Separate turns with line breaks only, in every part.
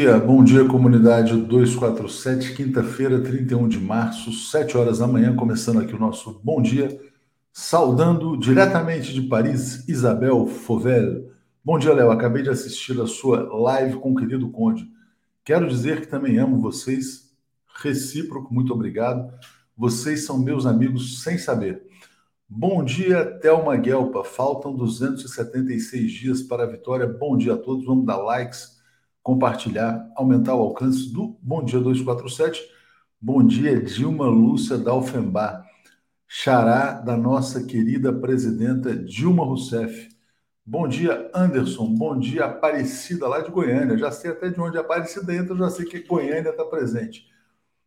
Bom dia, bom dia comunidade 247, quinta-feira, 31 de março, 7 horas da manhã, começando aqui o nosso bom dia, saudando diretamente de Paris, Isabel Fovel. Bom dia, Léo, acabei de assistir a sua live com o querido Conde. Quero dizer que também amo vocês, recíproco, muito obrigado. Vocês são meus amigos sem saber. Bom dia, Thelma Guelpa. Faltam 276 dias para a vitória. Bom dia a todos. Vamos dar likes, compartilhar, aumentar o alcance do Bom Dia 247. Bom dia, Dilma Lúcia Dalfenbar, xará da nossa querida presidenta Dilma Rousseff. Bom dia, Anderson. Bom dia, Aparecida, lá de Goiânia. Já sei até de onde a Aparecida entra, já sei que Goiânia está presente.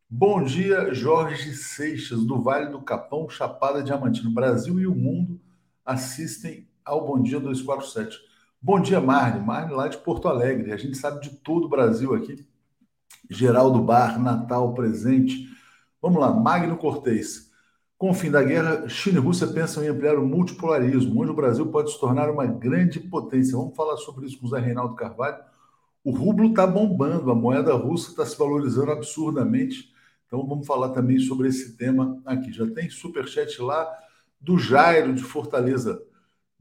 Bom dia, Jorge Seixas, do Vale do Capão, Chapada Diamantina. Brasil e o mundo assistem ao Bom Dia 247. Bom dia, Marne. Marne lá de Porto Alegre. A gente sabe de todo o Brasil aqui. Geraldo Bar, Natal presente. Vamos lá, Magno Cortez. Com o fim da guerra, China e Rússia pensam em ampliar o multipolarismo, onde o Brasil pode se tornar uma grande potência. Vamos falar sobre isso com o Zé Reinaldo Carvalho. O rublo está bombando, a moeda russa está se valorizando absurdamente. Então vamos falar também sobre esse tema aqui. Já tem superchat lá do Jairo de Fortaleza.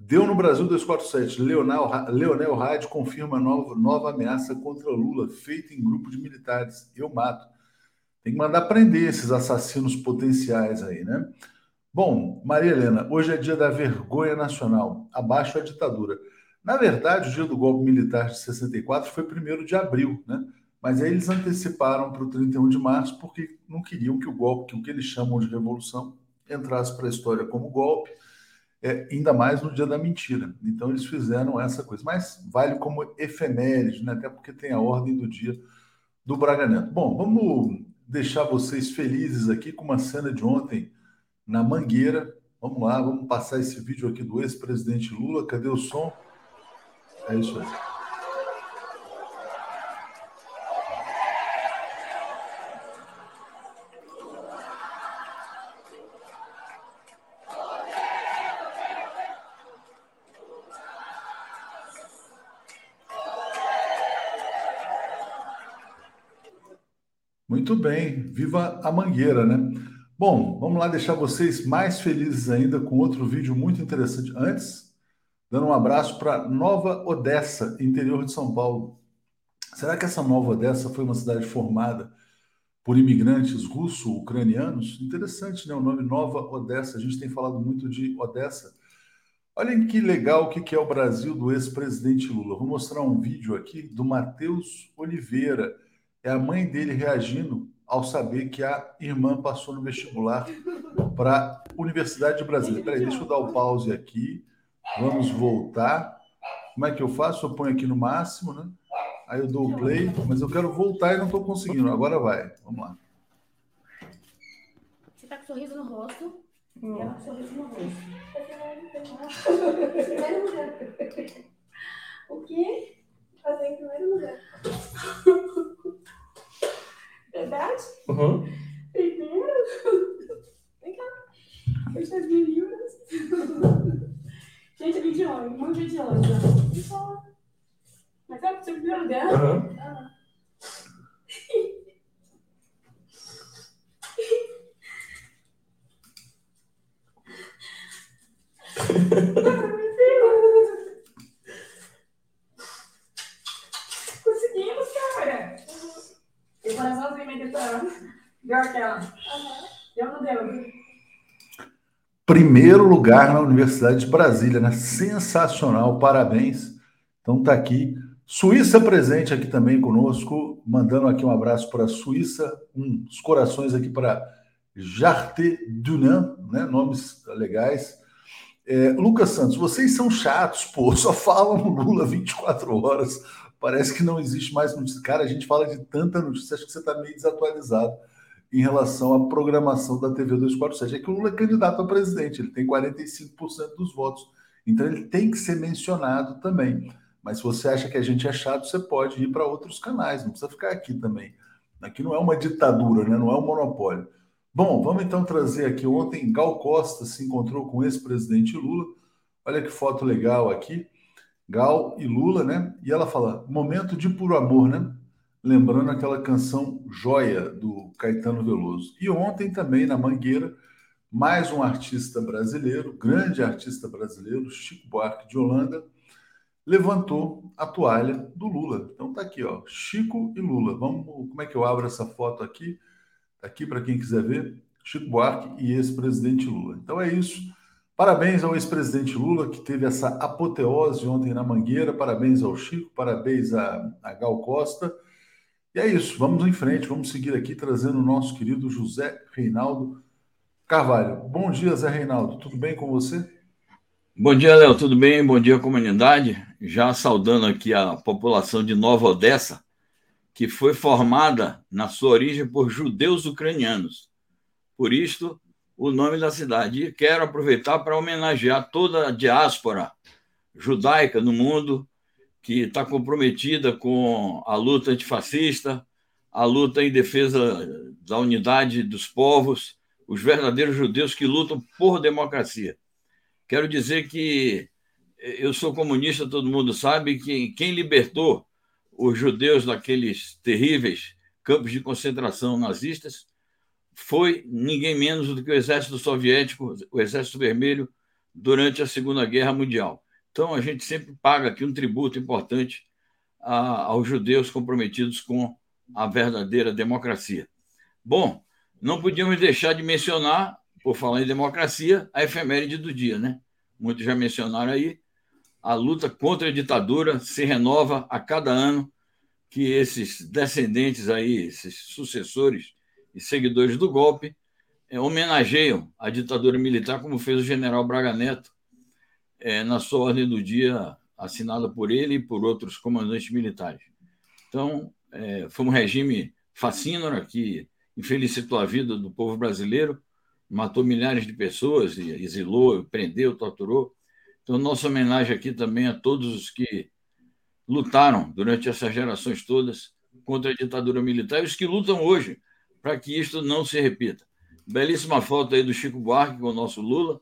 Deu no Brasil 247. Leonel, Leonel Rádio confirma nova, nova ameaça contra Lula, feita em grupo de militares. Eu mato. Tem que mandar prender esses assassinos potenciais aí, né? Bom, Maria Helena, hoje é dia da vergonha nacional. Abaixo a ditadura. Na verdade, o dia do golpe militar de 64 foi 1 de abril, né? Mas aí eles anteciparam para o 31 de março porque não queriam que o golpe, que o que eles chamam de revolução, entrasse para a história como golpe, é, ainda mais no dia da mentira. Então eles fizeram essa coisa. Mas vale como efeméride, né? até porque tem a ordem do dia do Braga Neto. Bom, vamos deixar vocês felizes aqui com uma cena de ontem na Mangueira. Vamos lá, vamos passar esse vídeo aqui do ex-presidente Lula. Cadê o som? É isso aí. Muito bem, viva a Mangueira, né? Bom, vamos lá deixar vocês mais felizes ainda com outro vídeo muito interessante. Antes, dando um abraço para Nova Odessa, interior de São Paulo. Será que essa Nova Odessa foi uma cidade formada por imigrantes russo-ucranianos? Interessante, né? O nome Nova Odessa. A gente tem falado muito de Odessa. Olhem que legal o que é o Brasil do ex-presidente Lula. Vou mostrar um vídeo aqui do Matheus Oliveira é a mãe dele reagindo ao saber que a irmã passou no vestibular para a Universidade de Brasília. Peraí, deixa eu dar o pause aqui. Vamos voltar. Como é que eu faço? Eu ponho aqui no máximo, né? Aí eu dou o play, mas eu quero voltar e não estou conseguindo. Agora vai. Vamos lá.
Você tá com sorriso no rosto. Hum. Ela com sorriso no rosto. o quê? Fazer em primeiro lugar. Verdade? Uhum. Primeiro? Vem cá. Eu as mil libras. Gente, é de homem, muito de homem. Mas é o seu primeiro lugar? Uhum. Ah.
Ou não deu? Primeiro lugar na Universidade de Brasília, né? Sensacional, parabéns. Então tá aqui. Suíça presente aqui também conosco, mandando aqui um abraço para a Suíça, uns corações aqui para Jarte Dunan, né? Nomes legais. É, Lucas Santos, vocês são chatos, pô, só falam Lula 24 horas. Parece que não existe mais notícia. Cara, a gente fala de tanta notícia, acho que você está meio desatualizado em relação à programação da TV 247. É que o Lula é candidato a presidente, ele tem 45% dos votos. Então ele tem que ser mencionado também. Mas se você acha que a gente é chato, você pode ir para outros canais, não precisa ficar aqui também. Aqui não é uma ditadura, né? não é um monopólio. Bom, vamos então trazer aqui. Ontem, Gal Costa se encontrou com o ex-presidente Lula. Olha que foto legal aqui. Gal e Lula, né? E ela fala: momento de puro amor, né? Lembrando aquela canção Joia do Caetano Veloso. E ontem também na Mangueira, mais um artista brasileiro, grande artista brasileiro, Chico Buarque de Holanda, levantou a toalha do Lula. Então tá aqui, ó, Chico e Lula. Vamos, como é que eu abro essa foto aqui? Tá aqui para quem quiser ver, Chico Buarque e ex-presidente Lula. Então é isso. Parabéns ao ex-presidente Lula, que teve essa apoteose ontem na Mangueira. Parabéns ao Chico, parabéns a, a Gal Costa. E é isso, vamos em frente, vamos seguir aqui trazendo o nosso querido José Reinaldo Carvalho. Bom dia, Zé Reinaldo, tudo bem com você?
Bom dia, Léo, tudo bem? Bom dia, comunidade. Já saudando aqui a população de Nova Odessa, que foi formada na sua origem por judeus ucranianos. Por isto, o nome da cidade. E quero aproveitar para homenagear toda a diáspora judaica no mundo que está comprometida com a luta antifascista, a luta em defesa da unidade dos povos, os verdadeiros judeus que lutam por democracia. Quero dizer que eu sou comunista, todo mundo sabe que quem libertou os judeus daqueles terríveis campos de concentração nazistas foi ninguém menos do que o exército soviético, o exército vermelho, durante a Segunda Guerra Mundial. Então, a gente sempre paga aqui um tributo importante a, aos judeus comprometidos com a verdadeira democracia. Bom, não podíamos deixar de mencionar, por falar em democracia, a efeméride do dia, né? Muitos já mencionaram aí. A luta contra a ditadura se renova a cada ano que esses descendentes aí, esses sucessores e seguidores do golpe, é, homenageiam a ditadura militar, como fez o general Braga Neto é, na sua ordem do dia, assinada por ele e por outros comandantes militares. Então, é, foi um regime fascínora que infelicitou a vida do povo brasileiro, matou milhares de pessoas, exilou, prendeu, torturou. Então, nossa homenagem aqui também a todos os que lutaram durante essas gerações todas contra a ditadura militar e os que lutam hoje para que isto não se repita. Belíssima foto aí do Chico Buarque com o nosso Lula,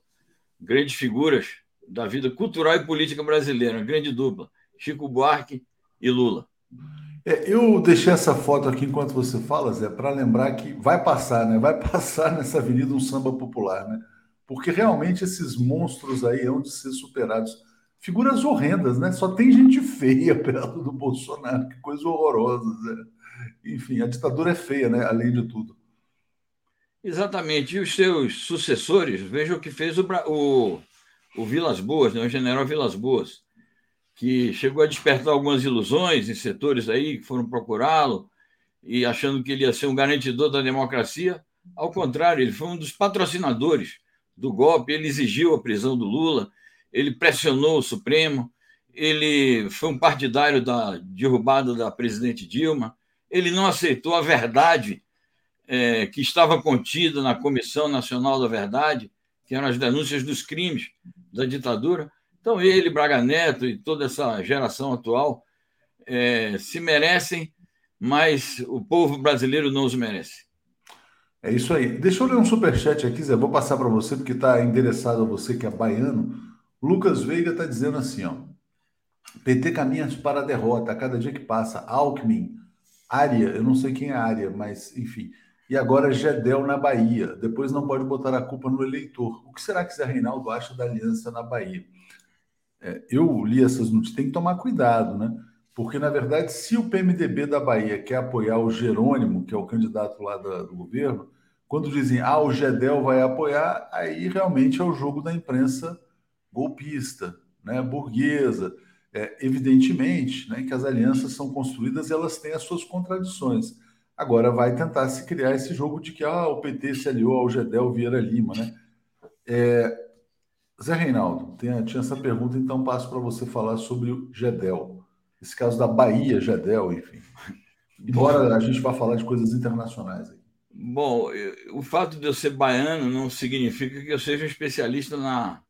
grandes figuras da vida cultural e política brasileira, grande dupla, Chico Buarque e Lula.
É, eu deixei essa foto aqui enquanto você fala, Zé, para lembrar que vai passar, né? Vai passar nessa avenida um samba popular, né? Porque realmente esses monstros aí hão de ser superados. Figuras horrendas, né? Só tem gente feia perto do Bolsonaro, que coisa horrorosa, Zé. Enfim, a ditadura é feia, né? Além de tudo.
Exatamente. E os seus sucessores, veja o que fez o, o o Vilas Boas, né, o general Vilas Boas, que chegou a despertar algumas ilusões em setores aí que foram procurá-lo e achando que ele ia ser um garantidor da democracia. Ao contrário, ele foi um dos patrocinadores do golpe, ele exigiu a prisão do Lula, ele pressionou o Supremo, ele foi um partidário da derrubada da presidente Dilma, ele não aceitou a verdade é, que estava contida na Comissão Nacional da Verdade, que eram as denúncias dos crimes da ditadura. Então, ele, Braga Neto e toda essa geração atual é, se merecem, mas o povo brasileiro não os merece.
É isso aí. Deixa eu ler um superchat aqui, Zé. Vou passar para você, porque está endereçado a você que é baiano. Lucas Veiga está dizendo assim: ó. PT caminha para a derrota a cada dia que passa. Alckmin, Área, eu não sei quem é Área, mas enfim e agora Gedel na Bahia. Depois não pode botar a culpa no eleitor. O que será que Zé Reinaldo acha da aliança na Bahia? É, eu li essas notícias, tem que tomar cuidado, né? Porque, na verdade, se o PMDB da Bahia quer apoiar o Jerônimo, que é o candidato lá do governo, quando dizem, ah, o Gedel vai apoiar, aí realmente é o jogo da imprensa golpista, né, burguesa. É, evidentemente né, que as alianças são construídas elas têm as suas contradições. Agora vai tentar se criar esse jogo de que ah, o PT se aliou ao Gedel Vieira Lima, né? É, Zé Reinaldo, tem, tinha essa pergunta, então passo para você falar sobre o Gedel. Esse caso da Bahia, Gedel, enfim. Embora a gente vá falar de coisas internacionais aí.
Bom, o fato de eu ser baiano não significa que eu seja especialista na,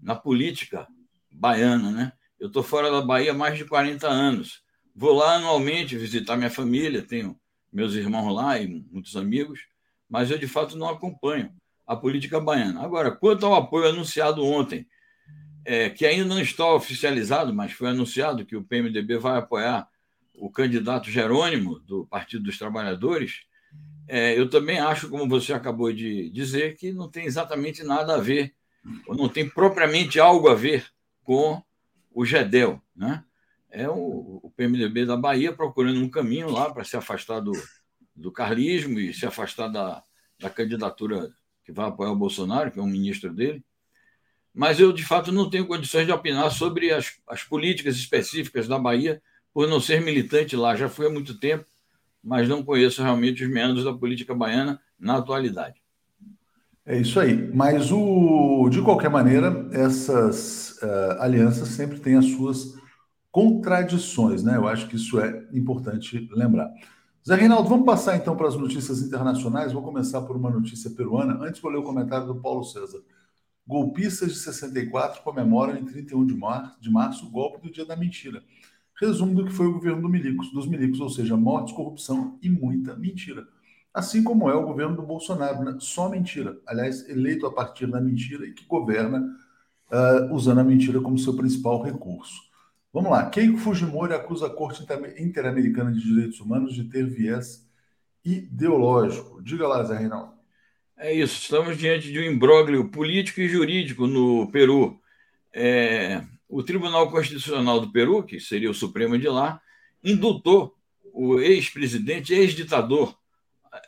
na política baiana, né? Eu estou fora da Bahia há mais de 40 anos. Vou lá anualmente visitar minha família, tenho meus irmãos lá e muitos amigos, mas eu de fato não acompanho a política baiana. Agora, quanto ao apoio anunciado ontem, é, que ainda não está oficializado, mas foi anunciado que o PMDB vai apoiar o candidato Jerônimo, do Partido dos Trabalhadores, é, eu também acho, como você acabou de dizer, que não tem exatamente nada a ver, ou não tem propriamente algo a ver com o GEDEL. Né? É o, o PMDB da Bahia procurando um caminho lá para se afastar do, do carlismo e se afastar da, da candidatura que vai apoiar o Bolsonaro, que é um ministro dele. Mas eu, de fato, não tenho condições de opinar sobre as, as políticas específicas da Bahia, por não ser militante lá. Já fui há muito tempo, mas não conheço realmente os meandros da política baiana na atualidade.
É isso aí. Mas, o, de qualquer maneira, essas uh, alianças sempre têm as suas contradições, né? Eu acho que isso é importante lembrar. Zé Reinaldo, vamos passar então para as notícias internacionais. Vou começar por uma notícia peruana. Antes, vou ler o comentário do Paulo César. Golpistas de 64 comemoram em 31 de março, de março o golpe do Dia da Mentira. Resumo do que foi o governo do milicos, dos milicos, ou seja, mortes, corrupção e muita mentira. Assim como é o governo do Bolsonaro, né? só mentira. Aliás, eleito a partir da mentira e que governa uh, usando a mentira como seu principal recurso. Vamos lá. Keiko Fujimori acusa a Corte Interamericana de Direitos Humanos de ter viés ideológico. Diga lá, Zé Reinaldo.
É isso, estamos diante de um imbróglio político e jurídico no Peru. É, o Tribunal Constitucional do Peru, que seria o Supremo de lá, indultou o ex-presidente, ex-ditador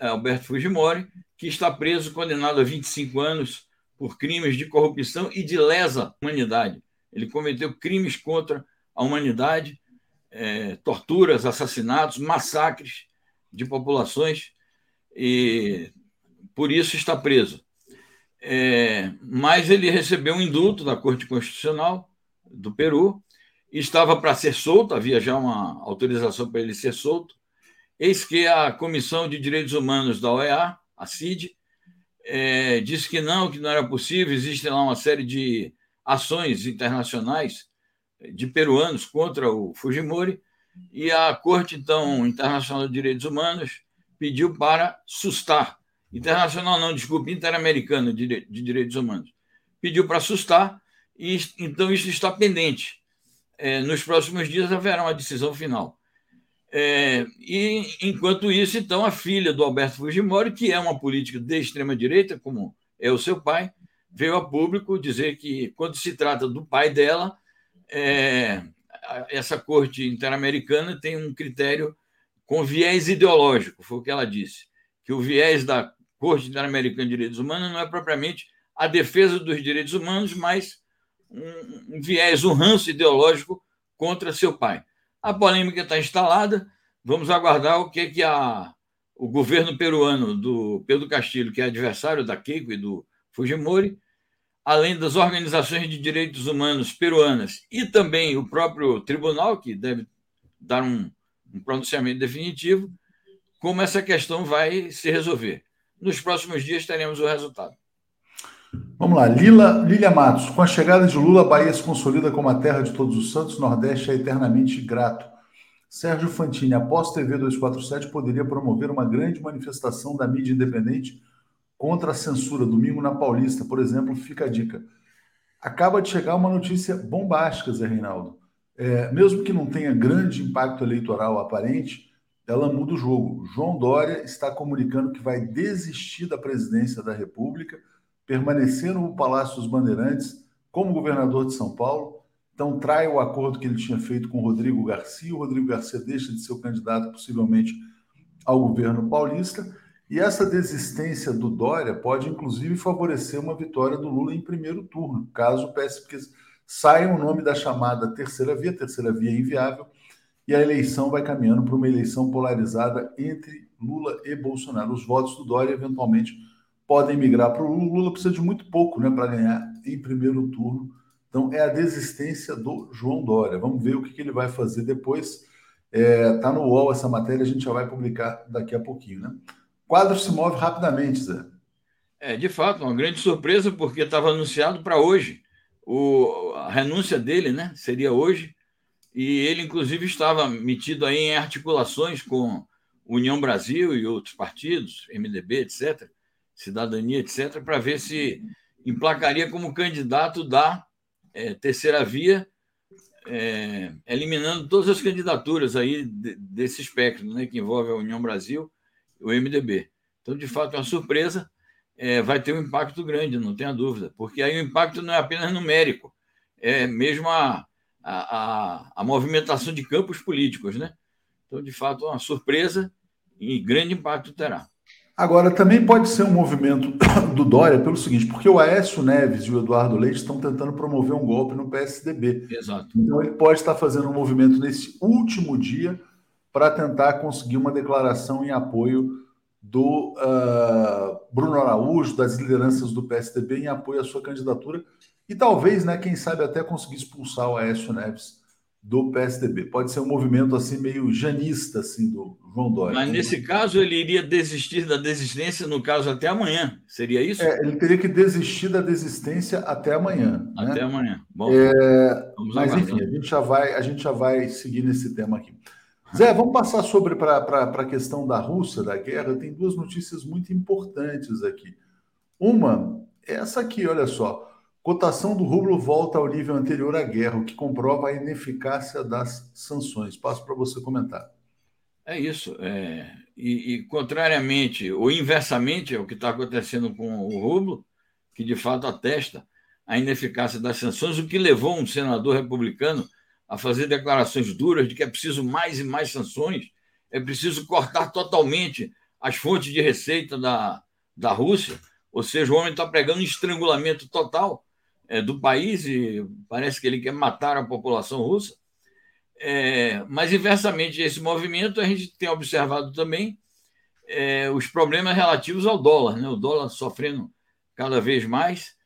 Alberto Fujimori, que está preso, condenado a 25 anos por crimes de corrupção e de lesa humanidade. Ele cometeu crimes contra a humanidade, é, torturas, assassinatos, massacres de populações e por isso está preso. É, mas ele recebeu um indulto da Corte Constitucional do Peru estava para ser solto, havia já uma autorização para ele ser solto. Eis que a Comissão de Direitos Humanos da OEA, a CID, é, disse que não, que não era possível, existem lá uma série de ações internacionais de peruanos contra o Fujimori, e a Corte, então, Internacional de Direitos Humanos pediu para sustar internacional não, desculpe, interamericana de, de direitos humanos, pediu para sustar, e então isso está pendente. É, nos próximos dias haverá uma decisão final. É, e, enquanto isso, então, a filha do Alberto Fujimori, que é uma política de extrema-direita, como é o seu pai, veio a público dizer que, quando se trata do pai dela, é, essa corte interamericana tem um critério com viés ideológico, foi o que ela disse, que o viés da Corte Interamericana de Direitos Humanos não é propriamente a defesa dos direitos humanos, mas um, um viés, um ranço ideológico contra seu pai. A polêmica está instalada, vamos aguardar o que, que a, o governo peruano do Pedro Castilho, que é adversário da Keiko e do Fujimori, além das organizações de direitos humanos peruanas e também o próprio tribunal, que deve dar um, um pronunciamento definitivo, como essa questão vai se resolver nos próximos dias teremos o resultado.
Vamos lá, Lila, Lilia Matos. Com a chegada de Lula, a Bahia se consolida como a terra de todos os santos, Nordeste é eternamente grato. Sérgio Fantini, após TV 247, poderia promover uma grande manifestação da mídia independente contra a censura, domingo na Paulista, por exemplo, fica a dica. Acaba de chegar uma notícia bombástica, Zé Reinaldo. É, mesmo que não tenha grande impacto eleitoral aparente, ela muda o jogo. João Dória está comunicando que vai desistir da presidência da República, permanecer no Palácio dos Bandeirantes como governador de São Paulo. Então, trai o acordo que ele tinha feito com Rodrigo Garcia. O Rodrigo Garcia deixa de ser o candidato, possivelmente, ao governo paulista. E essa desistência do Dória pode, inclusive, favorecer uma vitória do Lula em primeiro turno, caso o PSB saia o nome da chamada terceira via, terceira via inviável, e a eleição vai caminhando para uma eleição polarizada entre Lula e Bolsonaro. Os votos do Dória, eventualmente, podem migrar para o Lula. O Lula precisa de muito pouco né, para ganhar em primeiro turno. Então, é a desistência do João Dória. Vamos ver o que, que ele vai fazer depois. Está é, tá no UOL essa matéria, a gente já vai publicar daqui a pouquinho. Né? Quadro se move rapidamente, Zé.
É, de fato, uma grande surpresa, porque estava anunciado para hoje. O, a renúncia dele né, seria hoje e ele, inclusive, estava metido aí em articulações com União Brasil e outros partidos, MDB, etc., Cidadania, etc., para ver se emplacaria como candidato da é, terceira via, é, eliminando todas as candidaturas aí desse espectro, né, que envolve a União Brasil e o MDB. Então, de fato, é uma surpresa, é, vai ter um impacto grande, não tenha dúvida, porque aí o impacto não é apenas numérico, é mesmo a, a, a, a movimentação de campos políticos, né? Então, de fato, é uma surpresa e grande impacto terá.
Agora, também pode ser um movimento do Dória pelo seguinte, porque o Aécio Neves e o Eduardo Leite estão tentando promover um golpe no PSDB.
Exato.
Então, ele pode estar fazendo um movimento nesse último dia para tentar conseguir uma declaração em apoio do uh, Bruno Araújo, das lideranças do PSDB, em apoio à sua candidatura. E talvez, né, quem sabe, até conseguir expulsar o Aécio Neves do PSDB. Pode ser um movimento assim meio janista assim do João Dória.
Mas nesse caso ele iria desistir da desistência no caso até amanhã. Seria isso?
É, ele teria que desistir da desistência até amanhã.
Né? Até
né?
amanhã.
Bom, é, mas enfim, a gente já vai a gente já vai seguir nesse tema aqui. Zé, vamos passar sobre para a questão da Rússia, da guerra. Tem duas notícias muito importantes aqui. Uma, essa aqui, olha só. Cotação do rublo volta ao nível anterior à guerra, o que comprova a ineficácia das sanções. Passo para você comentar.
É isso. É, e, e, contrariamente ou inversamente ao que está acontecendo com o rublo, que de fato atesta a ineficácia das sanções, o que levou um senador republicano a fazer declarações duras de que é preciso mais e mais sanções, é preciso cortar totalmente as fontes de receita da, da Rússia, ou seja, o homem está pregando um estrangulamento total é, do país e parece que ele quer matar a população russa. É, mas, inversamente esse movimento, a gente tem observado também é, os problemas relativos ao dólar, né? o dólar sofrendo cada vez mais,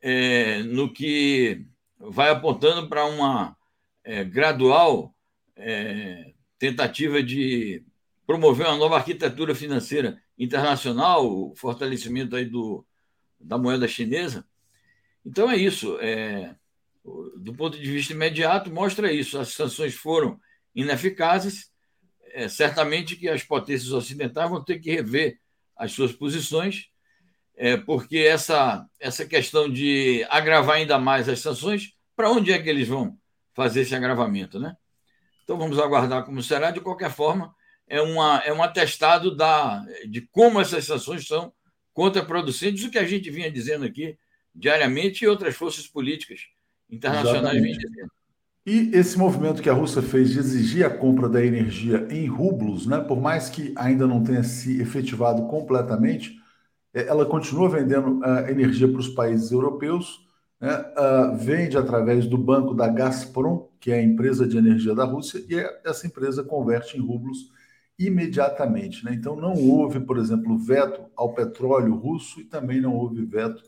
é, no que vai apontando para uma é, gradual é, tentativa de promover uma nova arquitetura financeira internacional, o fortalecimento aí do, da moeda chinesa, então é isso. É, do ponto de vista imediato, mostra isso. As sanções foram ineficazes. É, certamente que as potências ocidentais vão ter que rever as suas posições, é, porque essa, essa questão de agravar ainda mais as sanções, para onde é que eles vão fazer esse agravamento? Né? Então vamos aguardar como será. De qualquer forma, é, uma, é um atestado da, de como essas sanções são contraproducentes, o que a gente vinha dizendo aqui diariamente e outras forças políticas internacionais vêm dizendo.
E esse movimento que a Rússia fez de exigir a compra da energia em rublos, né, por mais que ainda não tenha se efetivado completamente, é, ela continua vendendo uh, energia para os países europeus, né, uh, vende através do banco da Gazprom, que é a empresa de energia da Rússia, e essa empresa converte em rublos imediatamente. Né? Então não houve, por exemplo, veto ao petróleo russo e também não houve veto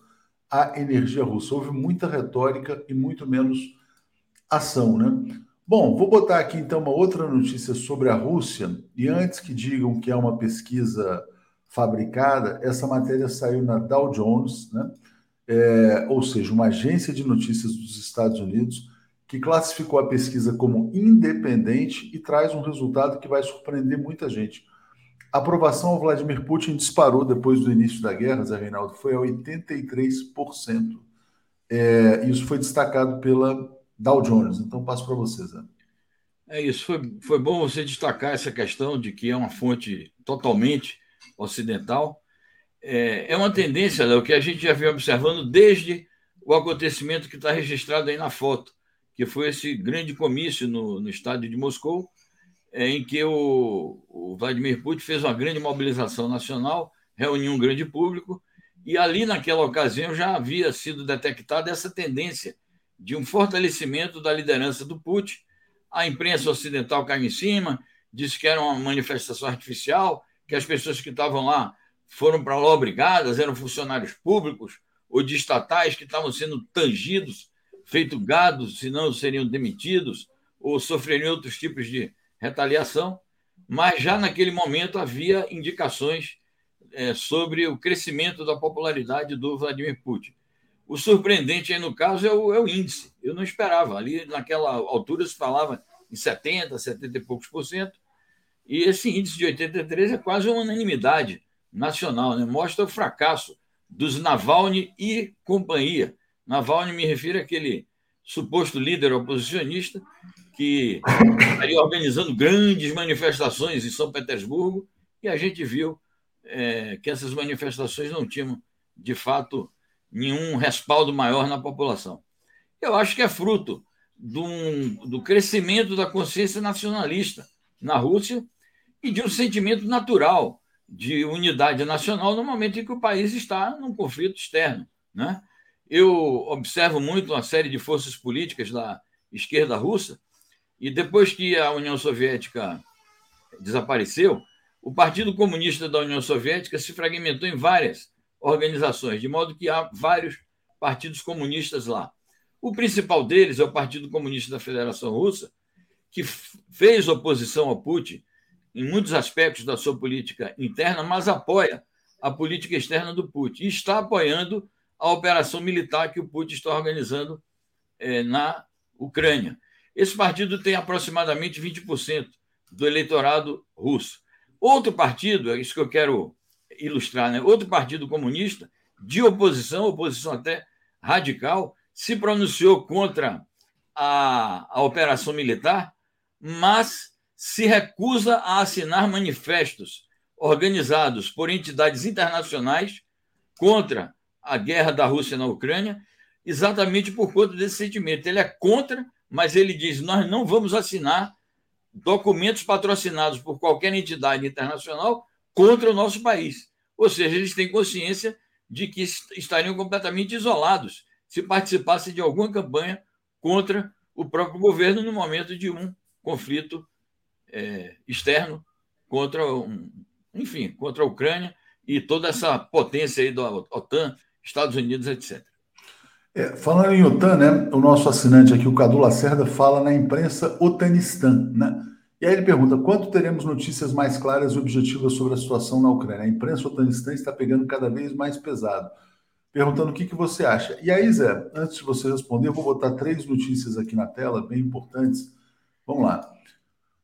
a energia russa. Houve muita retórica e muito menos ação, né? Bom, vou botar aqui então uma outra notícia sobre a Rússia. E antes que digam que é uma pesquisa fabricada, essa matéria saiu na Dow Jones, né? É, ou seja, uma agência de notícias dos Estados Unidos que classificou a pesquisa como independente e traz um resultado que vai surpreender muita gente. A aprovação ao Vladimir Putin disparou depois do início da guerra, Zé Reinaldo, foi a 83%. É, isso foi destacado pela Dow Jones. Então, passo para você, Zé.
É isso. Foi, foi bom você destacar essa questão de que é uma fonte totalmente ocidental. É, é uma tendência, Léo, que a gente já vem observando desde o acontecimento que está registrado aí na foto, que foi esse grande comício no, no estádio de Moscou, em que o, o Vladimir Putin fez uma grande mobilização nacional, reuniu um grande público, e ali naquela ocasião já havia sido detectada essa tendência de um fortalecimento da liderança do Putin. A imprensa ocidental caiu em cima, disse que era uma manifestação artificial, que as pessoas que estavam lá foram para lá obrigadas, eram funcionários públicos ou de estatais que estavam sendo tangidos, feito gados, senão seriam demitidos ou sofreriam outros tipos de retaliação, mas já naquele momento havia indicações é, sobre o crescimento da popularidade do Vladimir Putin. O surpreendente aí no caso é o, é o, índice. Eu não esperava. Ali naquela altura se falava em 70, 70 e poucos por cento. E esse índice de 83 é quase uma unanimidade nacional, né? mostra o fracasso dos Navalny e companhia. Navalny me refiro àquele suposto líder oposicionista, que estaria organizando grandes manifestações em São Petersburgo, e a gente viu é, que essas manifestações não tinham, de fato, nenhum respaldo maior na população. Eu acho que é fruto do, do crescimento da consciência nacionalista na Rússia e de um sentimento natural de unidade nacional no momento em que o país está num conflito externo. Né? Eu observo muito uma série de forças políticas da esquerda russa, e depois que a União Soviética desapareceu, o Partido Comunista da União Soviética se fragmentou em várias organizações, de modo que há vários partidos comunistas lá. O principal deles é o Partido Comunista da Federação Russa, que fez oposição ao Putin em muitos aspectos da sua política interna, mas apoia a política externa do Putin e está apoiando a operação militar que o Putin está organizando é, na Ucrânia. Esse partido tem aproximadamente 20% do eleitorado russo. Outro partido, é isso que eu quero ilustrar, né? outro partido comunista de oposição, oposição até radical, se pronunciou contra a, a operação militar, mas se recusa a assinar manifestos organizados por entidades internacionais contra a guerra da Rússia na Ucrânia, exatamente por conta desse sentimento. Ele é contra, mas ele diz: nós não vamos assinar documentos patrocinados por qualquer entidade internacional contra o nosso país. Ou seja, eles têm consciência de que estariam completamente isolados se participassem de alguma campanha contra o próprio governo no momento de um conflito é, externo contra, um, enfim, contra a Ucrânia e toda essa potência aí da OTAN, Estados Unidos, etc.
É, falando em OTAN, né, o nosso assinante aqui, o Cadu Lacerda, fala na imprensa Otanistan, né? E aí ele pergunta: quanto teremos notícias mais claras e objetivas sobre a situação na Ucrânia? A imprensa Otanistan está pegando cada vez mais pesado. Perguntando o que, que você acha. E aí, Zé, antes de você responder, eu vou botar três notícias aqui na tela, bem importantes. Vamos lá.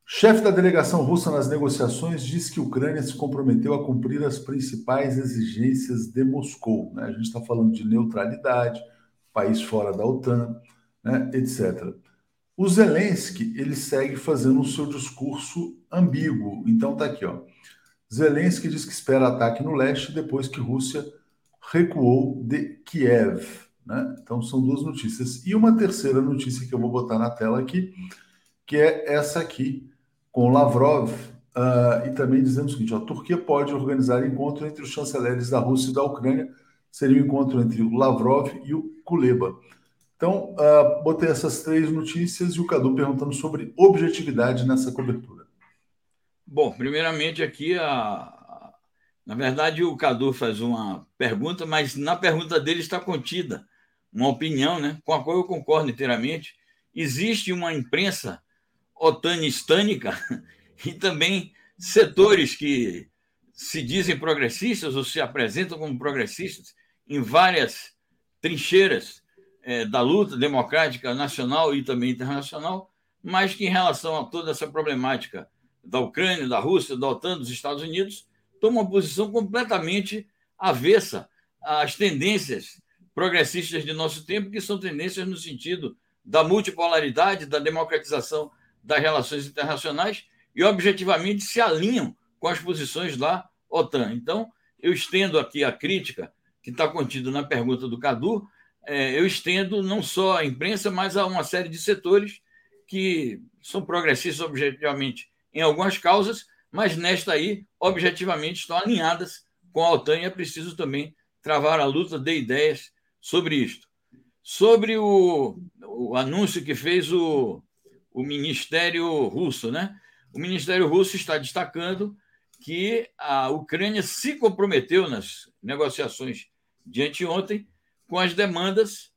Chefe da delegação russa nas negociações diz que a Ucrânia se comprometeu a cumprir as principais exigências de Moscou. Né? A gente está falando de neutralidade, país fora da OTAN, né? etc. O Zelensky ele segue fazendo o seu discurso ambíguo. Então tá aqui, ó. Zelensky diz que espera ataque no leste depois que Rússia recuou de Kiev. Né? Então são duas notícias. E uma terceira notícia que eu vou botar na tela aqui, que é essa aqui com Lavrov uh, e também dizendo o seguinte: a Turquia pode organizar encontro entre os chanceleres da Rússia e da Ucrânia. Seria um encontro entre o Lavrov e o Kuleba. Então, uh, botei essas três notícias e o Cadu perguntando sobre objetividade nessa cobertura.
Bom, primeiramente aqui, a... na verdade, o Cadu faz uma pergunta, mas na pergunta dele está contida uma opinião né, com a qual eu concordo inteiramente. Existe uma imprensa otanistânica e também setores que se dizem progressistas ou se apresentam como progressistas em várias trincheiras é, da luta democrática nacional e também internacional, mas que, em relação a toda essa problemática da Ucrânia, da Rússia, da OTAN, dos Estados Unidos, toma uma posição completamente avessa às tendências progressistas de nosso tempo, que são tendências no sentido da multipolaridade, da democratização das relações internacionais e, objetivamente, se alinham com as posições da OTAN. Então, eu estendo aqui a crítica que está contida na pergunta do Cadu, é, eu estendo não só à imprensa, mas a uma série de setores que são progressistas objetivamente em algumas causas, mas nesta aí, objetivamente, estão alinhadas com a OTAN e é preciso também travar a luta de ideias sobre isto. Sobre o, o anúncio que fez o, o Ministério Russo, né? O Ministério Russo está destacando que a Ucrânia se comprometeu nas negociações de anteontem com as demandas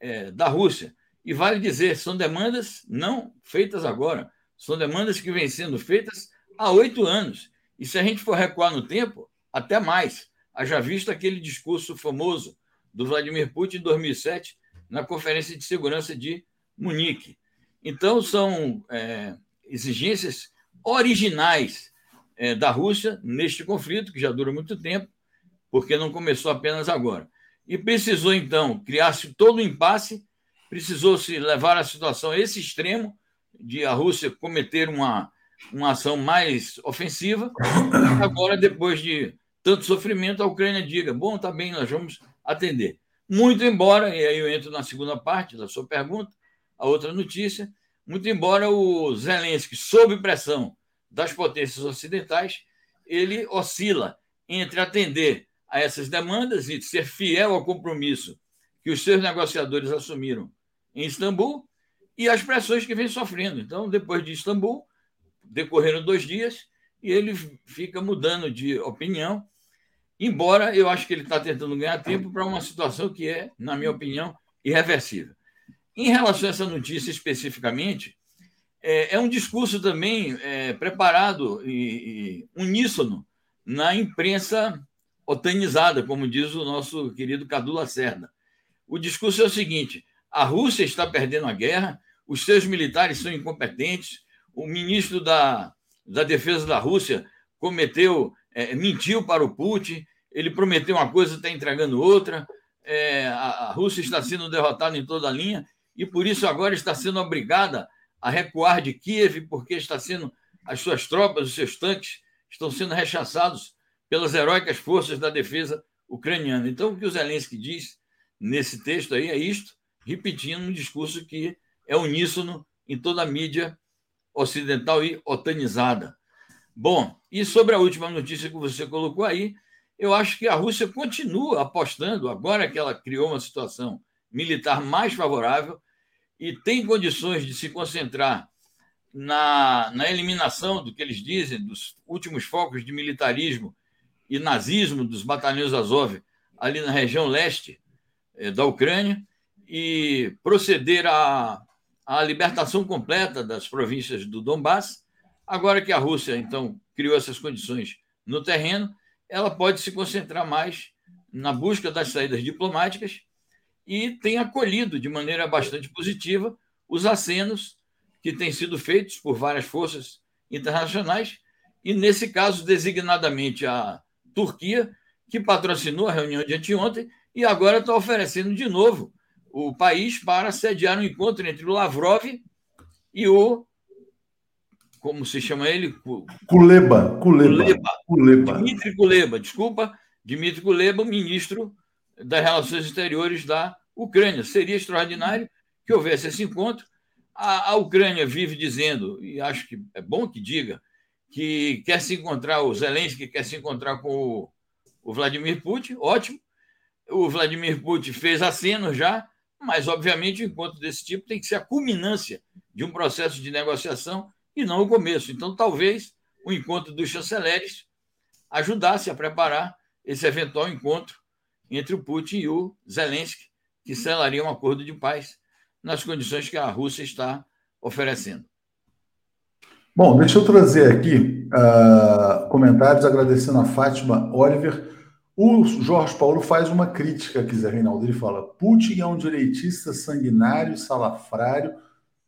é, da Rússia. E vale dizer, são demandas não feitas agora, são demandas que vêm sendo feitas há oito anos. E se a gente for recuar no tempo, até mais. Haja visto aquele discurso famoso do Vladimir Putin em 2007, na Conferência de Segurança de Munique. Então, são é, exigências originais é, da Rússia neste conflito, que já dura muito tempo, porque não começou apenas agora. E precisou, então, criar-se todo o impasse, precisou se levar a situação a esse extremo de a Rússia cometer uma, uma ação mais ofensiva. Agora, depois de tanto sofrimento, a Ucrânia diga: bom, tá bem, nós vamos atender. Muito embora, e aí eu entro na segunda parte da sua pergunta, a outra notícia, muito embora o Zelensky, sob pressão das potências ocidentais, ele oscila entre atender a essas demandas e ser fiel ao compromisso que os seus negociadores assumiram em Istambul e as pressões que vem sofrendo. Então, depois de Istambul, decorreram dois dias e ele fica mudando de opinião, embora eu acho que ele está tentando ganhar tempo para uma situação que é, na minha opinião, irreversível. Em relação a essa notícia especificamente, é, é um discurso também é, preparado e, e uníssono na imprensa otanizada, como diz o nosso querido Cadu Lacerda. O discurso é o seguinte: a Rússia está perdendo a guerra, os seus militares são incompetentes, o ministro da, da Defesa da Rússia cometeu, é, mentiu para o Putin, ele prometeu uma coisa, está entregando outra, é, a, a Rússia está sendo derrotada em toda a linha e por isso agora está sendo obrigada a recuar de Kiev, porque está sendo as suas tropas, os seus tanques estão sendo rechaçados pelas heróicas forças da defesa ucraniana. Então, o que o Zelensky diz nesse texto aí é isto, repetindo um discurso que é uníssono em toda a mídia ocidental e otanizada. Bom, e sobre a última notícia que você colocou aí, eu acho que a Rússia continua apostando, agora que ela criou uma situação militar mais favorável e tem condições de se concentrar na, na eliminação do que eles dizem, dos últimos focos de militarismo e nazismo dos batalhões Azov ali na região leste eh, da Ucrânia e proceder à, à libertação completa das províncias do Donbass. Agora que a Rússia, então, criou essas condições no terreno, ela pode se concentrar mais na busca das saídas diplomáticas e tem acolhido de maneira bastante positiva os acenos que têm sido feitos por várias forças internacionais, e nesse caso, designadamente a Turquia, que patrocinou a reunião de anteontem e agora está oferecendo de novo o país para sediar um encontro entre o Lavrov e o. Como se chama ele?
Kuleba. Kuleba.
Kuleba. Dmitry Kuleba, desculpa. Dmitry Kuleba, ministro das Relações Exteriores da Ucrânia. Seria extraordinário que houvesse esse encontro. A, a Ucrânia vive dizendo, e acho que é bom que diga, que quer se encontrar, o Zelensky quer se encontrar com o, Vladimir Putin, ótimo. O Vladimir Putin fez aceno já, mas, obviamente, o encontro desse tipo tem que ser a culminância de um processo de negociação e não o começo. Então, talvez o encontro dos chanceleres ajudasse a preparar esse eventual encontro entre o Putin e o Zelensky, que selaria um acordo de paz nas condições que a Rússia está oferecendo.
Bom, deixa eu trazer aqui uh, comentários agradecendo a Fátima Oliver. O Jorge Paulo faz uma crítica aqui, Zé Reinaldo. Ele fala: Putin é um direitista sanguinário salafrário,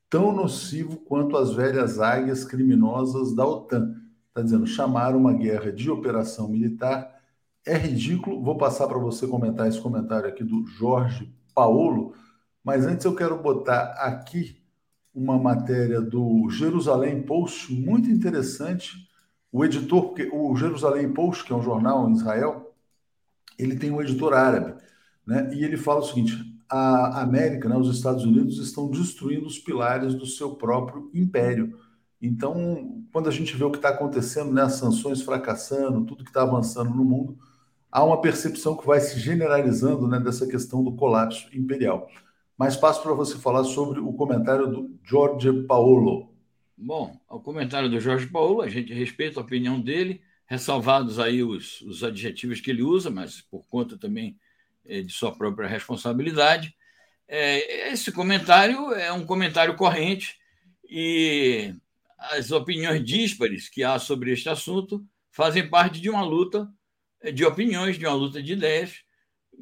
tão nocivo quanto as velhas águias criminosas da OTAN. Está dizendo, chamar uma guerra de operação militar é ridículo. Vou passar para você comentar esse comentário aqui do Jorge Paulo, mas antes eu quero botar aqui uma matéria do Jerusalém Post muito interessante. O editor, porque o Jerusalém Post, que é um jornal em Israel, ele tem um editor árabe, né? E ele fala o seguinte: a América, né, os Estados Unidos estão destruindo os pilares do seu próprio império. Então, quando a gente vê o que está acontecendo, né, as sanções fracassando, tudo que está avançando no mundo, há uma percepção que vai se generalizando né, dessa questão do colapso imperial. Mas passo para você falar sobre o comentário do Jorge Paulo.
Bom, o comentário do Jorge Paulo, a gente respeita a opinião dele, ressalvados aí os, os adjetivos que ele usa, mas por conta também é, de sua própria responsabilidade. É, esse comentário é um comentário corrente e as opiniões díspares que há sobre este assunto fazem parte de uma luta de opiniões, de uma luta de ideias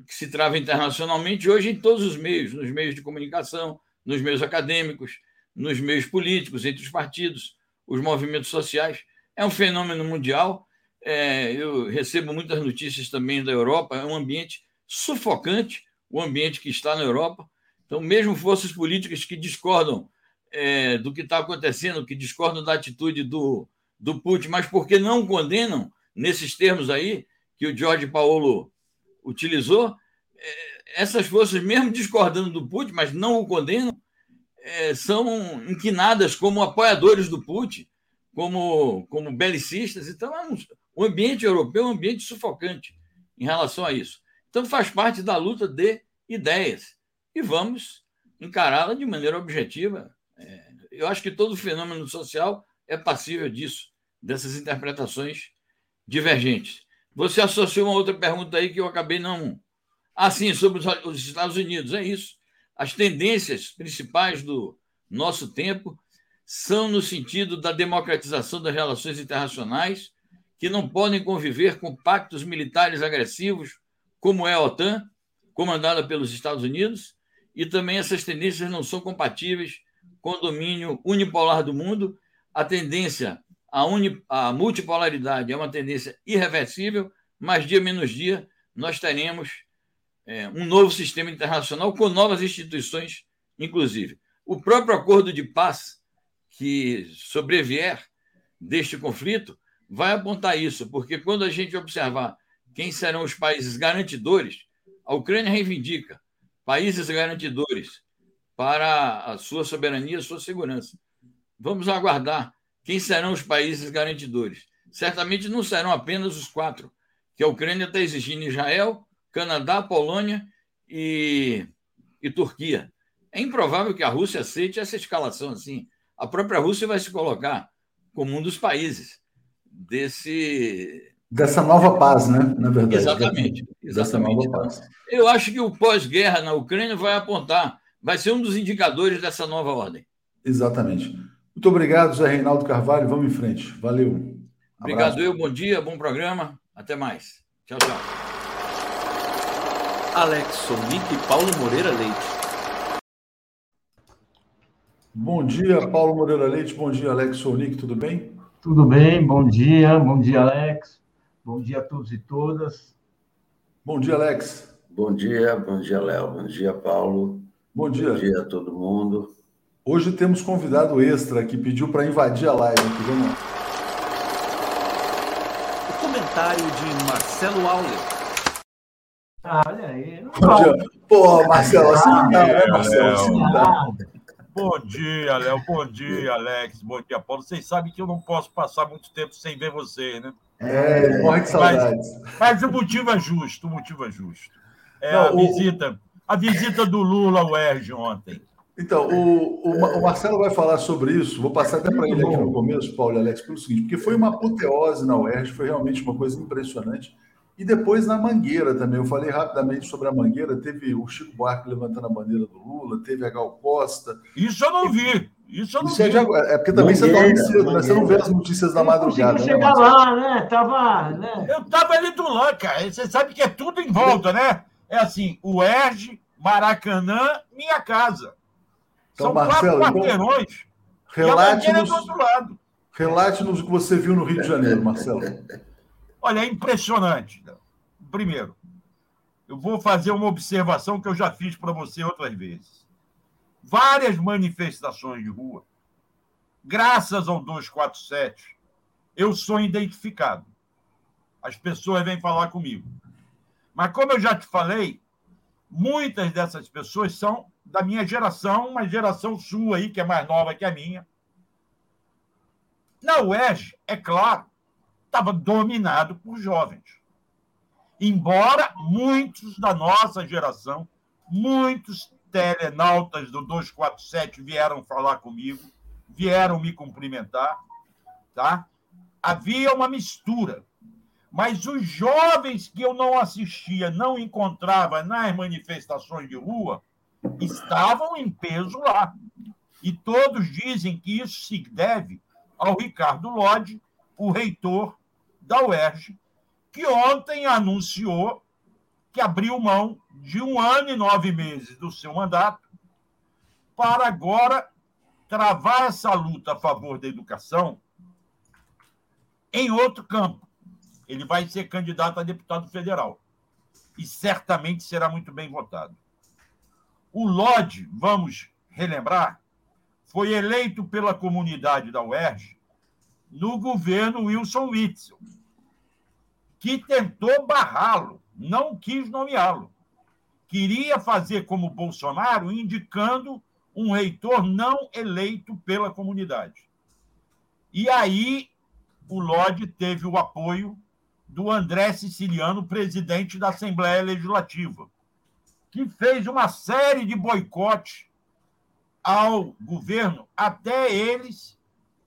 que se trava internacionalmente hoje em todos os meios, nos meios de comunicação, nos meios acadêmicos, nos meios políticos, entre os partidos, os movimentos sociais. É um fenômeno mundial. É, eu recebo muitas notícias também da Europa. É um ambiente sufocante, o ambiente que está na Europa. Então, mesmo forças políticas que discordam é, do que está acontecendo, que discordam da atitude do, do Putin, mas porque não condenam, nesses termos aí, que o Jorge Paulo utilizou, é, essas forças, mesmo discordando do Putin, mas não o condenam, é, são inquinadas como apoiadores do Putin, como, como belicistas. Então, é um, o ambiente europeu é um ambiente sufocante em relação a isso. Então, faz parte da luta de ideias e vamos encará-la de maneira objetiva. É, eu acho que todo fenômeno social é passível disso, dessas interpretações divergentes. Você associou uma outra pergunta aí que eu acabei não. Ah, sim, sobre os Estados Unidos. É isso. As tendências principais do nosso tempo são no sentido da democratização das relações internacionais, que não podem conviver com pactos militares agressivos, como é a OTAN, comandada pelos Estados Unidos, e também essas tendências não são compatíveis com o domínio unipolar do mundo. A tendência à, uni, à multipolaridade é uma tendência irreversível, mas dia menos dia nós teremos é, um novo sistema internacional com novas instituições, inclusive. O próprio acordo de paz que sobrevier deste conflito vai apontar isso, porque quando a gente observar quem serão os países garantidores, a Ucrânia reivindica países garantidores para a sua soberania, a sua segurança. Vamos aguardar quem serão os países garantidores. Certamente não serão apenas os quatro que a Ucrânia está exigindo: Israel, Canadá, Polônia e, e Turquia. É improvável que a Rússia aceite essa escalação assim. A própria Rússia vai se colocar como um dos países desse
Dessa nova paz, né? Na verdade.
Exatamente. exatamente. Então, eu acho que o pós-guerra na Ucrânia vai apontar, vai ser um dos indicadores dessa nova ordem.
Exatamente. Muito obrigado, Zé Reinaldo Carvalho. Vamos em frente. Valeu.
Abraço. Obrigado, eu. Bom dia, bom programa. Até mais. Tchau, tchau.
Alex Sonic e Paulo Moreira Leite.
Bom dia, Paulo Moreira Leite. Bom dia, Alex Sonic. Tudo bem?
Tudo bem. Bom dia. Bom dia, Alex. Bom dia a todos e todas.
Bom dia, Alex.
Bom dia, bom dia, Léo. Bom dia, Paulo.
Bom dia.
Bom dia a todo mundo.
Hoje temos convidado extra que pediu para invadir a live. Aqui. Vamos lá.
O comentário de Marcelo Auler.
Ah, olha aí.
Bom dia. Pô, Marcelo, assim não dá, né, Marcelo? Assim não dá.
Bom dia, Léo. Bom dia, Alex. Bom dia, Paulo. Vocês sabem que eu não posso passar muito tempo sem ver você, né?
É, morre de saudades.
Mas, mas, o motivo é justo, o motivo é justo. É Não, a, o... visita, a visita do Lula ao ERJ ontem.
Então, o, o, o, Marcelo vai falar sobre isso, vou passar até para ele aqui no começo, Paulo e Alex, pelo seguinte, porque foi uma apoteose na UERJ, foi realmente uma coisa impressionante. E depois na Mangueira também, eu falei rapidamente sobre a Mangueira, teve o Chico Buarque levantando a bandeira do Lula, teve a Gal Costa.
Isso eu não vi. Isso eu não
Isso é, de, é, porque também você dorme cedo, né? Você não vê as notícias da madrugada.
Você né, chegar lá, né? Tava, né?
Eu tava ali do lado, cara. Você sabe que é tudo em volta, né? É assim, o ERG, Maracanã, minha casa. Então, São Marcelo, quatro então, quarteirões.
Então, relate-nos relate o que você viu no Rio de Janeiro, Marcelo.
Olha, é impressionante. Primeiro, eu vou fazer uma observação que eu já fiz para você outras vezes. Várias manifestações de rua, graças ao 247, eu sou identificado. As pessoas vêm falar comigo. Mas, como eu já te falei, muitas dessas pessoas são da minha geração, uma geração sua aí, que é mais nova que a minha. Na UERJ, é claro, estava dominado por jovens. Embora muitos da nossa geração, muitos telenautas do 247 vieram falar comigo, vieram me cumprimentar, tá? Havia uma mistura. Mas os jovens que eu não assistia, não encontrava nas manifestações de rua, estavam em peso lá. E todos dizem que isso se deve ao Ricardo Lodge, o reitor da UERJ, que ontem anunciou que abriu mão de um ano e nove meses do seu mandato para agora travar essa luta a favor da educação em outro campo. Ele vai ser candidato a deputado federal e certamente será muito bem votado. O Lodge, vamos relembrar, foi eleito pela comunidade da UERJ no governo Wilson Witzel, que tentou barrá-lo, não quis nomeá-lo. Queria fazer como Bolsonaro, indicando um reitor não eleito pela comunidade. E aí o Lodge teve o apoio do André Siciliano, presidente da Assembleia Legislativa, que fez uma série de boicotes ao governo até eles,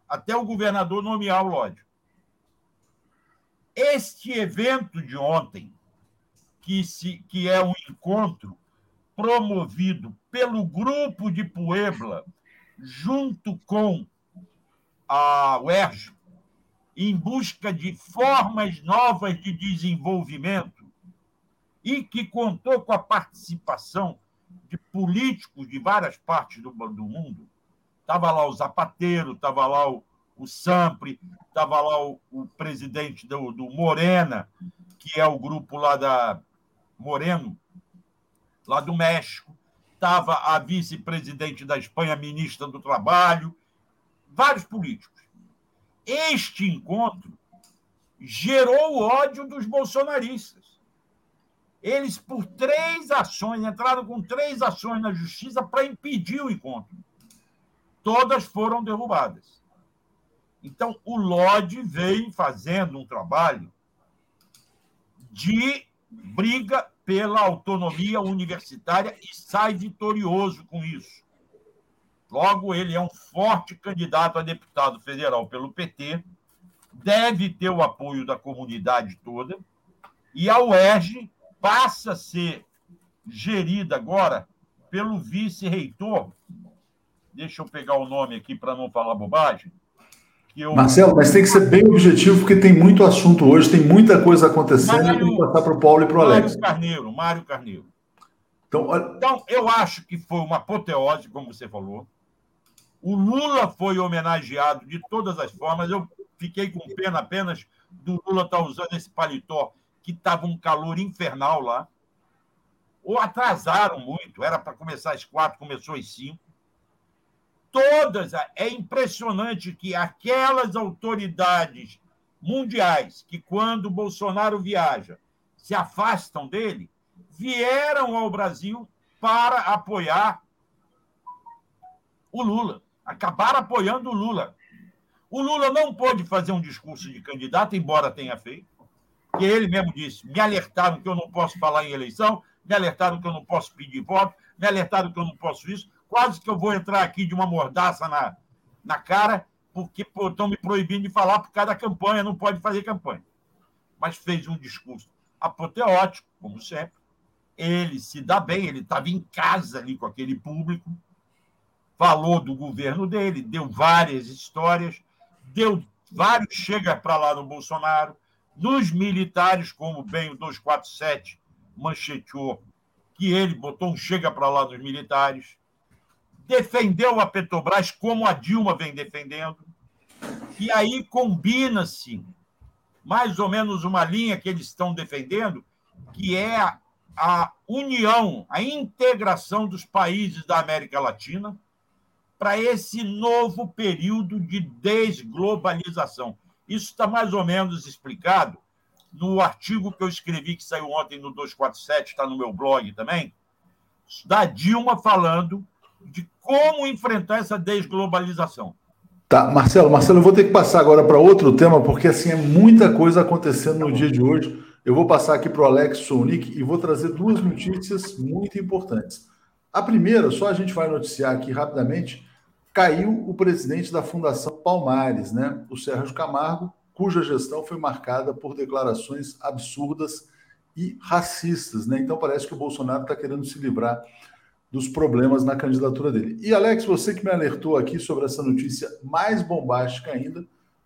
até o governador nomear o Lodge. Este evento de ontem, que, se, que é um encontro promovido pelo grupo de Puebla, junto com a UERJ, em busca de formas novas de desenvolvimento e que contou com a participação de políticos de várias partes do, do mundo. Estava lá o Zapateiro, estava lá o, o Sampre, estava lá o, o presidente do, do, Morena, que é o grupo lá da Moreno, lá do México, estava a vice-presidente da Espanha, ministra do Trabalho, vários políticos. Este encontro gerou o ódio dos bolsonaristas. Eles, por três ações, entraram com três ações na justiça para impedir o encontro. Todas foram derrubadas. Então, o Lodge vem fazendo um trabalho de briga pela autonomia universitária e sai vitorioso com isso. Logo, ele é um forte candidato a deputado federal pelo PT, deve ter o apoio da comunidade toda, e a UERJ passa a ser gerida agora pelo vice-reitor. Deixa eu pegar o nome aqui para não falar bobagem.
Eu... Marcelo, mas tem que ser bem objetivo, porque tem muito assunto hoje, tem muita coisa acontecendo, Mário, tem que passar para o Paulo e para o Alex.
Mário Carneiro, Mário Carneiro. Então, olha... então, eu acho que foi uma apoteose, como você falou. O Lula foi homenageado de todas as formas. Eu fiquei com pena apenas do Lula estar tá usando esse paletó, que estava um calor infernal lá. Ou atrasaram muito, era para começar às quatro, começou às cinco. Todas, é impressionante que aquelas autoridades mundiais que, quando Bolsonaro viaja, se afastam dele, vieram ao Brasil para apoiar o Lula acabaram apoiando o Lula. O Lula não pôde fazer um discurso de candidato, embora tenha feito, que ele mesmo disse: me alertaram que eu não posso falar em eleição, me alertaram que eu não posso pedir voto, me alertaram que eu não posso isso. Quase que eu vou entrar aqui de uma mordaça na, na cara, porque estão me proibindo de falar por causa da campanha, não pode fazer campanha. Mas fez um discurso apoteótico, como sempre. Ele se dá bem, ele estava em casa ali com aquele público falou do governo dele, deu várias histórias, deu vários chega para lá no Bolsonaro, nos militares, como bem o 247 mancheteou, que ele botou um chega para lá nos militares, defendeu a Petrobras como a Dilma vem defendendo, e aí combina-se mais ou menos uma linha que eles estão defendendo, que é a união, a integração dos países da América Latina, para esse novo período de desglobalização. Isso está mais ou menos explicado no artigo que eu escrevi, que saiu ontem no 247, está no meu blog também, da Dilma falando de como enfrentar essa desglobalização.
Tá, Marcelo, Marcelo, eu vou ter que passar agora para outro tema, porque assim é muita coisa acontecendo no dia de hoje. Eu vou passar aqui para o Alex Sonic e vou trazer duas notícias muito importantes. A primeira, só a gente vai noticiar aqui rapidamente, caiu o presidente da Fundação Palmares, né? O Sérgio Camargo, cuja gestão foi marcada por declarações absurdas e racistas, né? Então parece que o Bolsonaro está querendo se livrar dos problemas na candidatura dele. E Alex, você que me alertou aqui sobre essa notícia mais bombástica ainda,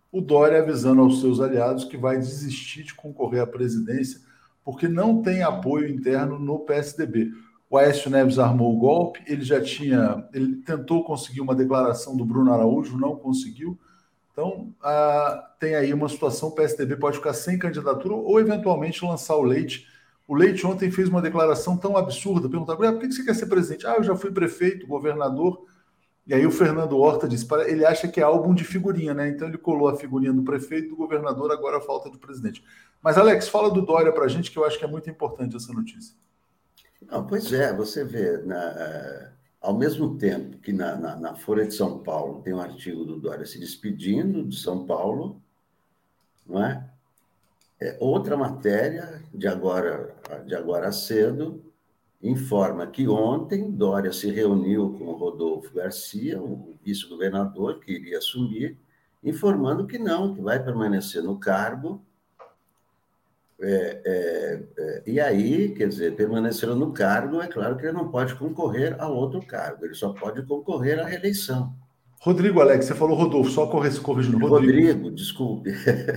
o Dória avisando aos seus aliados que vai desistir de concorrer à presidência porque não tem apoio interno no PSDB o Aécio Neves armou o golpe, ele já tinha, ele tentou conseguir uma declaração do Bruno Araújo, não conseguiu. Então, ah, tem aí uma situação, o PSDB pode ficar sem candidatura ou eventualmente lançar o leite. O Leite ontem fez uma declaração tão absurda, perguntava, ah, por que você quer ser presidente? Ah, eu já fui prefeito, governador. E aí o Fernando Horta disse, ele acha que é álbum de figurinha, né? Então ele colou a figurinha do prefeito, do governador, agora falta de presidente. Mas, Alex, fala do Dória para a gente, que eu acho que é muito importante essa notícia.
Não, pois é, você vê, na, ao mesmo tempo que na, na, na, Folha de São Paulo tem um artigo do Dória se despedindo de São Paulo, não é? é outra matéria de agora, de agora cedo informa que ontem Dória se reuniu com Rodolfo Garcia, o vice-governador que iria assumir, informando que não, que vai permanecer no cargo é, é, é, e aí, quer dizer, permanecendo no cargo, é claro que ele não pode concorrer a outro cargo, ele só pode concorrer à reeleição.
Rodrigo, Alex, você falou Rodolfo, só corrigindo.
Rodrigo, Rodrigo desculpe.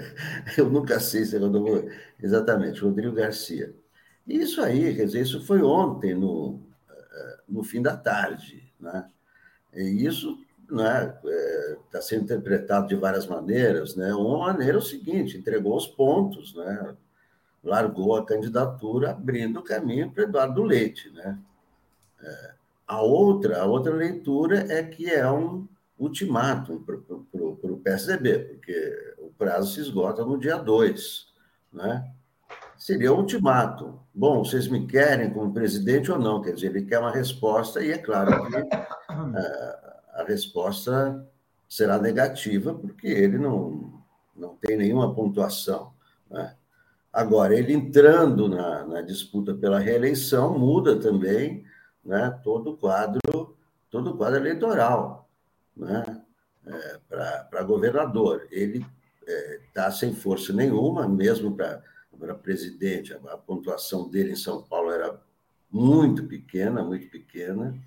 Eu nunca sei se é Rodolfo. Exatamente, Rodrigo Garcia. Isso aí, quer dizer, isso foi ontem, no, no fim da tarde. Né? E isso está né, é, sendo interpretado de várias maneiras. Né? Uma maneira é o seguinte: entregou os pontos, né? Largou a candidatura, abrindo o caminho para Eduardo Leite. Né? É, a, outra, a outra leitura é que é um ultimátum para o PSDB, porque o prazo se esgota no dia 2. Né? Seria um ultimato. Bom, vocês me querem como presidente ou não? Quer dizer, ele quer uma resposta, e é claro que a, é, a resposta será negativa, porque ele não, não tem nenhuma pontuação. Né? Agora, ele entrando na, na disputa pela reeleição, muda também né, todo o quadro, todo o quadro eleitoral né, é, para governador. Ele está é, sem força nenhuma, mesmo para presidente, a, a pontuação dele em São Paulo era muito pequena, muito pequena.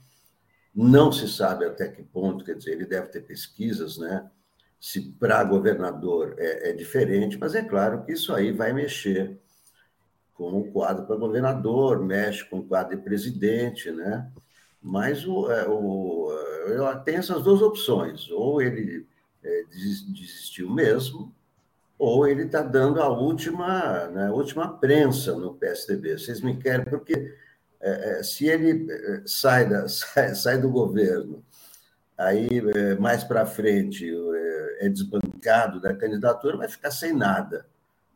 Não se sabe até que ponto, quer dizer, ele deve ter pesquisas, né? Se para governador é, é, diferente, mas é claro que isso aí vai mexer com o quadro para governador, mexe com o quadro de presidente, né? Mas o, é, o, tem essas duas opções: ou ele é, desistiu mesmo, ou ele está dando a última, né, a última prensa no PSDB. Vocês me querem, porque é, é se ele é, sai, da, sai, sai do governo, aí mais para frente é desbancado da candidatura, vai ficar sem nada.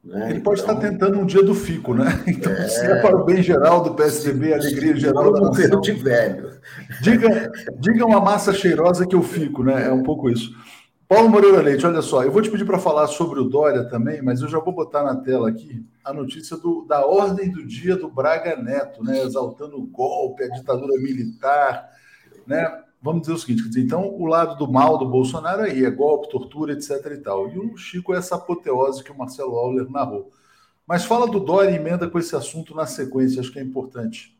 Né? Ele pode então, estar tentando um dia do fico, né? Então, é, se é para o bem geral do PSDB, a alegria geral da nação.
de velho.
Diga, diga uma massa cheirosa que eu fico, né? É um pouco isso. Paulo Moreira Leite, olha só, eu vou te pedir para falar sobre o Dória também, mas eu já vou botar na tela aqui a notícia do, da ordem do dia do Braga Neto, né? Exaltando o golpe, a ditadura militar, né? Vamos dizer o seguinte: dizer, então o lado do mal do Bolsonaro aí é golpe, tortura, etc. e tal. E o Chico é essa apoteose que o Marcelo Auler narrou. Mas fala do Dória e emenda com esse assunto na sequência, acho que é importante.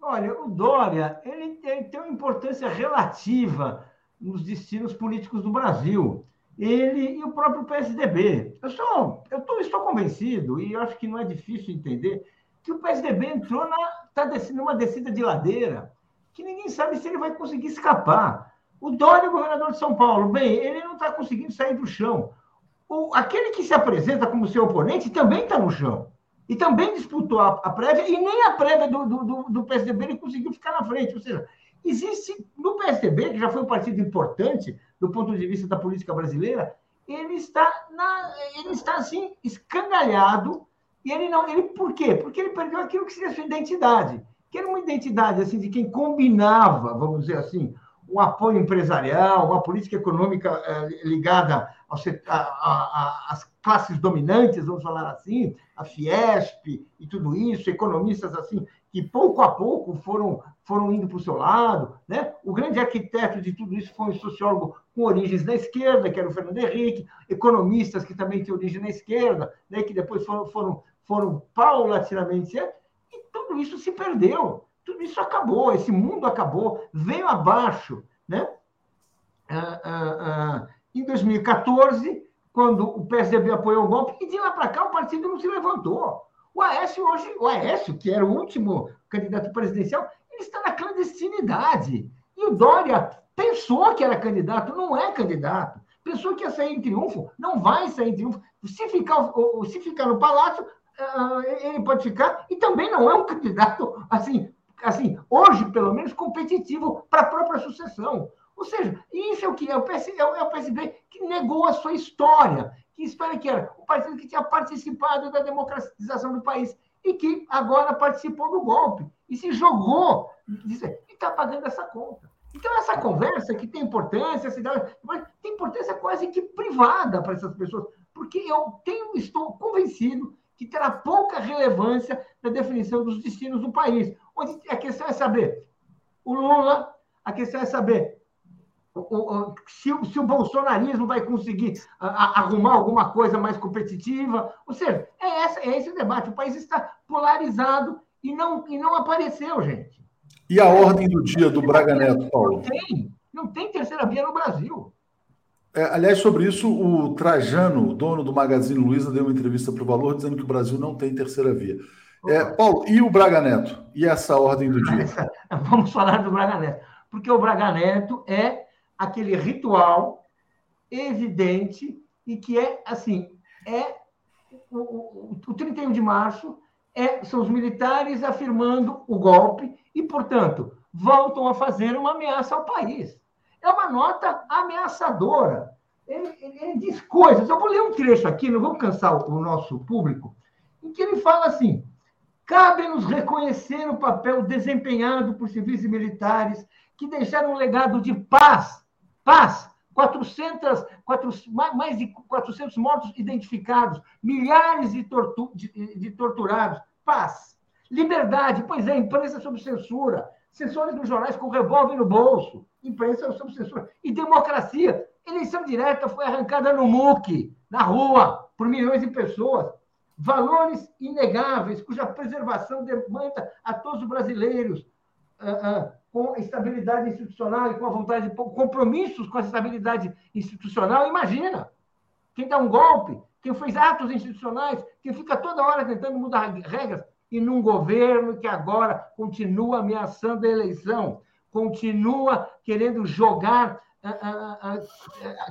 Olha, o Dória ele tem, tem uma importância relativa nos destinos políticos do Brasil. Ele e o próprio PSDB. Eu, sou, eu tô, estou convencido, e acho que não é difícil entender, que o PSDB entrou na. está numa descida de ladeira que ninguém sabe se ele vai conseguir escapar. O Dória, governador de São Paulo, bem, ele não está conseguindo sair do chão. O, aquele que se apresenta como seu oponente também está no chão. E também disputou a, a prévia, e nem a prévia do, do, do, PSDB ele conseguiu ficar na frente. Ou seja, existe no PSDB, que já foi um partido importante do ponto de vista da política brasileira, ele está, na, ele está assim, escangalhado. E ele não. Ele, por quê? Porque ele perdeu aquilo que seria sua identidade que era uma identidade assim de quem combinava, vamos dizer assim, um apoio empresarial, uma política econômica eh, ligada às classes dominantes, vamos falar assim, a Fiesp e tudo isso, economistas assim que pouco a pouco foram foram indo para o seu lado, né? O grande arquiteto de tudo isso foi um sociólogo com origens na esquerda, que era o Fernando Henrique, economistas que também têm origem na esquerda, né? Que depois foram foram, foram paulatinamente tudo isso se perdeu, tudo isso acabou, esse mundo acabou, veio abaixo. Né? Ah, ah, ah, em 2014, quando o PSDB apoiou o golpe, e de lá para cá o partido não se levantou. O Aécio hoje, o Aécio, que era o último candidato presidencial, ele está na clandestinidade. E o Dória pensou que era candidato, não é candidato. Pensou que ia sair em triunfo, não vai sair em triunfo. Se ficar, se ficar no palácio, ele pode ficar, e também não é um candidato, assim, assim hoje, pelo menos, competitivo para a própria sucessão. Ou seja, isso é o que é o, PSB, é o PSB é que negou a sua história. Que história que era? O partido que tinha participado da democratização do país e que agora participou do golpe e se jogou e está pagando essa conta. Então, essa conversa que tem importância, tem importância quase que privada para essas pessoas, porque eu tenho, estou convencido que terá pouca relevância na definição dos destinos do país. Onde a questão é saber o Lula, a questão é saber o, o, se, se, o bolsonarismo vai conseguir a, a, arrumar alguma coisa mais competitiva. Ou seja, é, essa, é esse o debate. O país está polarizado e não, e não apareceu, gente.
E a ordem do dia do Braga Neto, Paulo?
Não tem. Não tem terceira via no Brasil.
É, aliás, sobre isso, o Trajano, dono do Magazine Luiza, deu uma entrevista para o Valor dizendo que o Brasil não tem terceira via. É, Paulo, e o Braga Neto? E essa ordem do dia?
Vamos falar do Braga Neto. Porque o Braga Neto é aquele ritual evidente e que é, assim, é o, o, o 31 de março é, são os militares afirmando o golpe e, portanto, voltam a fazer uma ameaça ao país. É uma nota ameaçadora. Ele, ele, ele diz coisas. Eu vou ler um trecho aqui, não vou cansar o, o nosso público, em que ele fala assim: cabe-nos reconhecer o papel desempenhado por civis e militares que deixaram um legado de paz, paz, 400, 400, mais de 400 mortos identificados, milhares de, tortu, de, de torturados, paz, liberdade, pois é, imprensa sob censura, censores nos jornais com revólver no bolso, imprensa sob censura. E democracia. Eleição direta foi arrancada no MUC, na rua, por milhões de pessoas. Valores inegáveis, cuja preservação demanda a todos os brasileiros, uh, uh, com estabilidade institucional e com a vontade de compromissos com a estabilidade institucional. Imagina, quem dá um golpe, quem fez atos institucionais, quem fica toda hora tentando mudar regras, e num governo que agora continua ameaçando a eleição, continua querendo jogar,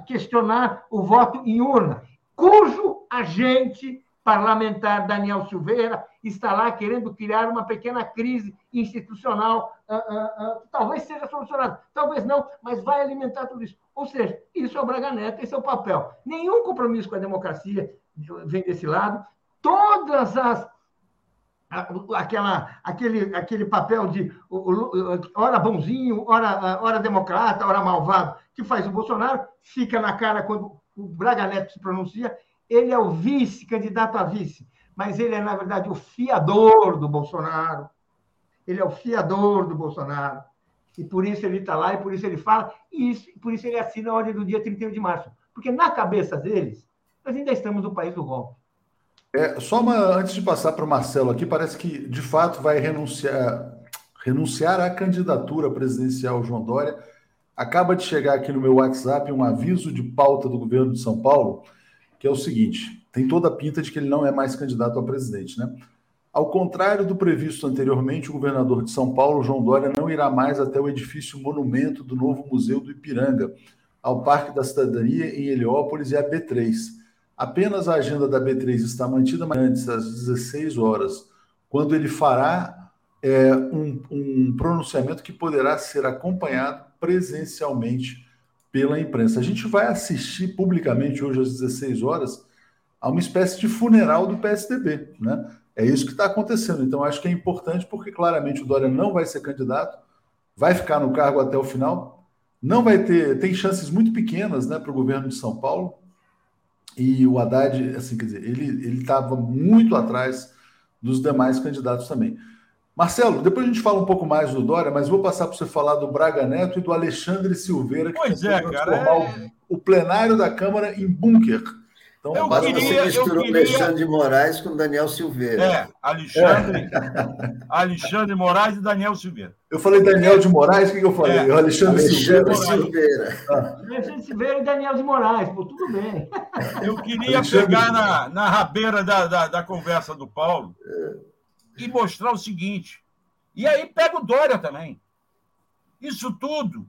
questionar o voto em urna, cujo agente parlamentar Daniel Silveira está lá querendo criar uma pequena crise institucional, talvez seja solucionada, talvez não, mas vai alimentar tudo isso. Ou seja, isso é o Braga Neto, esse é o papel. Nenhum compromisso com a democracia vem desse lado. Todas as aquela, aquele, aquele papel de hora bonzinho, hora, hora democrata, hora malvado, que faz o Bolsonaro, fica na cara quando o Braga Neto se pronuncia, ele é o vice, candidato a vice, mas ele é, na verdade, o fiador do Bolsonaro. Ele é o fiador do Bolsonaro. E por isso ele está lá, e por isso ele fala, e isso, por isso ele assina a ordem do dia 31 de março. Porque na cabeça deles, nós ainda estamos no país do golpe.
É, só uma, antes de passar para o Marcelo aqui, parece que de fato vai renunciar, renunciar à candidatura presidencial João Dória. Acaba de chegar aqui no meu WhatsApp um aviso de pauta do governo de São Paulo, que é o seguinte: tem toda a pinta de que ele não é mais candidato a presidente, né? Ao contrário do previsto anteriormente, o governador de São Paulo, João Dória, não irá mais até o edifício monumento do novo Museu do Ipiranga, ao Parque da Cidadania em Heliópolis e a B3 Apenas a agenda da B3 está mantida antes às 16 horas, quando ele fará é, um, um pronunciamento que poderá ser acompanhado presencialmente pela imprensa. A gente vai assistir publicamente hoje às 16 horas a uma espécie de funeral do PSDB, né? É isso que está acontecendo. Então, acho que é importante porque claramente o Dória não vai ser candidato, vai ficar no cargo até o final, não vai ter, tem chances muito pequenas, né, para o governo de São Paulo. E o Haddad, assim, quer dizer, ele estava muito atrás dos demais candidatos também. Marcelo, depois a gente fala um pouco mais do Dória, mas vou passar para você falar do Braga Neto e do Alexandre Silveira, que
pois é, cara, é...
o plenário da Câmara em bunker.
Então, eu queria, você misturou queria... Alexandre de Moraes com Daniel Silveira.
É, Alexandre, é. Alexandre Moraes e Daniel Silveira.
Eu falei Daniel de Moraes, o que, eu falei? É.
Alexandre, Alexandre Silveira. Silveira.
Ah. Alexandre Silveira e Daniel de Moraes, pô, tudo bem.
Eu queria Alexandre... pegar na, na rabeira da, da, da conversa do Paulo e mostrar o seguinte. E aí pega o Dória também. Isso tudo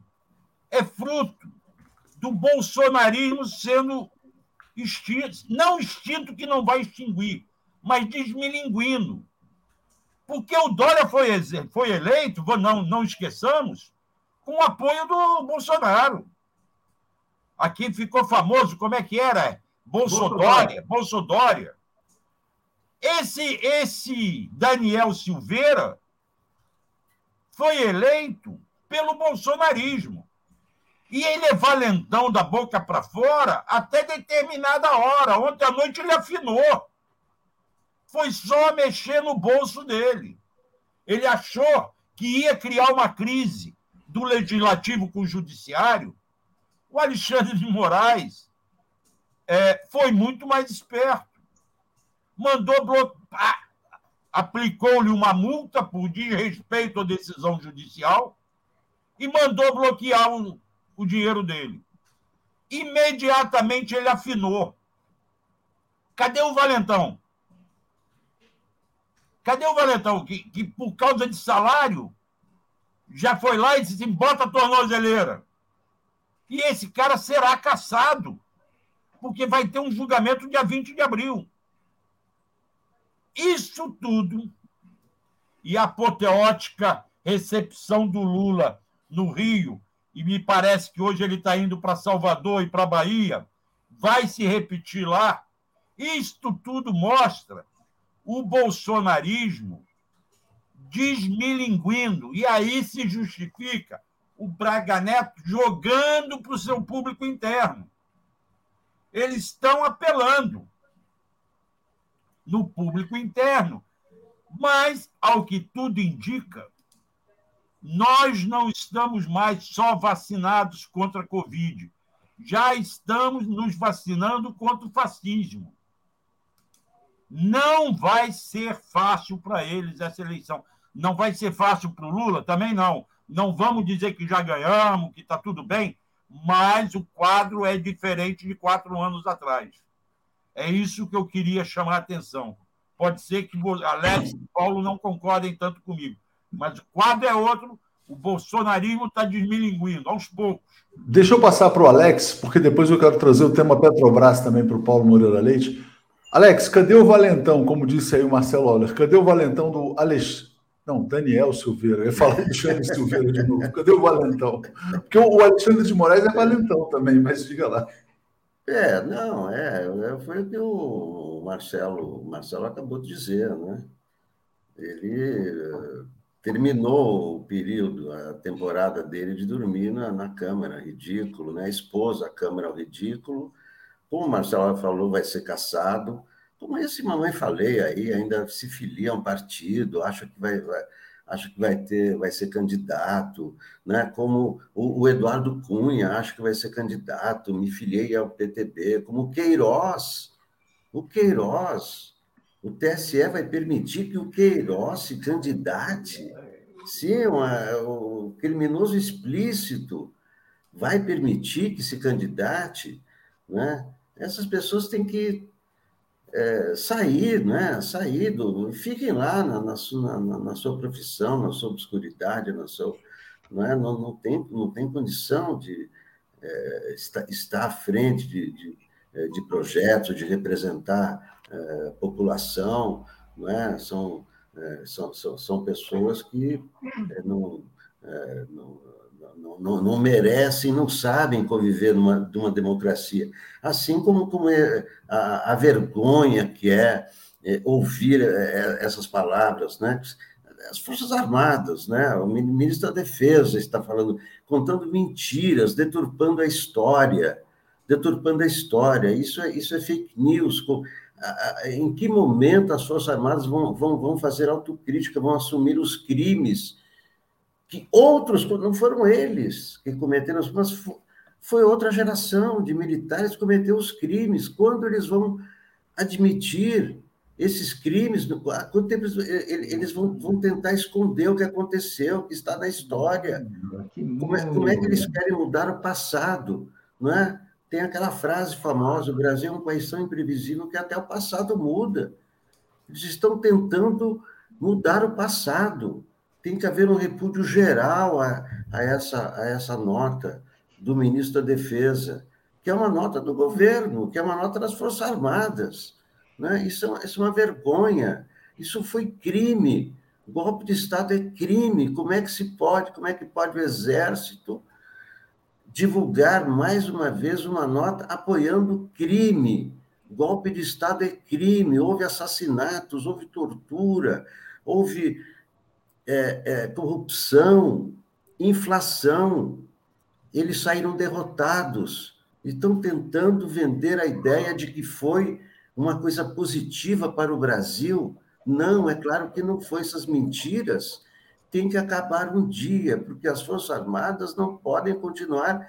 é fruto do bolsonarismo sendo extinto, não extinto que não vai extinguir, mas desmilinguindo. Porque o Dória foi, foi eleito, não, não esqueçamos, com o apoio do Bolsonaro. Aqui ficou famoso, como é que era? Bolsodória, Bolsodória. Esse, esse Daniel Silveira foi eleito pelo bolsonarismo. E ele é valentão da boca para fora até determinada hora. Ontem à noite ele afinou. Foi só mexer no bolso dele. Ele achou que ia criar uma crise do legislativo com o judiciário. O Alexandre de Moraes é, foi muito mais esperto. Mandou bloquear, aplicou-lhe uma multa por desrespeito à decisão judicial e mandou bloquear o, o dinheiro dele. Imediatamente ele afinou. Cadê o Valentão? Cadê o Valentão? Que, que por causa de salário já foi lá e disse assim: bota a tornozeleira. E esse cara será caçado, porque vai ter um julgamento dia 20 de abril. Isso tudo e a apoteótica recepção do Lula no Rio, e me parece que hoje ele está indo para Salvador e para Bahia, vai se repetir lá. Isto tudo mostra o bolsonarismo desmilinguindo, e aí se justifica o Braga Neto jogando para o seu público interno. Eles estão apelando no público interno, mas, ao que tudo indica, nós não estamos mais só vacinados contra a Covid, já estamos nos vacinando contra o fascismo. Não vai ser fácil para eles essa eleição. Não vai ser fácil para o Lula? Também não. Não vamos dizer que já ganhamos, que está tudo bem, mas o quadro é diferente de quatro anos atrás. É isso que eu queria chamar a atenção. Pode ser que Alex e Paulo não concordem tanto comigo, mas o quadro é outro, o bolsonarismo está desmilinguindo, aos poucos.
Deixa eu passar para o Alex, porque depois eu quero trazer o tema Petrobras também para o Paulo Moreira Leite. Alex, cadê o Valentão, como disse aí o Marcelo Oller? Cadê o Valentão do Alex? Não, Daniel Silveira. Eu ia falar Alexandre Silveira de novo. Cadê o Valentão? Porque o Alexandre de Moraes é Valentão também, mas diga lá.
É, não, é, é foi o que o Marcelo, o Marcelo acabou de dizer, né? Ele terminou o período, a temporada dele de dormir na, na Câmara, ridículo, né? Expôs a Câmara ao ridículo. Como o Marcelo falou, vai ser caçado. Como esse mamãe falei aí, ainda se filia a um partido, acha que vai, vai que vai ter, vai ser candidato, né? Como o, o Eduardo Cunha acha que vai ser candidato, me filiei ao PTB, como o Queiroz, o Queiroz, o TSE vai permitir que o Queiroz se candidate? Sim, uma, o criminoso explícito vai permitir que se candidate? Né? Essas pessoas têm que é, sair, né? sair do. Fiquem lá na, na, sua, na, na, sua profissão, na sua obscuridade, na sua, não, é? não, não, tem, não tem condição de é, estar, estar à frente de, de, é, de projetos, de representar é, população, não é? São, é, são, são, são, pessoas que é, não, é, não, não, não, não, merecem, não sabem conviver numa, numa democracia. Assim como, como é a, a vergonha que é, é ouvir essas palavras, né? as Forças Armadas, né? o ministro da Defesa está falando, contando mentiras, deturpando a história, deturpando a história. Isso é, isso é fake news em que momento as Forças Armadas vão, vão, vão fazer autocrítica, vão assumir os crimes que outros, não foram eles que cometeram, mas foi outra geração de militares que cometeu os crimes. Quando eles vão admitir esses crimes, quanto tempo eles vão, vão tentar esconder o que aconteceu, o que está na história? Como é, como é que eles querem mudar o passado? Não é? Tem aquela frase famosa: o Brasil é um país tão imprevisível que até o passado muda. Eles estão tentando mudar o passado. Tem que haver um repúdio geral a, a, essa, a essa nota do ministro da Defesa, que é uma nota do governo, que é uma nota das Forças Armadas. Né? Isso, é, isso é uma vergonha. Isso foi crime. O golpe de Estado é crime. Como é que se pode? Como é que pode o Exército divulgar mais uma vez uma nota apoiando crime? Golpe de Estado é crime. Houve assassinatos, houve tortura, houve é, é, corrupção, inflação. Eles saíram derrotados e estão tentando vender a ideia de que foi uma coisa positiva para o Brasil. Não, é claro que não foi. Essas mentiras têm que acabar um dia, porque as Forças Armadas não podem continuar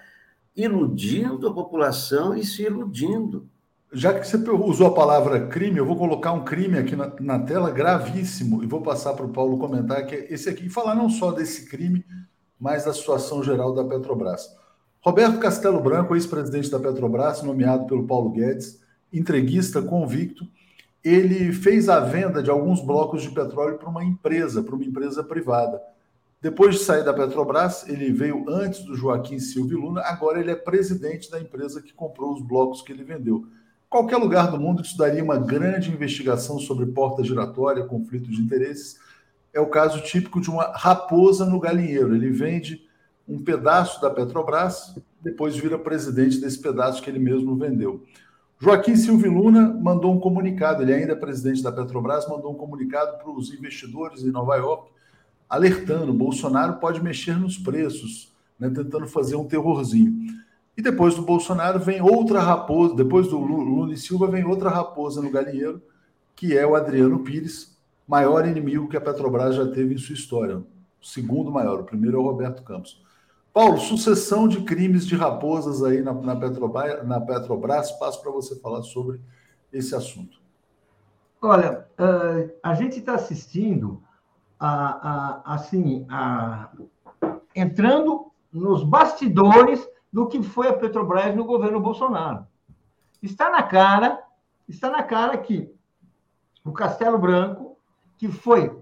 iludindo a população e se iludindo.
Já que você usou a palavra crime, eu vou colocar um crime aqui na, na tela gravíssimo e vou passar para o Paulo comentar que é esse aqui, e falar não só desse crime, mas da situação geral da Petrobras. Roberto Castelo Branco, ex-presidente da Petrobras, nomeado pelo Paulo Guedes, entreguista convicto, ele fez a venda de alguns blocos de petróleo para uma empresa, para uma empresa privada. Depois de sair da Petrobras, ele veio antes do Joaquim Silvio Luna, agora ele é presidente da empresa que comprou os blocos que ele vendeu. Qualquer lugar do mundo isso daria uma grande investigação sobre porta giratória, conflito de interesses. É o caso típico de uma raposa no galinheiro. Ele vende um pedaço da Petrobras, depois vira presidente desse pedaço que ele mesmo vendeu. Joaquim Silvio Luna mandou um comunicado, ele ainda é presidente da Petrobras, mandou um comunicado para os investidores em Nova York, alertando: Bolsonaro pode mexer nos preços, né, tentando fazer um terrorzinho. E depois do Bolsonaro vem outra raposa, depois do Lula e Silva vem outra raposa no galinheiro, que é o Adriano Pires, maior inimigo que a Petrobras já teve em sua história. O segundo maior, o primeiro é o Roberto Campos. Paulo, sucessão de crimes de raposas aí na, na, Petrobras, na Petrobras. Passo para você falar sobre esse assunto.
Olha, uh, a gente está assistindo a, a, assim, a, entrando nos bastidores do que foi a Petrobras no governo Bolsonaro. Está na cara, está na cara que o Castelo Branco, que foi uh,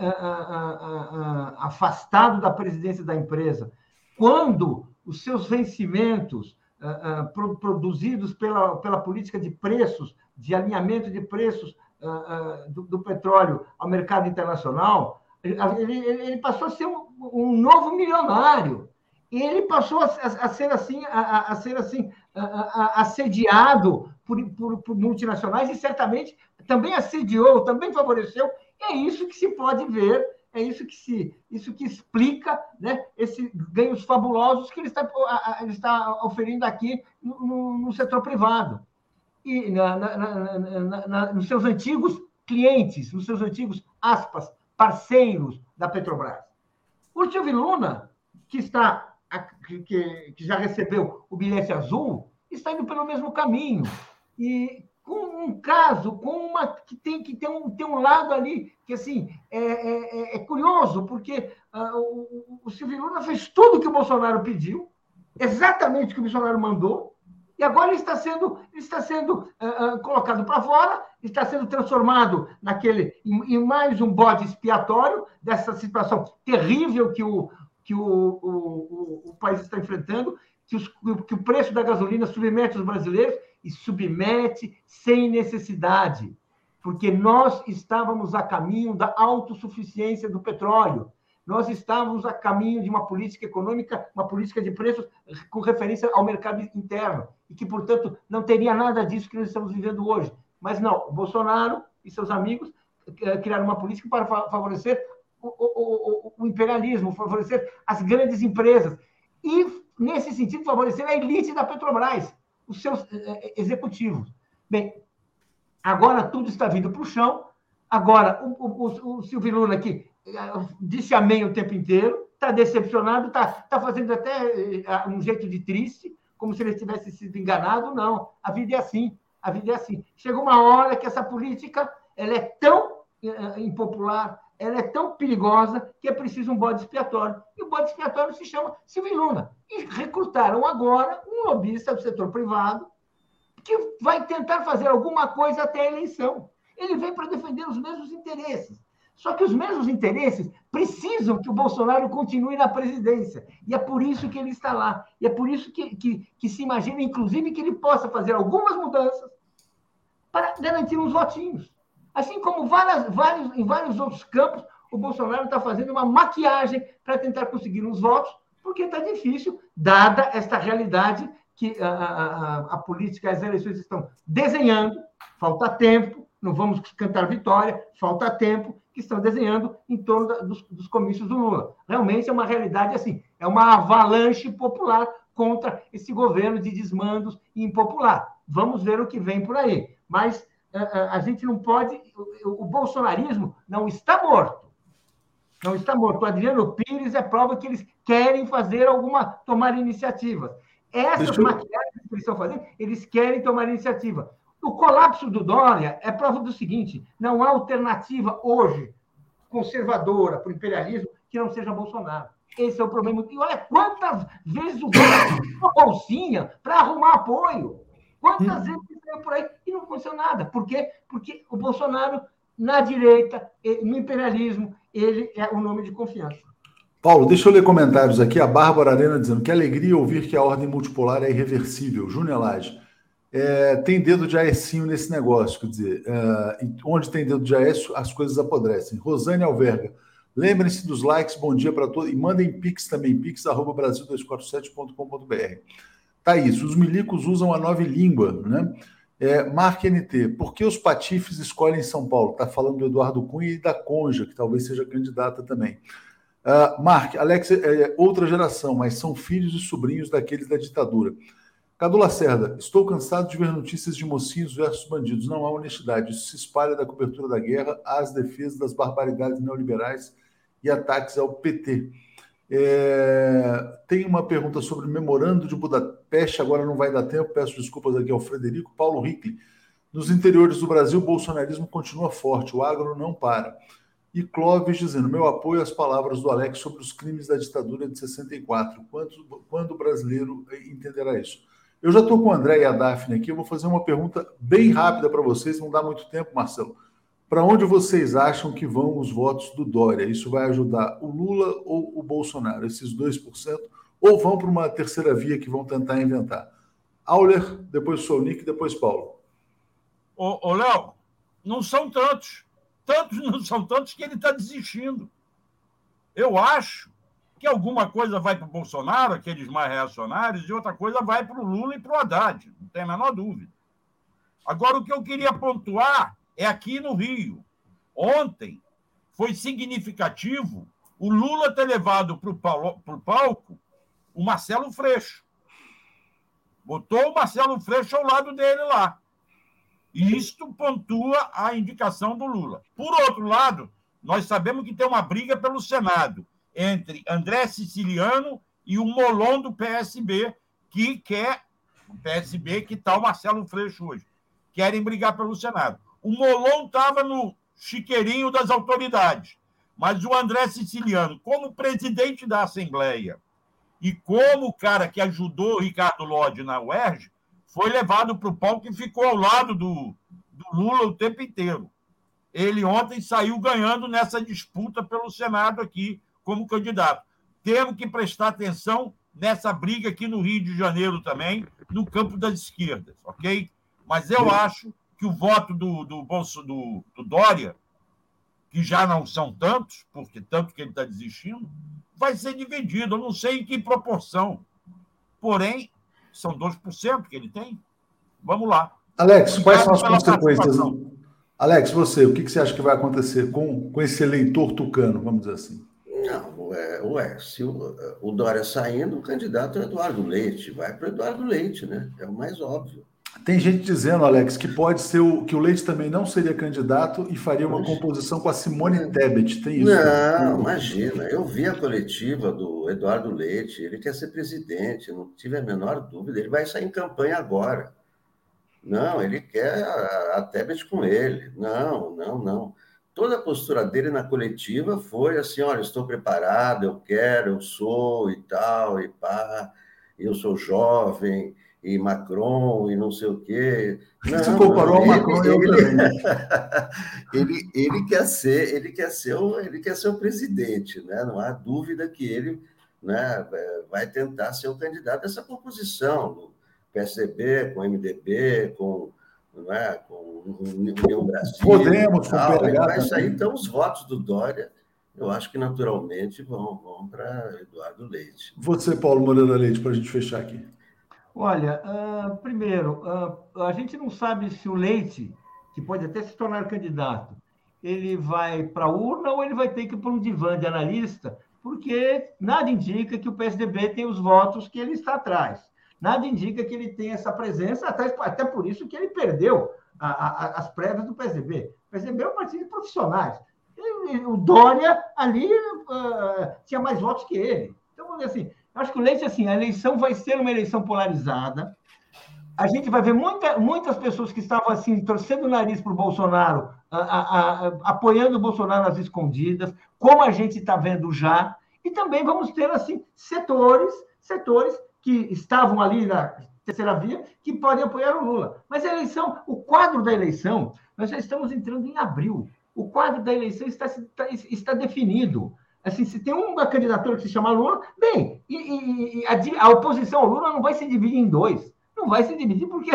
uh, afastado da presidência da empresa quando os seus vencimentos uh, uh, produzidos pela, pela política de preços, de alinhamento de preços uh, do, do, petróleo ao mercado internacional, ele, ele passou a ser um, um, novo milionário. E ele passou a, a, a ser assim, a, a ser assim assediado por, por, por multinacionais e certamente também assediou, também favoreceu. E é isso que se pode ver é isso que se isso que explica né, esses ganhos fabulosos que ele está, ele está oferindo aqui no, no setor privado. E na, na, na, nos seus antigos clientes, nos seus antigos, aspas, parceiros da Petrobras. Silvio Luna, que, está, que, que já recebeu o bilhete azul, está indo pelo mesmo caminho. E com um caso, com uma que tem que ter um, ter um lado ali que assim é, é, é, é curioso, porque uh, o, o Silvio Luna fez tudo que o Bolsonaro pediu, exatamente o que o Bolsonaro mandou, e agora ele está sendo, ele está sendo uh, uh, colocado para fora, está sendo transformado naquele em, em, mais um bode expiatório dessa situação terrível que o, que o, o, o, o país está enfrentando, que, os, que o preço da gasolina submete os brasileiros e submete sem necessidade, porque nós estávamos a caminho da autossuficiência do petróleo. Nós estávamos a caminho de uma política econômica, uma política de preços com referência ao mercado interno, e que, portanto, não teria nada disso que nós estamos vivendo hoje. Mas não, Bolsonaro e seus amigos eh, criaram uma política para favorecer o, o, o, o imperialismo, favorecer as grandes empresas. E, nesse sentido, favorecer a elite da Petrobras, os seus eh, executivos. Bem, agora tudo está vindo para o chão. Agora, o, o, o Silvio Lula aqui eh, disse amém o tempo inteiro, está decepcionado, está tá fazendo até eh, um jeito de triste, como se ele tivesse sido enganado. Não, a vida é assim, a vida é assim. Chega uma hora que essa política ela é tão impopular, ela é tão perigosa que é preciso um bode expiatório. E o bode expiatório se chama Silvio Luna. E recrutaram agora um lobista do setor privado que vai tentar fazer alguma coisa até a eleição. Ele vem para defender os mesmos interesses. Só que os mesmos interesses precisam que o Bolsonaro continue na presidência. E é por isso que ele está lá. E é por isso que, que, que se imagina, inclusive, que ele possa fazer algumas mudanças para garantir uns votinhos. Assim como várias, vários, em vários outros campos, o Bolsonaro está fazendo uma maquiagem para tentar conseguir uns votos, porque está difícil, dada esta realidade que a, a, a, política, as eleições estão desenhando, falta tempo, não vamos cantar vitória, falta tempo, que estão desenhando em torno da, dos, dos comícios do Lula. Realmente é uma realidade assim, é uma avalanche popular contra esse governo de desmandos impopular. Vamos ver o que vem por aí. Mas a, eh, eh, a gente não pode. O, bolsonarismo não está morto. Não está morto. O Adriano Pires é prova que eles querem fazer alguma. tomar iniciativas. Essas eu... maquiagens que eles estão fazendo, eles querem tomar iniciativa. O colapso do Dória é prova do seguinte: não há alternativa hoje conservadora para o imperialismo que não seja Bolsonaro. Esse é o problema. E olha quantas vezes o Dória bolsinha para arrumar apoio. Quantas vezes ele saiu por aí e não aconteceu nada? Por quê? Porque o Bolsonaro, na direita, no imperialismo, ele é o nome de confiança.
Paulo, deixa eu ler comentários aqui. A Bárbara Arena dizendo que alegria ouvir que a ordem multipolar é irreversível. Júnior Lage. É, tem dedo de Aécio nesse negócio, quer dizer, é, onde tem dedo de Aécio, as coisas apodrecem. Rosane Alverga, lembrem-se dos likes, bom dia para todos, e mandem pix também, pix, arroba brasil247.com.br. Tá isso, os milicos usam a nova língua, né? É, Mark NT, por que os patifes escolhem São Paulo? Está falando do Eduardo Cunha e da Conja, que talvez seja candidata também. Uh, Mark, Alex é outra geração, mas são filhos e sobrinhos daqueles da ditadura. Cadu Lacerda, estou cansado de ver notícias de mocinhos versus bandidos. Não há honestidade. Isso se espalha da cobertura da guerra às defesas das barbaridades neoliberais e ataques ao PT. É... Tem uma pergunta sobre o memorando de Budapeste, agora não vai dar tempo, peço desculpas aqui ao Frederico. Paulo Rickley, nos interiores do Brasil, o bolsonarismo continua forte, o agro não para. E Clóvis dizendo: meu apoio às palavras do Alex sobre os crimes da ditadura de 64. Quando, quando o brasileiro entenderá isso? Eu já estou com o André e a Daphne aqui. Eu vou fazer uma pergunta bem rápida para vocês, não dá muito tempo, Marcelo. Para onde vocês acham que vão os votos do Dória? Isso vai ajudar o Lula ou o Bolsonaro? Esses 2%? Ou vão para uma terceira via que vão tentar inventar? Auler, depois Solnick, depois Paulo.
Ô, ô Léo, não são tantos. Tantos não são tantos que ele está desistindo. Eu acho que alguma coisa vai para o Bolsonaro, aqueles mais reacionários, e outra coisa vai para o Lula e para o Haddad, não tem a menor dúvida. Agora, o que eu queria pontuar é aqui no Rio. Ontem foi significativo o Lula ter levado para o palco o Marcelo Freixo. Botou o Marcelo Freixo ao lado dele lá. E isto pontua a indicação do Lula. Por outro lado, nós sabemos que tem uma briga pelo Senado entre André Siciliano e o Molon do PSB, que quer. O PSB que está o Marcelo Freixo hoje. Querem brigar pelo Senado. O Molon estava no chiqueirinho das autoridades. Mas o André Siciliano, como presidente da Assembleia e como o cara que ajudou o Ricardo Lodge na UERJ, foi levado para o palco e ficou ao lado do, do Lula o tempo inteiro. Ele ontem saiu ganhando nessa disputa pelo Senado aqui, como candidato. Temos que prestar atenção nessa briga aqui no Rio de Janeiro também, no campo das esquerdas, ok? Mas eu acho que o voto do, do, Bolso, do, do Dória, que já não são tantos, porque tanto que ele está desistindo, vai ser dividido. Eu não sei em que proporção. Porém, são 2% que ele tem. Vamos lá.
Alex, quais são as consequências? Alex, você, o que você acha que vai acontecer com, com esse eleitor tucano, vamos dizer assim?
Não, ué, ué se o, o Dória saindo, o candidato é Eduardo Leite. Vai para Eduardo Leite, né? É o mais óbvio.
Tem gente dizendo, Alex, que pode ser o, que o Leite também não seria candidato e faria uma composição com a Simone Tebet. Tem isso?
Não, imagina. Eu vi a coletiva do Eduardo Leite. Ele quer ser presidente, não tive a menor dúvida. Ele vai sair em campanha agora. Não, ele quer a, a Tebet com ele. Não, não, não toda a postura dele na coletiva foi assim: olha, estou preparado, eu quero, eu sou e tal, e pá, eu sou jovem, e Macron, e não sei o quê.
Não, Você comparou ao Macron ele,
ele, ele, ele, quer ser, ele quer ser o, ele quer ser o presidente, né? Não há dúvida que ele né, vai tentar ser o candidato dessa composição do PSDB, com o MDB, com não é? com União Brasil.
Podemos,
tal, vai sair, então, os votos do Dória, eu acho que naturalmente vão, vão para Eduardo Leite.
Você, Paulo Moreira Leite, para a gente fechar aqui.
Olha, uh, primeiro, uh, a gente não sabe se o Leite, que pode até se tornar candidato, ele vai para a urna ou ele vai ter que ir para um divã de analista, porque nada indica que o PSDB tem os votos que ele está atrás. Nada indica que ele tem essa presença, até, por isso que ele perdeu a, a, as prévias do PSDB. O PSDB é um partido de profissionais. O Dória ali uh, tinha mais votos que ele. Então, assim, acho que o Leite, assim, a eleição vai ser uma eleição polarizada. A gente vai ver muita, muitas pessoas que estavam assim, torcendo o nariz para o Bolsonaro, a, a, a, apoiando o Bolsonaro nas escondidas, como a gente está vendo já. E também vamos ter assim setores, setores que estavam ali na terceira via, que podem apoiar o Lula. Mas a eleição, o quadro da eleição, nós já estamos entrando em abril. O quadro da eleição está, está, está definido. Assim, se tem uma candidatura que se chama Lula, bem, e, e a, a, oposição ao Lula não vai se dividir em dois. Não vai se dividir porque,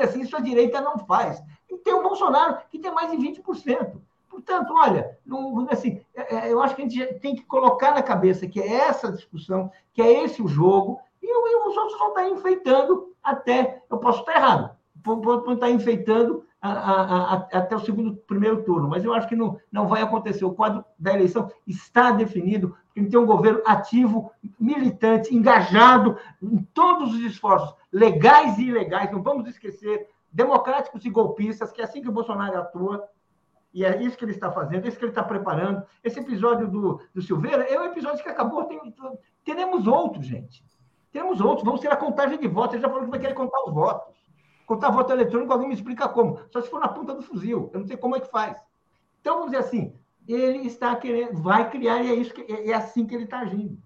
assim, isso a direita não faz. E tem o Bolsonaro, que tem mais de 20%. Portanto, olha, não, assim, é, é, eu acho que a gente tem que colocar na cabeça que é essa discussão, que é esse o jogo, e, e os outros vão estar enfeitando até. Eu posso estar errado, vão estar enfeitando a, a, a, até o segundo, primeiro turno, mas eu acho que não, não vai acontecer. O quadro da eleição está definido, porque tem um governo ativo, militante, engajado em todos os esforços, legais e ilegais, não vamos esquecer, democráticos e golpistas, que é assim que o Bolsonaro atua, e é isso que ele está fazendo, é isso que ele está preparando. Esse episódio do, do Silveira é um episódio que acabou. Tem, teremos outros, gente. Teremos outros. Vamos ter a contagem de votos. Ele já falou que vai querer contar os votos. Contar voto eletrônico, alguém me explica como. Só se for na ponta do fuzil. Eu não sei como é que faz. Então, vamos dizer assim, ele está querendo, vai criar e é, isso que, é assim que ele está agindo.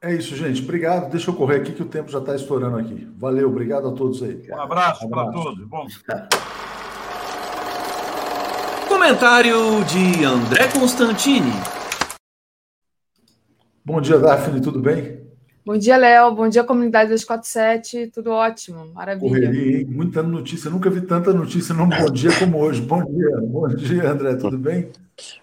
É isso, gente. Obrigado. Deixa eu correr aqui que o tempo já está estourando aqui. Valeu, obrigado a todos aí.
Um abraço, um abraço. para todos. Bom.
Comentário de André Constantini.
Bom dia, Daphne, tudo bem?
Bom dia, Léo. Bom dia, comunidade 247. Tudo ótimo, maravilha.
Correria, hein? Muita notícia. Nunca vi tanta notícia num bom dia como hoje. Bom dia, bom dia, André. Tudo bem?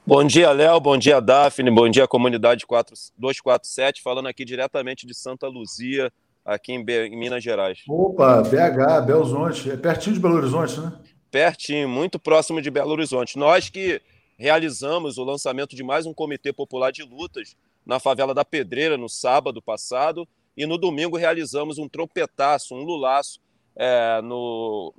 Bom dia, Léo. Bom dia, Daphne. Bom dia, comunidade 247. Falando aqui diretamente de Santa Luzia, aqui em, em Minas Gerais.
Opa, BH, Belo Horizonte. É pertinho de Belo Horizonte, né?
Pertinho, muito próximo de Belo Horizonte. Nós que realizamos o lançamento de mais um Comitê Popular de Lutas na favela da Pedreira no sábado passado e no domingo realizamos um trompetaço, um lulaço é, no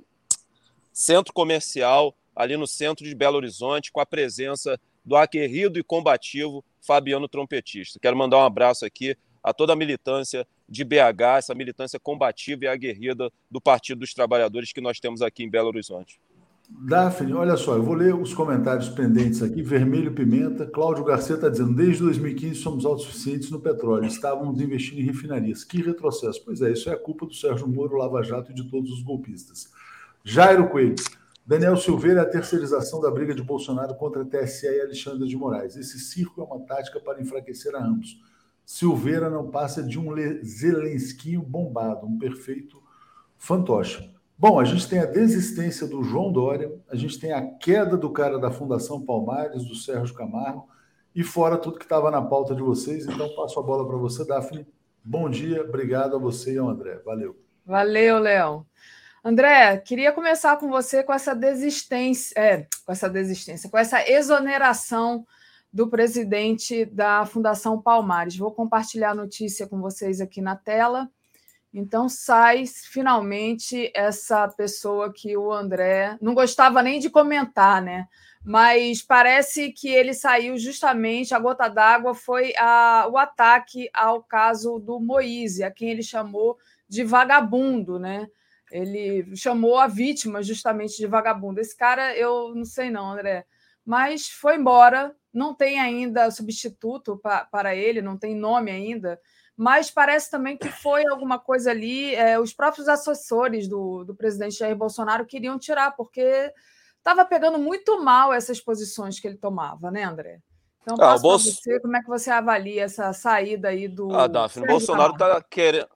centro comercial, ali no centro de Belo Horizonte, com a presença do aguerrido e combativo Fabiano Trompetista. Quero mandar um abraço aqui a toda a militância de BH, essa militância combativa e aguerrida do Partido dos Trabalhadores que nós temos aqui em Belo Horizonte.
Daphne, olha só, eu vou ler os comentários pendentes aqui. Vermelho Pimenta, Cláudio Garcia está dizendo: desde 2015 somos autossuficientes no petróleo, estávamos investindo em refinarias. Que retrocesso. Pois é, isso é a culpa do Sérgio Moro, Lava Jato e de todos os golpistas. Jairo Coelho, Daniel Silveira, a terceirização da briga de Bolsonaro contra a TSE e Alexandre de Moraes. Esse circo é uma tática para enfraquecer a ambos. Silveira não passa de um Zelensquinho bombado, um perfeito fantoche. Bom, a gente tem a desistência do João Dória, a gente tem a queda do cara da Fundação Palmares, do Sérgio Camargo, e fora tudo que estava na pauta de vocês. Então, passo a bola para você, Daphne. Bom dia, obrigado a você e ao André. Valeu.
Valeu, Leão. André, queria começar com você com essa desistência, é, com essa desistência, com essa exoneração do presidente da Fundação Palmares. Vou compartilhar a notícia com vocês aqui na tela. Então sai finalmente essa pessoa que o André não gostava nem de comentar, né? Mas parece que ele saiu justamente, a gota d'água foi a, o ataque ao caso do Moise, a quem ele chamou de vagabundo, né? Ele chamou a vítima justamente de vagabundo. Esse cara, eu não sei não, André, mas foi embora, não tem ainda substituto pa, para ele, não tem nome ainda mas parece também que foi alguma coisa ali. É, os próprios assessores do, do presidente Jair Bolsonaro queriam tirar, porque estava pegando muito mal essas posições que ele tomava, né, André? Então, ah, Bolso... você, como é que você avalia essa saída aí do.
Ah, Daphne, Bolsonaro está querendo.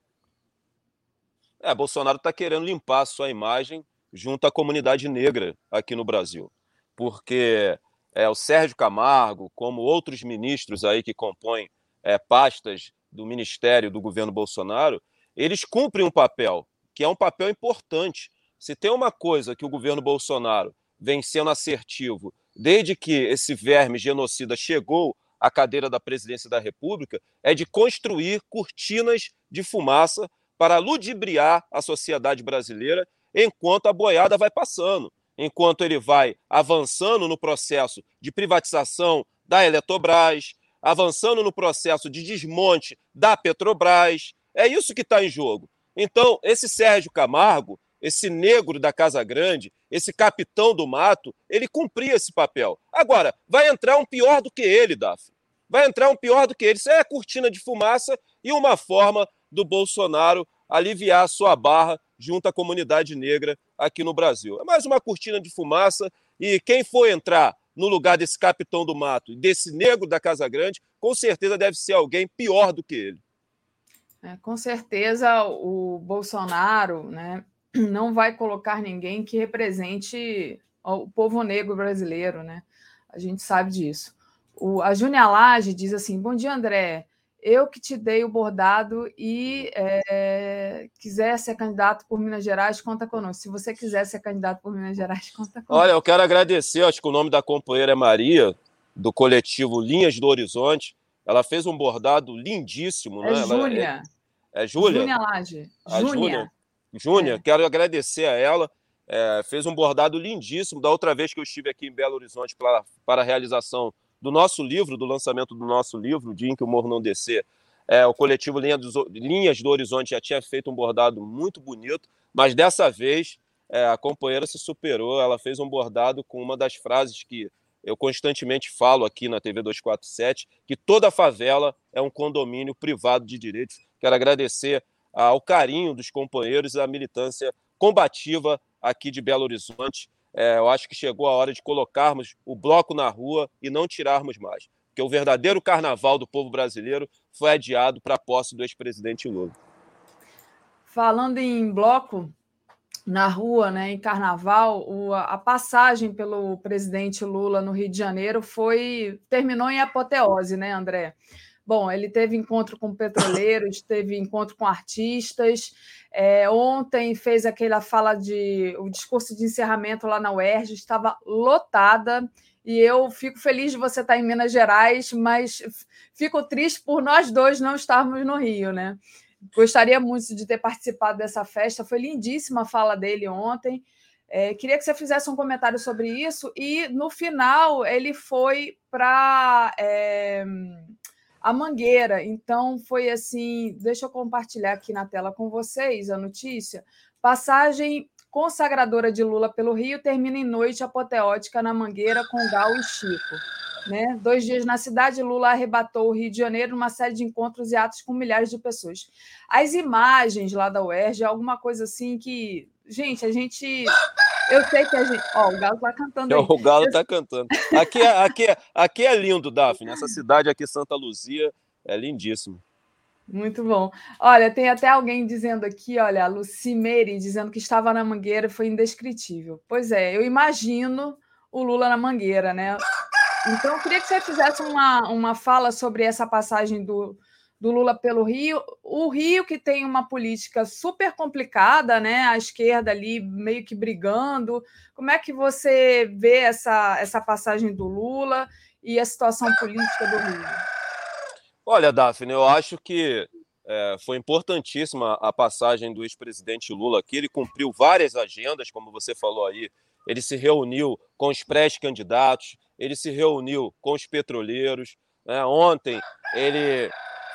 É, Bolsonaro está querendo limpar a sua imagem junto à comunidade negra aqui no Brasil. Porque é, o Sérgio Camargo, como outros ministros aí que compõem é, pastas do ministério do governo Bolsonaro, eles cumprem um papel, que é um papel importante. Se tem uma coisa que o governo Bolsonaro vem sendo assertivo desde que esse verme genocida chegou à cadeira da presidência da República, é de construir cortinas de fumaça para ludibriar a sociedade brasileira enquanto a boiada vai passando, enquanto ele vai avançando no processo de privatização da Eletrobras, avançando no processo de desmonte da Petrobras. É isso que está em jogo. Então, esse Sérgio Camargo, esse negro da Casa Grande, esse capitão do mato, ele cumpria esse papel. Agora, vai entrar um pior do que ele, Daphne. Vai entrar um pior do que ele. Isso é cortina de fumaça e uma forma do Bolsonaro aliviar a sua barra junto à comunidade negra aqui no Brasil. É mais uma cortina de fumaça e quem for entrar no lugar desse capitão do mato, desse negro da Casa Grande, com certeza deve ser alguém pior do que ele.
É, com certeza o Bolsonaro né, não vai colocar ninguém que represente o povo negro brasileiro, né? A gente sabe disso. O, a Júnia Lage diz assim: Bom dia, André eu que te dei o bordado e é, quiser ser candidato por Minas Gerais, conta conosco. Se você quiser ser candidato por Minas Gerais, conta conosco.
Olha, eu quero agradecer, acho que o nome da companheira é Maria, do coletivo Linhas do Horizonte. Ela fez um bordado lindíssimo,
é
né?
Júlia.
É, é Júlia?
Júlia Laje.
Júlia. Júnia, é. quero agradecer a ela. É, fez um bordado lindíssimo. Da outra vez que eu estive aqui em Belo Horizonte para, para a realização do nosso livro, do lançamento do nosso livro, Dia em que o Morro Não Descer. É, o coletivo Linha Linhas do Horizonte já tinha feito um bordado muito bonito, mas dessa vez é, a companheira se superou. Ela fez um bordado com uma das frases que eu constantemente falo aqui na TV 247, que toda favela é um condomínio privado de direitos. Quero agradecer ao carinho dos companheiros e à militância combativa aqui de Belo Horizonte é, eu acho que chegou a hora de colocarmos o bloco na rua e não tirarmos mais. Porque o verdadeiro carnaval do povo brasileiro foi adiado para a posse do ex-presidente Lula.
Falando em bloco na rua, né, em carnaval, o, a passagem pelo presidente Lula no Rio de Janeiro foi terminou em apoteose, né, André? Bom, ele teve encontro com petroleiros, teve encontro com artistas. É, ontem fez aquela fala de. o discurso de encerramento lá na UERJ, estava lotada. E eu fico feliz de você estar em Minas Gerais, mas fico triste por nós dois não estarmos no Rio, né? Gostaria muito de ter participado dessa festa. Foi lindíssima a fala dele ontem. É, queria que você fizesse um comentário sobre isso. E no final ele foi para. É a Mangueira. Então, foi assim. Deixa eu compartilhar aqui na tela com vocês a notícia. Passagem consagradora de Lula pelo Rio termina em noite apoteótica na Mangueira com Gal e Chico. Né? Dois dias na cidade, Lula arrebatou o Rio de Janeiro numa série de encontros e atos com milhares de pessoas. As imagens lá da UERJ é alguma coisa assim que. Gente, a gente eu sei que a gente. Ó, o Galo está cantando. Aí.
O Galo está cantando. Aqui é, aqui, é, aqui é lindo, Daphne. Essa cidade aqui, Santa Luzia, é lindíssimo.
Muito bom. Olha, tem até alguém dizendo aqui, olha, a Lucimeri dizendo que estava na Mangueira e foi indescritível. Pois é, eu imagino o Lula na Mangueira, né? Então, eu queria que você fizesse uma, uma fala sobre essa passagem do, do Lula pelo Rio. O Rio, que tem uma política super complicada, né? A esquerda ali meio que brigando. Como é que você vê essa, essa passagem do Lula e a situação política do Rio?
Olha, Daphne, eu acho que é, foi importantíssima a passagem do ex-presidente Lula aqui. Ele cumpriu várias agendas, como você falou aí. Ele se reuniu com os pré-candidatos, ele se reuniu com os petroleiros. Né? Ontem ele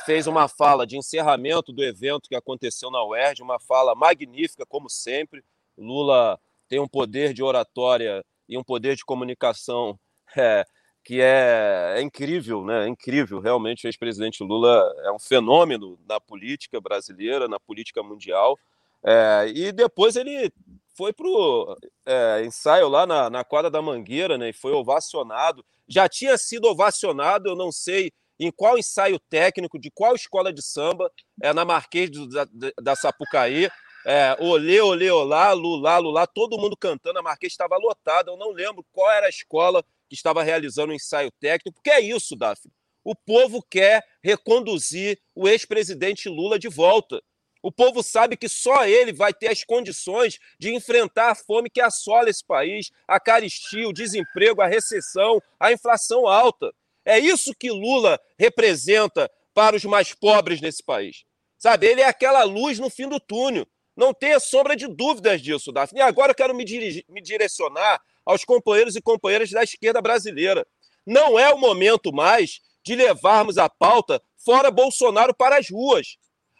fez uma fala de encerramento do evento que aconteceu na UERJ, uma fala magnífica, como sempre. Lula tem um poder de oratória e um poder de comunicação é, que é, é, incrível, né? É incrível, realmente. O ex-presidente Lula é um fenômeno na política brasileira, na política mundial. É, e depois ele foi para o é, ensaio lá na, na quadra da Mangueira, né? E foi ovacionado. Já tinha sido ovacionado, eu não sei em qual ensaio técnico, de qual escola de samba, é na Marquês do, da, da Sapucaí, é, olê, olê, olá, lulá, lulá, todo mundo cantando, a Marquês estava lotada. Eu não lembro qual era a escola que estava realizando o ensaio técnico, porque é isso, Daphne. O povo quer reconduzir o ex-presidente Lula de volta. O povo sabe que só ele vai ter as condições de enfrentar a fome que assola esse país, a caristia, o desemprego, a recessão, a inflação alta. É isso que Lula representa para os mais pobres nesse país. Sabe, ele é aquela luz no fim do túnel. Não tenha sombra de dúvidas disso, Daphne. E agora eu quero me, dirigir, me direcionar aos companheiros e companheiras da esquerda brasileira. Não é o momento mais de levarmos a pauta fora Bolsonaro para as ruas.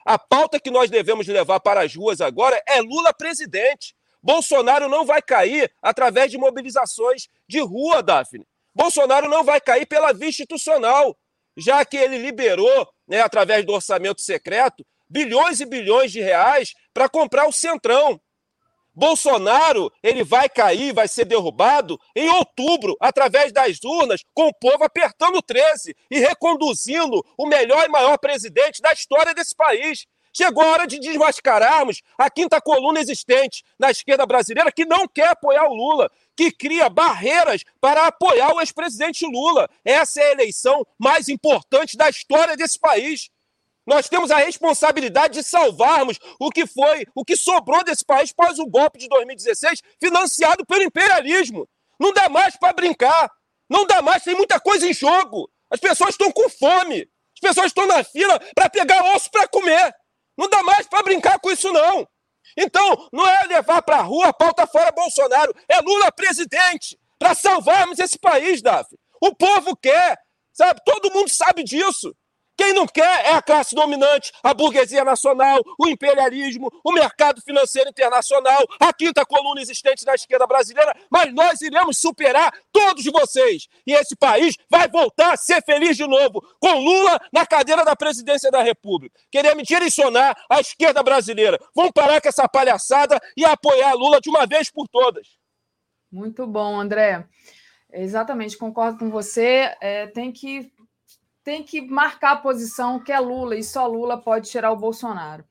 A pauta que nós devemos levar para as ruas agora é Lula presidente. Bolsonaro não vai cair através de mobilizações de rua, Daphne. Bolsonaro não vai cair pela via institucional, já que ele liberou, né, através do orçamento secreto, bilhões e bilhões de reais para comprar o Centrão. Bolsonaro, ele vai cair, vai ser derrubado em outubro, através das urnas, com o povo apertando 13 e reconduzindo o melhor e maior presidente da história desse país. Chegou a hora de desmascararmos a quinta coluna existente na esquerda brasileira que não quer apoiar o Lula, que cria barreiras para apoiar o ex-presidente Lula. Essa é a eleição mais importante da história desse país. Nós temos a responsabilidade de salvarmos o que foi, o que sobrou desse país pós o golpe de 2016, financiado pelo imperialismo. Não dá mais para brincar. Não dá mais, tem muita coisa em jogo. As pessoas estão com fome. As pessoas estão na fila para pegar osso para comer. Não dá mais para brincar com isso, não. Então, não é levar para a rua pauta fora Bolsonaro, é Lula presidente, para salvarmos esse país, Davi. O povo quer, sabe? Todo mundo sabe disso. Quem não quer é a classe dominante, a burguesia nacional, o imperialismo, o mercado financeiro internacional, a quinta coluna existente da esquerda brasileira, mas nós iremos superar todos vocês. E esse país vai voltar a ser feliz de novo, com Lula na cadeira da presidência da República. Queria me direcionar à esquerda brasileira. Vamos parar com essa palhaçada e apoiar Lula de uma vez por todas.
Muito bom, André. Exatamente, concordo com você. É, tem que tem que marcar a posição que é Lula e só Lula pode tirar o Bolsonaro.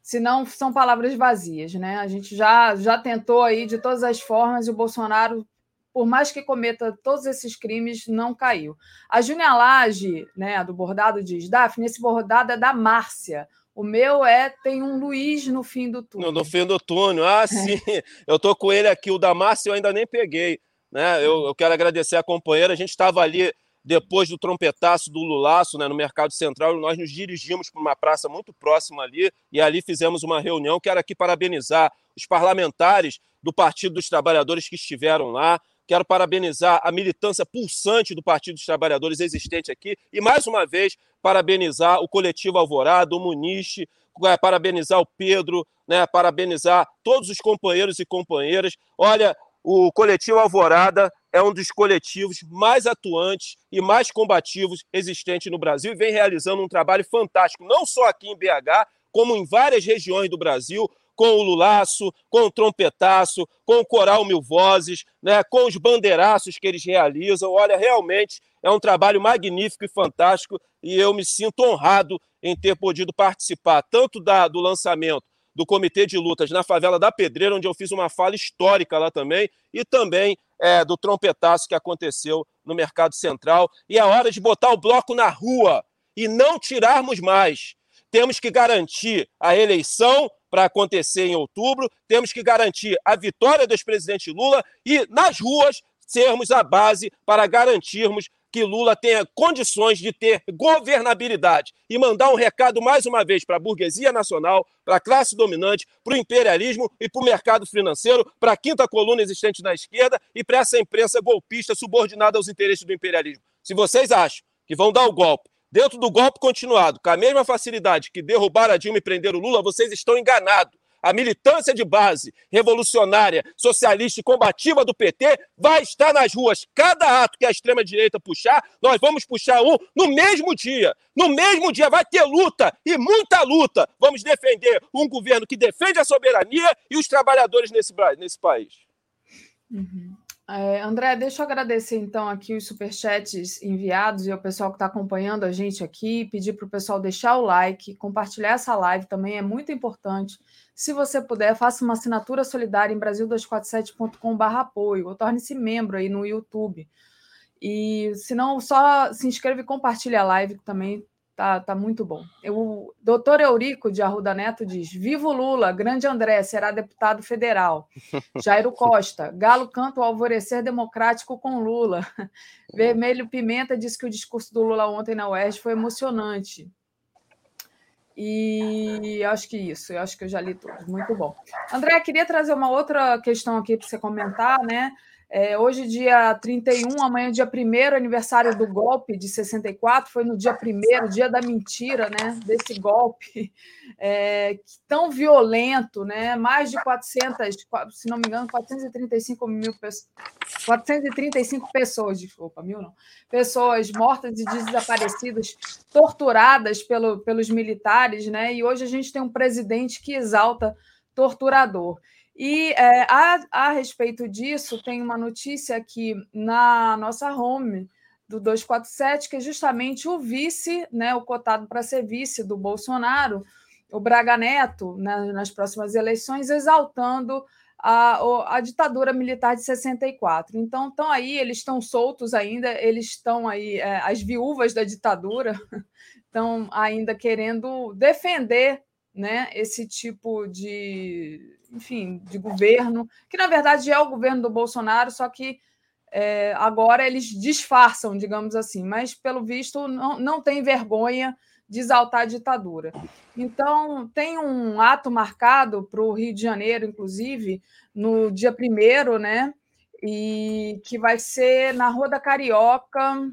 Senão são palavras vazias, né? A gente já, já tentou aí de todas as formas e o Bolsonaro, por mais que cometa todos esses crimes, não caiu. A Júnia Lage, né, do bordado diz: Daphne, esse bordado é da Márcia. O meu é tem um Luiz no fim do túnel.
No, fim do túnel. Ah, sim. eu tô com ele aqui. O da Márcia eu ainda nem peguei. Né? Eu, eu quero agradecer a companheira. A gente estava ali depois do trompetaço do Lulaço né, no Mercado Central, nós nos dirigimos para uma praça muito próxima ali e ali fizemos uma reunião. Quero aqui parabenizar os parlamentares do Partido dos Trabalhadores que estiveram lá. Quero parabenizar a militância pulsante do Partido dos Trabalhadores existente aqui e, mais uma vez, parabenizar o coletivo Alvorada, o Muniche, é, parabenizar o Pedro, né, parabenizar todos os companheiros e companheiras. Olha, o coletivo Alvorada é um dos coletivos mais atuantes e mais combativos existentes no Brasil e vem realizando um trabalho fantástico, não só aqui em BH, como em várias regiões do Brasil, com o Lulaço, com o Trompetaço, com o Coral Mil Vozes, né, com os bandeiraços que eles realizam. Olha, realmente é um trabalho magnífico e fantástico e eu me sinto honrado em ter podido participar tanto da, do lançamento do Comitê de Lutas na favela da Pedreira, onde eu fiz uma fala histórica lá também, e também é, do trompetaço que aconteceu no Mercado Central. E é hora de botar o bloco na rua e não tirarmos mais. Temos que garantir a eleição para acontecer em outubro, temos que garantir a vitória do ex-presidente Lula e, nas ruas, sermos a base para garantirmos que Lula tenha condições de ter governabilidade e mandar um recado mais uma vez para a burguesia nacional, para a classe dominante, para o imperialismo e para o mercado financeiro, para a quinta coluna existente na esquerda e para essa imprensa golpista subordinada aos interesses do imperialismo. Se vocês acham que vão dar o golpe dentro do golpe continuado, com a mesma facilidade que derrubaram a Dilma e prenderam o Lula, vocês estão enganados a militância de base revolucionária, socialista e combativa do PT vai estar nas ruas. Cada ato que a extrema-direita puxar, nós vamos puxar um no mesmo dia. No mesmo dia vai ter luta e muita luta. Vamos defender um governo que defende a soberania e os trabalhadores nesse, nesse país.
Uhum. É, André, deixa eu agradecer então aqui os superchats enviados e o pessoal que está acompanhando a gente aqui, pedir para o pessoal deixar o like, compartilhar essa live também é muito importante Se você puder, faça uma assinatura solidária em brasil247.com.br apoio, ou torne-se membro aí no YouTube. E se não, só se inscreve e compartilha a live, que também Tá, tá muito bom. O doutor Eurico de Arruda Neto diz: Vivo Lula, grande André, será deputado federal. Jairo Costa, Galo canta o alvorecer democrático com Lula. Vermelho Pimenta diz que o discurso do Lula ontem na UERJ foi emocionante. E acho que isso, eu acho que eu já li tudo. Muito bom. André, queria trazer uma outra questão aqui para você comentar, né? É, hoje, dia 31, amanhã, dia 1 aniversário do golpe de 64, foi no dia 1 dia da mentira, né? Desse golpe é, tão violento, né? Mais de 400, se não me engano, 435 mil pessoas. 435 pessoas, desculpa, mil não. Pessoas mortas e desaparecidas, torturadas pelo, pelos militares, né? E hoje a gente tem um presidente que exalta torturador. E é, a, a respeito disso, tem uma notícia aqui na nossa home do 247, que é justamente o vice, né, o cotado para ser vice do Bolsonaro, o Braga Neto, né, nas próximas eleições, exaltando a, a, ditadura militar de 64. Então, estão aí, eles estão soltos ainda, eles estão aí, é, as viúvas da ditadura estão ainda querendo defender né, esse tipo de, enfim, de governo, que na verdade é o governo do Bolsonaro, só que é, agora eles disfarçam, digamos assim, mas pelo visto não, não tem vergonha de exaltar a ditadura. Então, tem um ato marcado para o Rio de Janeiro, inclusive, no dia primeiro, né? E que vai ser na Rua da Carioca.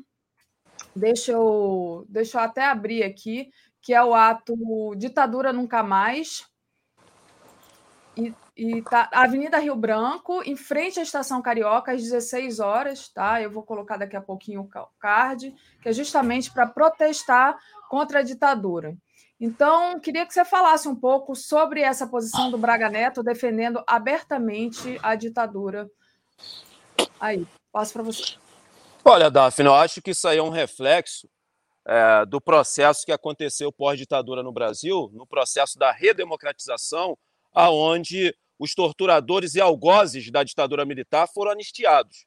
Deixa eu, deixa eu até abrir aqui, que é o ato Ditadura Nunca Mais, e, e tá Avenida Rio Branco, em frente à Estação Carioca, às 16 horas, tá? Eu vou colocar daqui a pouquinho o card, que é justamente para protestar contra a ditadura. Então, queria que você falasse um pouco sobre essa posição do Braga Neto defendendo abertamente a ditadura. Aí, passo para você.
Olha, Daphne, eu acho que isso aí é um reflexo é, do processo que aconteceu pós-ditadura no Brasil, no processo da redemocratização aonde os torturadores e algozes da ditadura militar foram anistiados.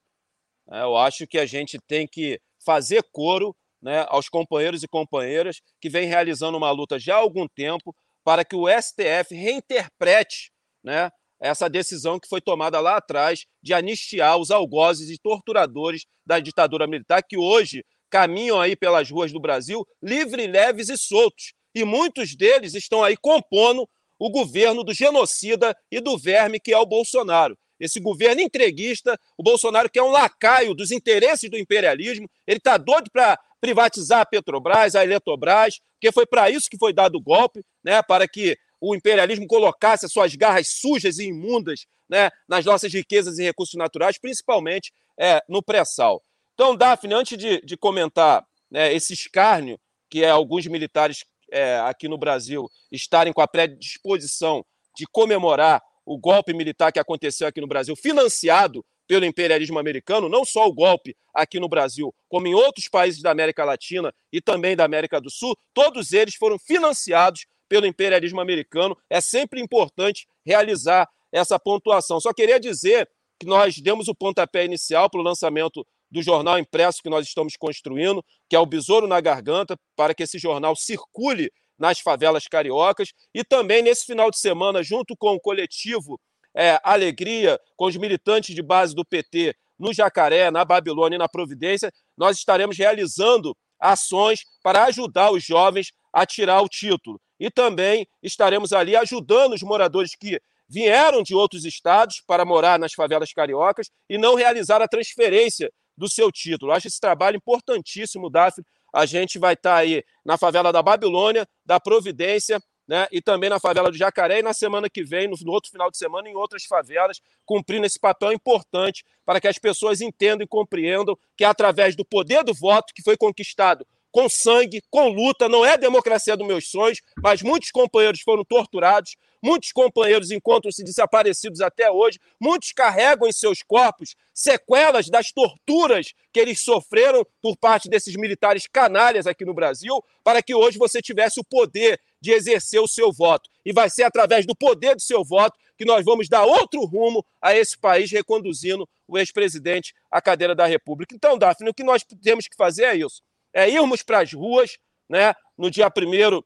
É, eu acho que a gente tem que fazer coro né, aos companheiros e companheiras que vêm realizando uma luta já há algum tempo para que o STF reinterprete né, essa decisão que foi tomada lá atrás de anistiar os algozes e torturadores da ditadura militar que hoje caminham aí pelas ruas do Brasil livres, leves e soltos. E muitos deles estão aí compondo o governo do genocida e do verme que é o Bolsonaro. Esse governo entreguista, o Bolsonaro que é um lacaio dos interesses do imperialismo, ele está doido para privatizar a Petrobras, a Eletrobras, porque foi para isso que foi dado o golpe, né, para que o imperialismo colocasse as suas garras sujas e imundas né, nas nossas riquezas e recursos naturais, principalmente é, no pré-sal. Então, Daphne, antes de, de comentar né, esse escárnio que é alguns militares é, aqui no Brasil estarem com a predisposição de comemorar o golpe militar que aconteceu aqui no Brasil, financiado pelo imperialismo americano, não só o golpe aqui no Brasil, como em outros países da América Latina e também da América do Sul, todos eles foram financiados pelo imperialismo americano. É sempre importante realizar essa pontuação. Só queria dizer que nós demos o pontapé inicial para o lançamento do jornal impresso que nós estamos construindo, que é o Besouro na Garganta, para que esse jornal circule nas favelas cariocas. E também nesse final de semana, junto com o coletivo é, Alegria, com os militantes de base do PT no Jacaré, na Babilônia e na Providência, nós estaremos realizando ações para ajudar os jovens a tirar o título. E também estaremos ali ajudando os moradores que vieram de outros estados para morar nas favelas cariocas e não realizaram a transferência do seu título. acho esse trabalho importantíssimo, Daphne. A gente vai estar tá aí na favela da Babilônia, da Providência, né, e também na favela do Jacaré, e na semana que vem, no, no outro final de semana, em outras favelas, cumprindo esse papel importante para que as pessoas entendam e compreendam que é através do poder do voto, que foi conquistado com sangue, com luta, não é a democracia dos meus sonhos, mas muitos companheiros foram torturados, muitos companheiros encontram-se desaparecidos até hoje, muitos carregam em seus corpos sequelas das torturas que eles sofreram por parte desses militares canalhas aqui no Brasil, para que hoje você tivesse o poder de exercer o seu voto. E vai ser através do poder do seu voto que nós vamos dar outro rumo a esse país, reconduzindo o ex-presidente à cadeira da República. Então, Daphne, o que nós temos que fazer é isso: é irmos para as ruas, né, no dia 1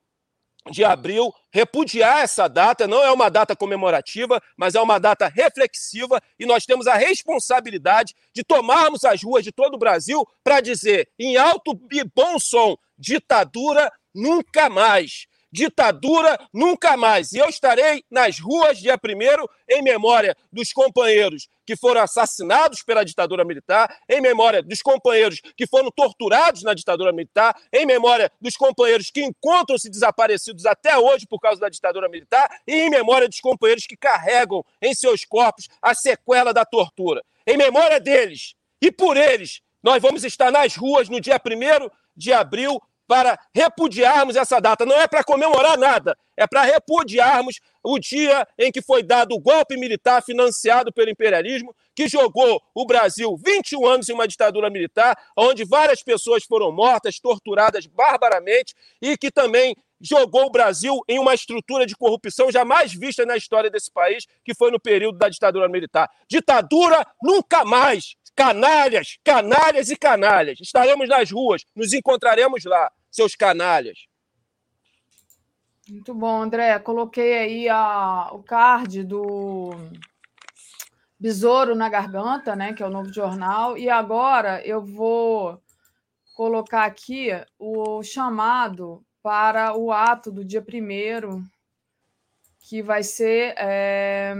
de abril, repudiar essa data, não é uma data comemorativa, mas é uma data reflexiva e nós temos a responsabilidade de tomarmos as ruas de todo o Brasil para dizer em alto e bom som: ditadura nunca mais ditadura nunca mais. E eu estarei nas ruas dia 1 em memória dos companheiros que foram assassinados pela ditadura militar, em memória dos companheiros que foram torturados na ditadura militar, em memória dos companheiros que encontram-se desaparecidos até hoje por causa da ditadura militar e em memória dos companheiros que carregam em seus corpos a sequela da tortura. Em memória deles e por eles, nós vamos estar nas ruas no dia 1 de abril para repudiarmos essa data. Não é para comemorar nada, é para repudiarmos o dia em que foi dado o golpe militar financiado pelo imperialismo, que jogou o Brasil 21 anos em uma ditadura militar, onde várias pessoas foram mortas, torturadas barbaramente e que também jogou o Brasil em uma estrutura de corrupção jamais vista na história desse país, que foi no período da ditadura militar. Ditadura nunca mais! Canalhas, canalhas e canalhas. Estaremos nas ruas, nos encontraremos lá, seus canalhas.
Muito bom, André. Coloquei aí a, o card do Besouro na Garganta, né, que é o novo jornal, e agora eu vou colocar aqui o chamado para o ato do dia primeiro que vai ser é,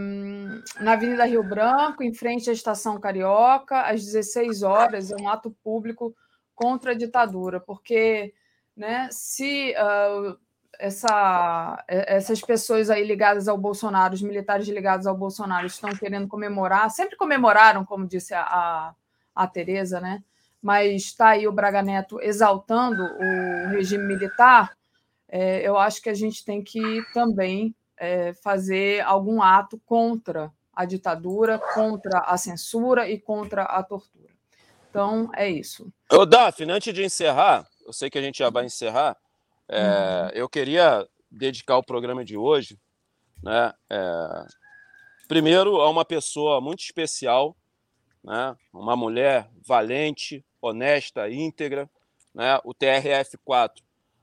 na Avenida Rio Branco, em frente à Estação Carioca, às 16 horas, é um ato público contra a ditadura, porque né, se uh, essa, essas pessoas aí ligadas ao Bolsonaro, os militares ligados ao Bolsonaro, estão querendo comemorar, sempre comemoraram, como disse a, a, a Tereza, né? mas está aí o Braga Neto exaltando o regime militar, é, eu acho que a gente tem que também é, fazer algum ato contra a ditadura, contra a censura e contra a tortura. Então, é isso.
Ô, Daphne, antes de encerrar, eu sei que a gente já vai encerrar, é, uhum. eu queria dedicar o programa de hoje, né, é, primeiro, a uma pessoa muito especial, né, uma mulher valente, honesta, íntegra, né, o TRF-4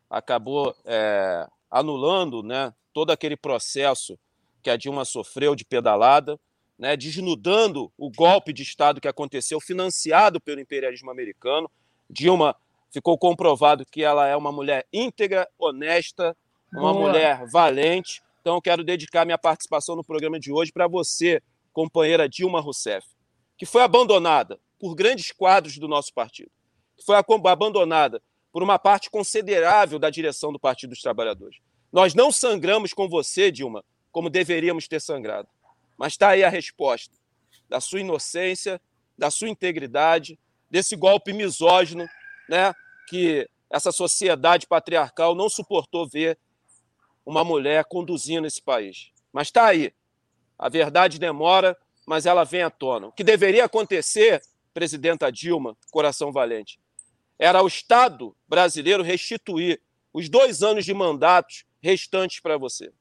acabou é, anulando né, todo aquele processo que a Dilma sofreu de pedalada, né, desnudando o golpe de Estado que aconteceu, financiado pelo imperialismo americano. Dilma ficou comprovado que ela é uma mulher íntegra, honesta, uma Boa. mulher valente. Então, eu quero dedicar minha participação no programa de hoje para você, companheira Dilma Rousseff, que foi abandonada por grandes quadros do nosso partido, que foi abandonada por uma parte considerável da direção do Partido dos Trabalhadores. Nós não sangramos com você, Dilma, como deveríamos ter sangrado. Mas está aí a resposta da sua inocência, da sua integridade, desse golpe misógino, né, que essa sociedade patriarcal não suportou ver uma mulher conduzindo esse país. Mas está aí. A verdade demora, mas ela vem à tona. O que deveria acontecer, presidenta Dilma, coração valente, era o Estado brasileiro restituir os dois anos de mandatos restantes para você,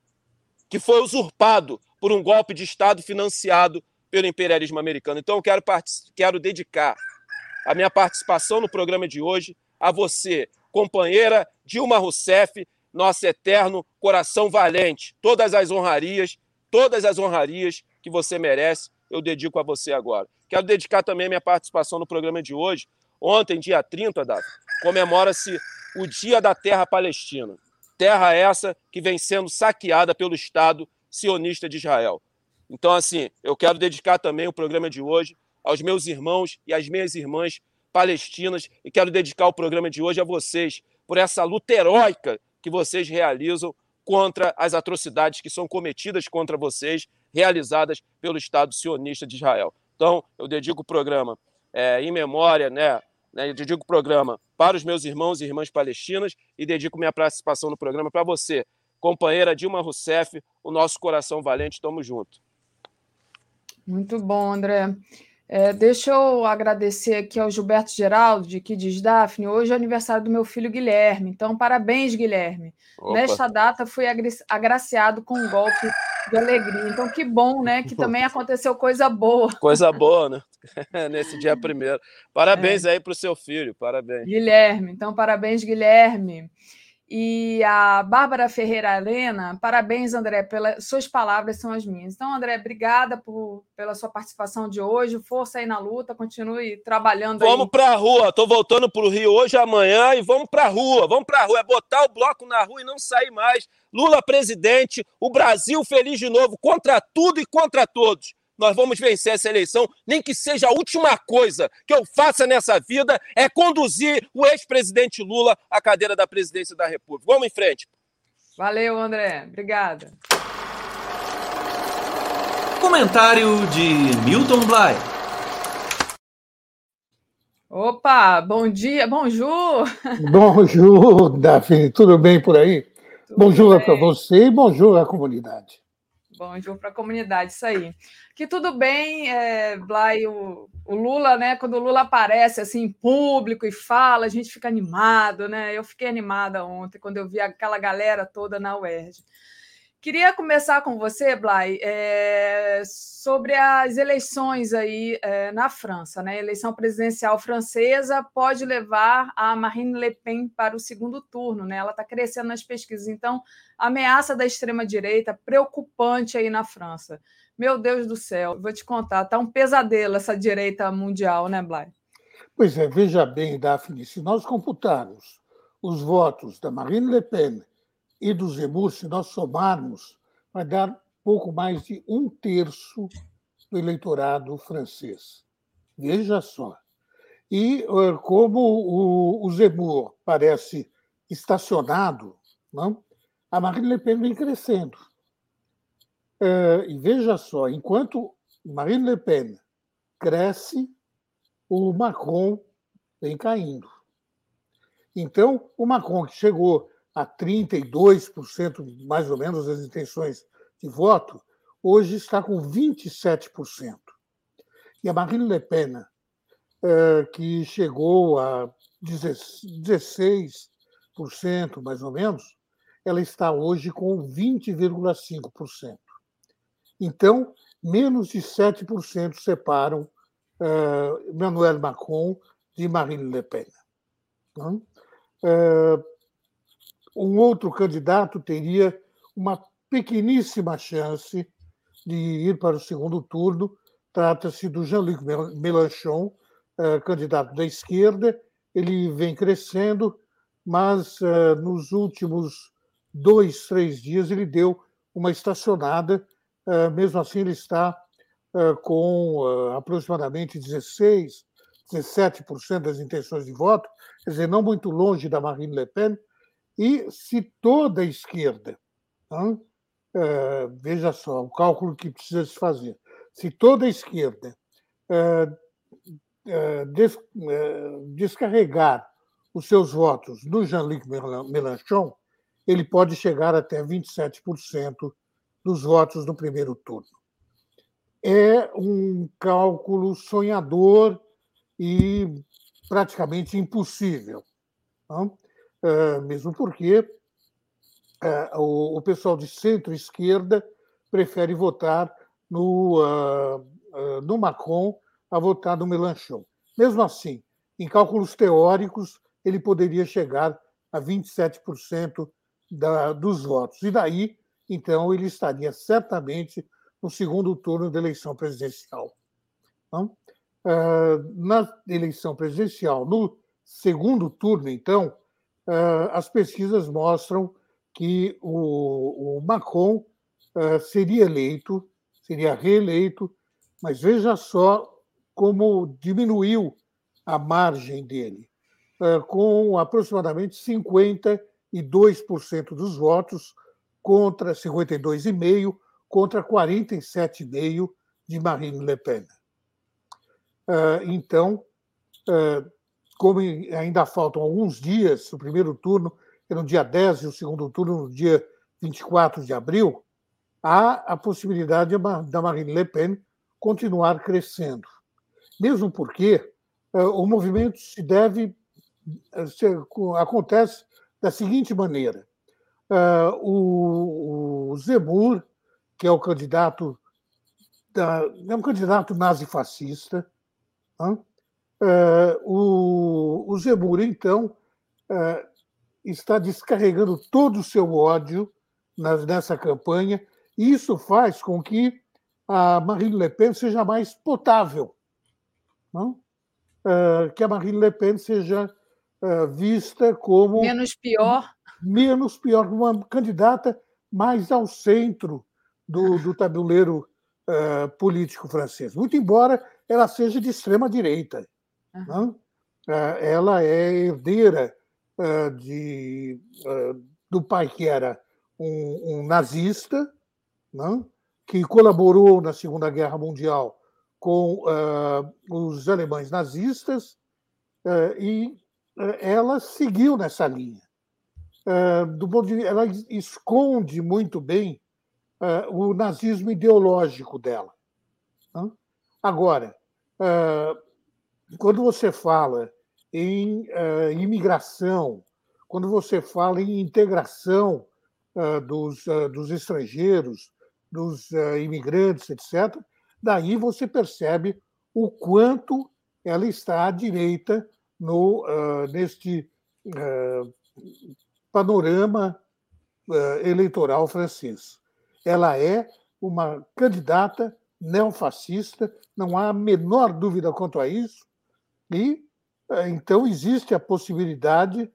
que foi usurpado por um golpe de Estado financiado pelo imperialismo americano. Então, eu quero, quero dedicar a minha participação no programa de hoje a você, companheira Dilma Rousseff, nosso eterno coração valente. Todas as honrarias, todas as honrarias que você merece, eu dedico a você agora. Quero dedicar também a minha participação no programa de hoje. Ontem, dia 30, comemora-se o Dia da Terra Palestina. Terra essa que vem sendo saqueada pelo Estado sionista de Israel. Então, assim, eu quero dedicar também o programa de hoje aos meus irmãos e às minhas irmãs palestinas e quero dedicar o programa de hoje a vocês por essa luta heróica que vocês realizam contra as atrocidades que são cometidas contra vocês, realizadas pelo Estado sionista de Israel. Então, eu dedico o programa é, em memória né, né, eu dedico o programa para os meus irmãos e irmãs palestinas e dedico minha participação no programa para você, companheira Dilma Rousseff, o nosso coração valente, tamo junto.
Muito bom, André. É, deixa eu agradecer aqui ao Gilberto Geraldo, de que diz Daphne, hoje é aniversário do meu filho Guilherme, então parabéns, Guilherme. Opa. Nesta data fui agraciado com um golpe de alegria. Então, que bom, né? Que também aconteceu coisa boa.
Coisa boa, né? Nesse dia primeiro. Parabéns é. aí para o seu filho, parabéns.
Guilherme, então parabéns, Guilherme. E a Bárbara Ferreira Helena, parabéns, André, pelas suas palavras são as minhas. Então, André, obrigada por, pela sua participação de hoje. Força aí na luta, continue trabalhando.
Vamos para a rua. Estou voltando para o Rio hoje, amanhã, e vamos para a rua. Vamos para a rua. É botar o bloco na rua e não sair mais. Lula presidente, o Brasil feliz de novo, contra tudo e contra todos nós vamos vencer essa eleição, nem que seja a última coisa que eu faça nessa vida é conduzir o ex-presidente Lula à cadeira da presidência da República. Vamos em frente.
Valeu, André. Obrigada.
Comentário de Milton Bly.
Opa, bom dia, bonjour.
Bonjour, Daphne, tudo bem por aí? Tudo bonjour para você e bonjour à comunidade.
Bonjour para a comunidade, isso aí que tudo bem, é, Blay, o, o, Lula, né? Quando o Lula aparece assim em público e fala, a gente fica animado, né? Eu fiquei animada ontem quando eu vi aquela galera toda na UERJ. Queria começar com você, Blay, é, sobre as eleições aí é, na França. Né? A eleição presidencial francesa pode levar a Marine Le Pen para o segundo turno. Né? Ela está crescendo nas pesquisas. Então, ameaça da extrema-direita preocupante aí na França. Meu Deus do céu, vou te contar, tá um pesadelo essa direita mundial, né, Blay?
Pois é, veja bem, Daphne, se nós computarmos os votos da Marine Le Pen e do Zemmour, se nós somarmos, vai dar pouco mais de um terço do eleitorado francês. Veja só. E como o Zemmour parece estacionado, não? a Marine Le Pen vem crescendo. Uh, e veja só, enquanto Marine Le Pen cresce, o Macron vem caindo. Então, o Macron, que chegou a 32%, mais ou menos, das intenções de voto, hoje está com 27%. E a Marine Le Pen, uh, que chegou a 16%, mais ou menos, ela está hoje com 20,5%. Então, menos de 7% separam uh, Emmanuel Macron de Marine Le Pen. Uh, um outro candidato teria uma pequeníssima chance de ir para o segundo turno. Trata-se do Jean-Luc Mélenchon, uh, candidato da esquerda. Ele vem crescendo, mas uh, nos últimos dois, três dias ele deu uma estacionada ah, mesmo assim ele está com aproximadamente 16, 17% das intenções de voto, quer dizer, não muito longe da Marine Le Pen, e se toda a esquerda, veja só, o cálculo que precisa se fazer, se toda a esquerda descarregar os seus votos no Jean-Luc Mélenchon, ele pode chegar até 27% dos votos no primeiro turno. É um cálculo sonhador e praticamente impossível, não? É, mesmo porque é, o pessoal de centro-esquerda prefere votar no, uh, no Macron a votar no Mélenchon. Mesmo assim, em cálculos teóricos, ele poderia chegar a 27% da, dos votos. E daí então ele estaria certamente no segundo turno da eleição presidencial. Então, na eleição presidencial, no segundo turno, então, ah, as pesquisas mostram que o Macron ah, seria eleito, seria reeleito, mas veja só como diminuiu a margem dele, com aproximadamente 52% dos votos contra 52,5 contra 47,5 de Marine Le Pen. Ah, então, ah, como ainda faltam alguns dias, o primeiro turno é no dia 10 e o segundo turno no dia 24 de abril, há a possibilidade da Marine Le Pen continuar crescendo. Mesmo porque o movimento se deve se, acontece da seguinte maneira: o, o Zemur, que é o candidato da, é um candidato nazifascista, o, o Zemur, então, está descarregando todo o seu ódio nessa campanha, e isso faz com que a Marine Le Pen seja mais potável, não? Uh, que a Marine Le Pen seja uh, vista como
menos pior,
menos pior, uma candidata mais ao centro do, do tabuleiro uh, político francês. Muito embora ela seja de extrema direita, uhum. ela é herdeira de, do pai que era um, um nazista, não? que colaborou na Segunda Guerra Mundial com os alemães nazistas, e ela seguiu nessa linha. do ponto de, ela esconde muito bem o nazismo ideológico dela. Né? Agora, quando você fala em imigração, quando você fala em integração dos, dos estrangeiros, dos imigrantes, etc., Daí você percebe o quanto ela está à direita no, uh, neste uh, panorama uh, eleitoral francês. Ela é uma candidata neofascista, não há a menor dúvida quanto a isso, e então existe a possibilidade,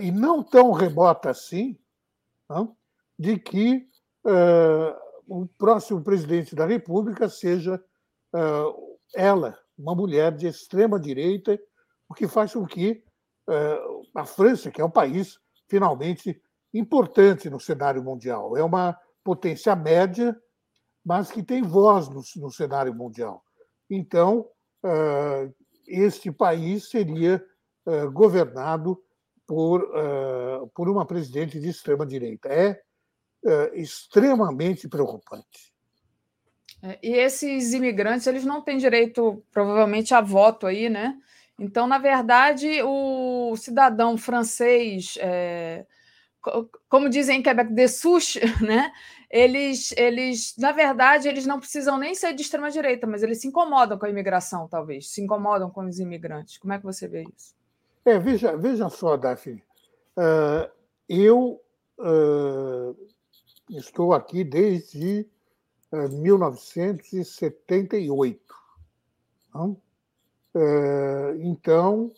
e não tão remota assim, de que o próximo presidente da República seja ela, uma mulher de extrema direita, o que faz com que a França, que é um país finalmente importante no cenário mundial, é uma potência média, mas que tem voz no, cenário mundial. Então, este país seria governado por, por uma presidente de extrema direita. É é, extremamente preocupante.
É, e esses imigrantes, eles não têm direito, provavelmente, a voto aí, né? Então, na verdade, o cidadão francês, é, como dizem em Quebec, de souche, né? Eles, eles, na verdade, eles não precisam nem ser de extrema direita, mas eles se incomodam com a imigração, talvez, se incomodam com os imigrantes. Como é que você vê isso?
É, veja, veja só, Daphne. Uh, eu uh, Estou aqui desde 1978. Eh, não? Então,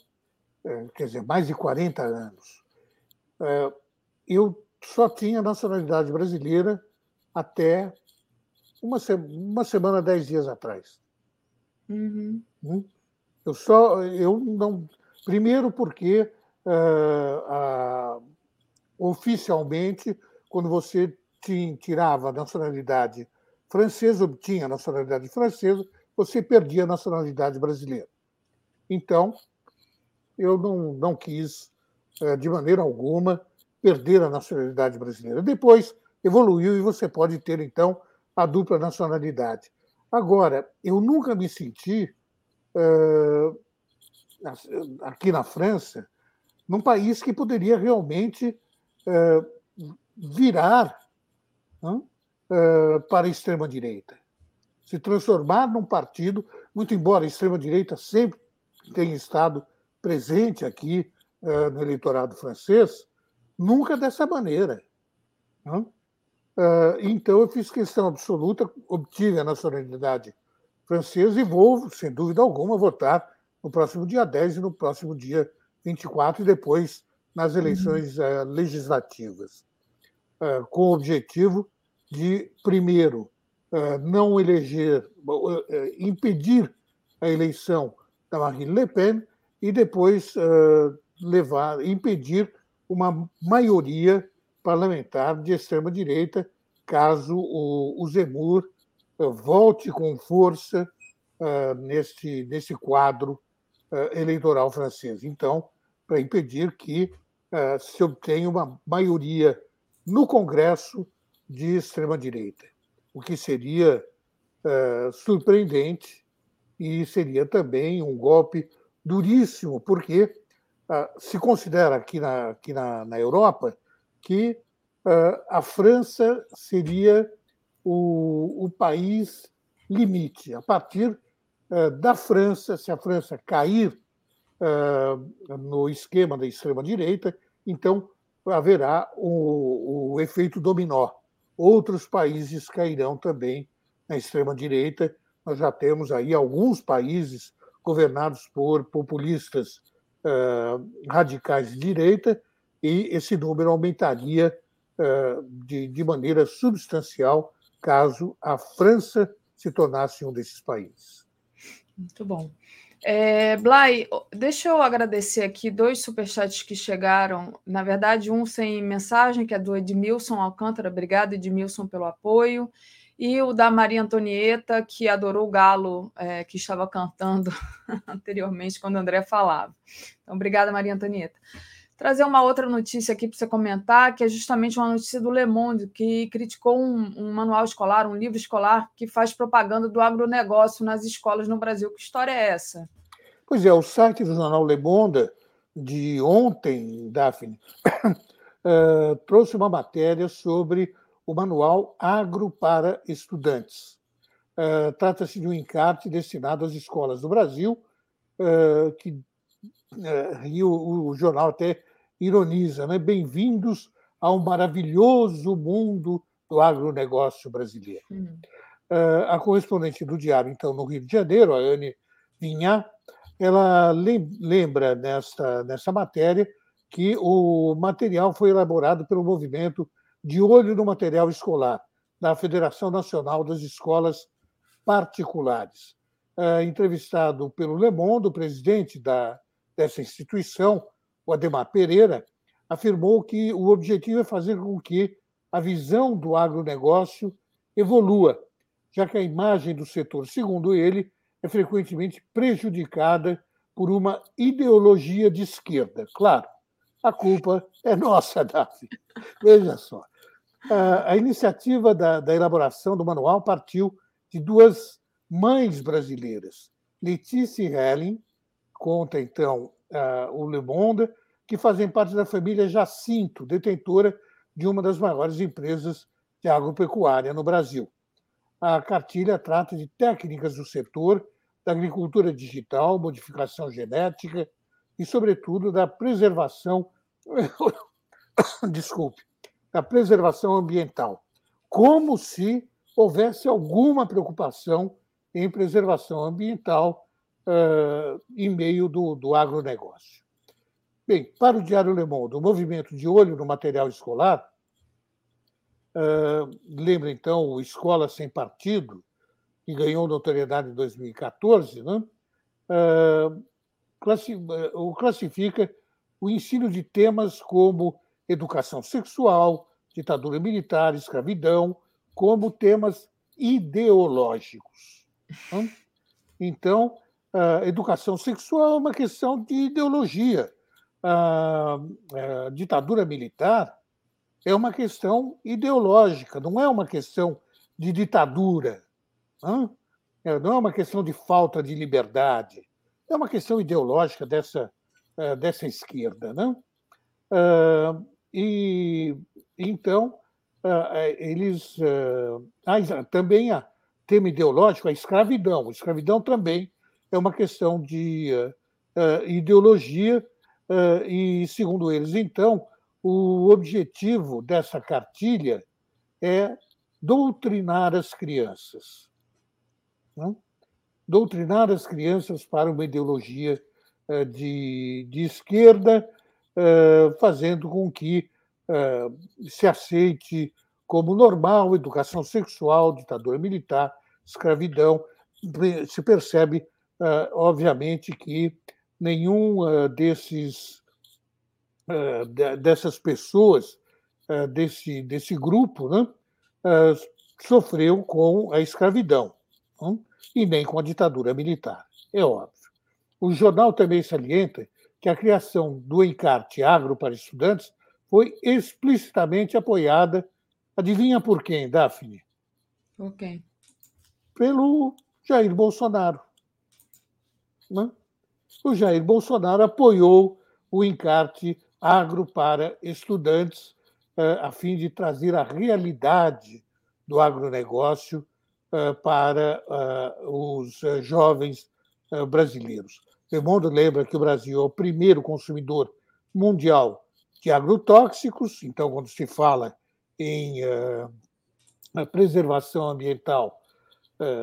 eh, quer dizer, mais de 40 anos. Eu só tinha nacionalidade brasileira até uma, uma semana, dez dias atrás.
Uhum.
Hum? Eu só, eu não, primeiro porque uh, uh, oficialmente, quando você tirava a nacionalidade francesa, obtinha a nacionalidade francesa, você perdia a nacionalidade brasileira. Então, eu não, não quis, eh, de maneira alguma, perder a nacionalidade brasileira. Depois evoluiu e você pode ter, então, a dupla nacionalidade. Agora, eu nunca me senti, uh, aqui na França, num país que poderia realmente uh, virar uh, para a extrema-direita. Se transformar num partido, muito embora a extrema-direita sempre tenha estado presente aqui no eleitorado francês, nunca dessa maneira. Uh, então, eu fiz questão absoluta, obtive a nacionalidade francesa e vou, sem dúvida alguma, votar no próximo dia 10 e no próximo dia 24 e depois nas eleições uhum. legislativas, com o objetivo de, primeiro, não eleger, impedir a eleição da Marine Le Pen e depois levar, impedir uma maioria parlamentar de extrema direita, caso o, Zemur volte com força neste, nesse quadro eleitoral francês. Então, para impedir que se obtenha uma maioria no Congresso de extrema-direita, o que seria é, surpreendente e seria também um golpe duríssimo, porque ah, se considera aqui na, aqui na, na Europa que ah, a França seria o, o país limite. A partir ah, da França, se a França cair no esquema da extrema-direita, então haverá o, o efeito dominó. Outros países cairão também na extrema-direita. Nós já temos aí alguns países governados por populistas uh, radicais de direita, e esse número aumentaria uh, de, de maneira substancial caso a França se tornasse um desses países.
Muito bom. É, Blay, deixa eu agradecer aqui dois superchats que chegaram. Na verdade, um sem mensagem, que é do Edmilson Alcântara. Obrigado, Edmilson, pelo apoio e o da Maria Antonieta, que adorou o galo é, que estava cantando anteriormente quando o André falava. Então, obrigada, Maria Antonieta. Trazer uma outra notícia aqui para você comentar, que é justamente uma notícia do Le Monde, que criticou um, um, manual escolar, um livro escolar, que faz propaganda do agronegócio nas escolas no Brasil. Que história é essa?
Pois é, o site do jornal Le Monde, de ontem, Daphne, uh, trouxe uma matéria sobre o manual Agro para Estudantes. Uh, Trata-se de um encarte destinado às escolas do Brasil, uh, que, e o, o, jornal até ironiza, né? Bem-vindos ao maravilhoso mundo do agronegócio brasileiro. Uhum. a correspondente do Diário, então, no Rio de Janeiro, a Anne Vinha, ela lembra nesta, nessa matéria que o material foi elaborado pelo movimento de olho no material escolar da Federação Nacional das Escolas Particulares. É, entrevistado pelo Le Monde, o presidente da, dessa instituição, o Ademar Pereira, afirmou que o objetivo é fazer com que a visão do agronegócio evolua, já que a imagem do setor, segundo ele, é frequentemente prejudicada por uma ideologia de esquerda. Claro, a culpa é nossa, Davi. Veja só. A iniciativa da, da elaboração do manual partiu de duas mães brasileiras. Letícia Helling, conta então o Le Monde, que fazem parte da família Jacinto, detentora de uma das maiores empresas de agropecuária no Brasil. A cartilha trata de técnicas do setor da agricultura digital, modificação genética e, sobretudo, da preservação. Desculpe, da preservação ambiental, como se houvesse alguma preocupação em preservação ambiental uh, em meio do, do agronegócio. Bem, para o Diário Le Monde, o movimento de olho no material escolar, uh, lembra então o Escola Sem Partido, que ganhou notoriedade em 2014, né? uh, classifica o ensino de temas como educação sexual, ditadura militar, escravidão, como temas ideológicos. Então, a educação sexual é uma questão de ideologia. A, ditadura militar é uma questão ideológica, não é uma questão de ditadura. É, não é uma questão de falta de liberdade. É uma questão ideológica dessa, eh, dessa esquerda. Não? E então eles ah, também há tema ideológico, a escravidão. A escravidão também é uma questão de ideologia e, segundo eles, então, o objetivo dessa cartilha é doutrinar as crianças. Não? Doutrinar as crianças para uma ideologia de, de esquerda fazendo com que se aceite como normal educação sexual, ditadura militar, escravidão. Se percebe, eh, obviamente, que nenhum desses dessas pessoas desse desse grupo, né, sofreu com a escravidão né, e nem com a ditadura militar. É óbvio. O jornal também salienta que a criação do encarte agro para estudantes foi explicitamente apoiada, adivinha por quem, Daphne?
Por quem?
Pelo Jair Bolsonaro. Né? O Jair Bolsonaro apoiou o encarte agro para estudantes, eh, a fim de trazer a realidade do agronegócio eh, para eh, os jovens brasileiros. O mundo lembra que o Brasil é o primeiro consumidor mundial de agrotóxicos, então, quando se fala em preservação ambiental,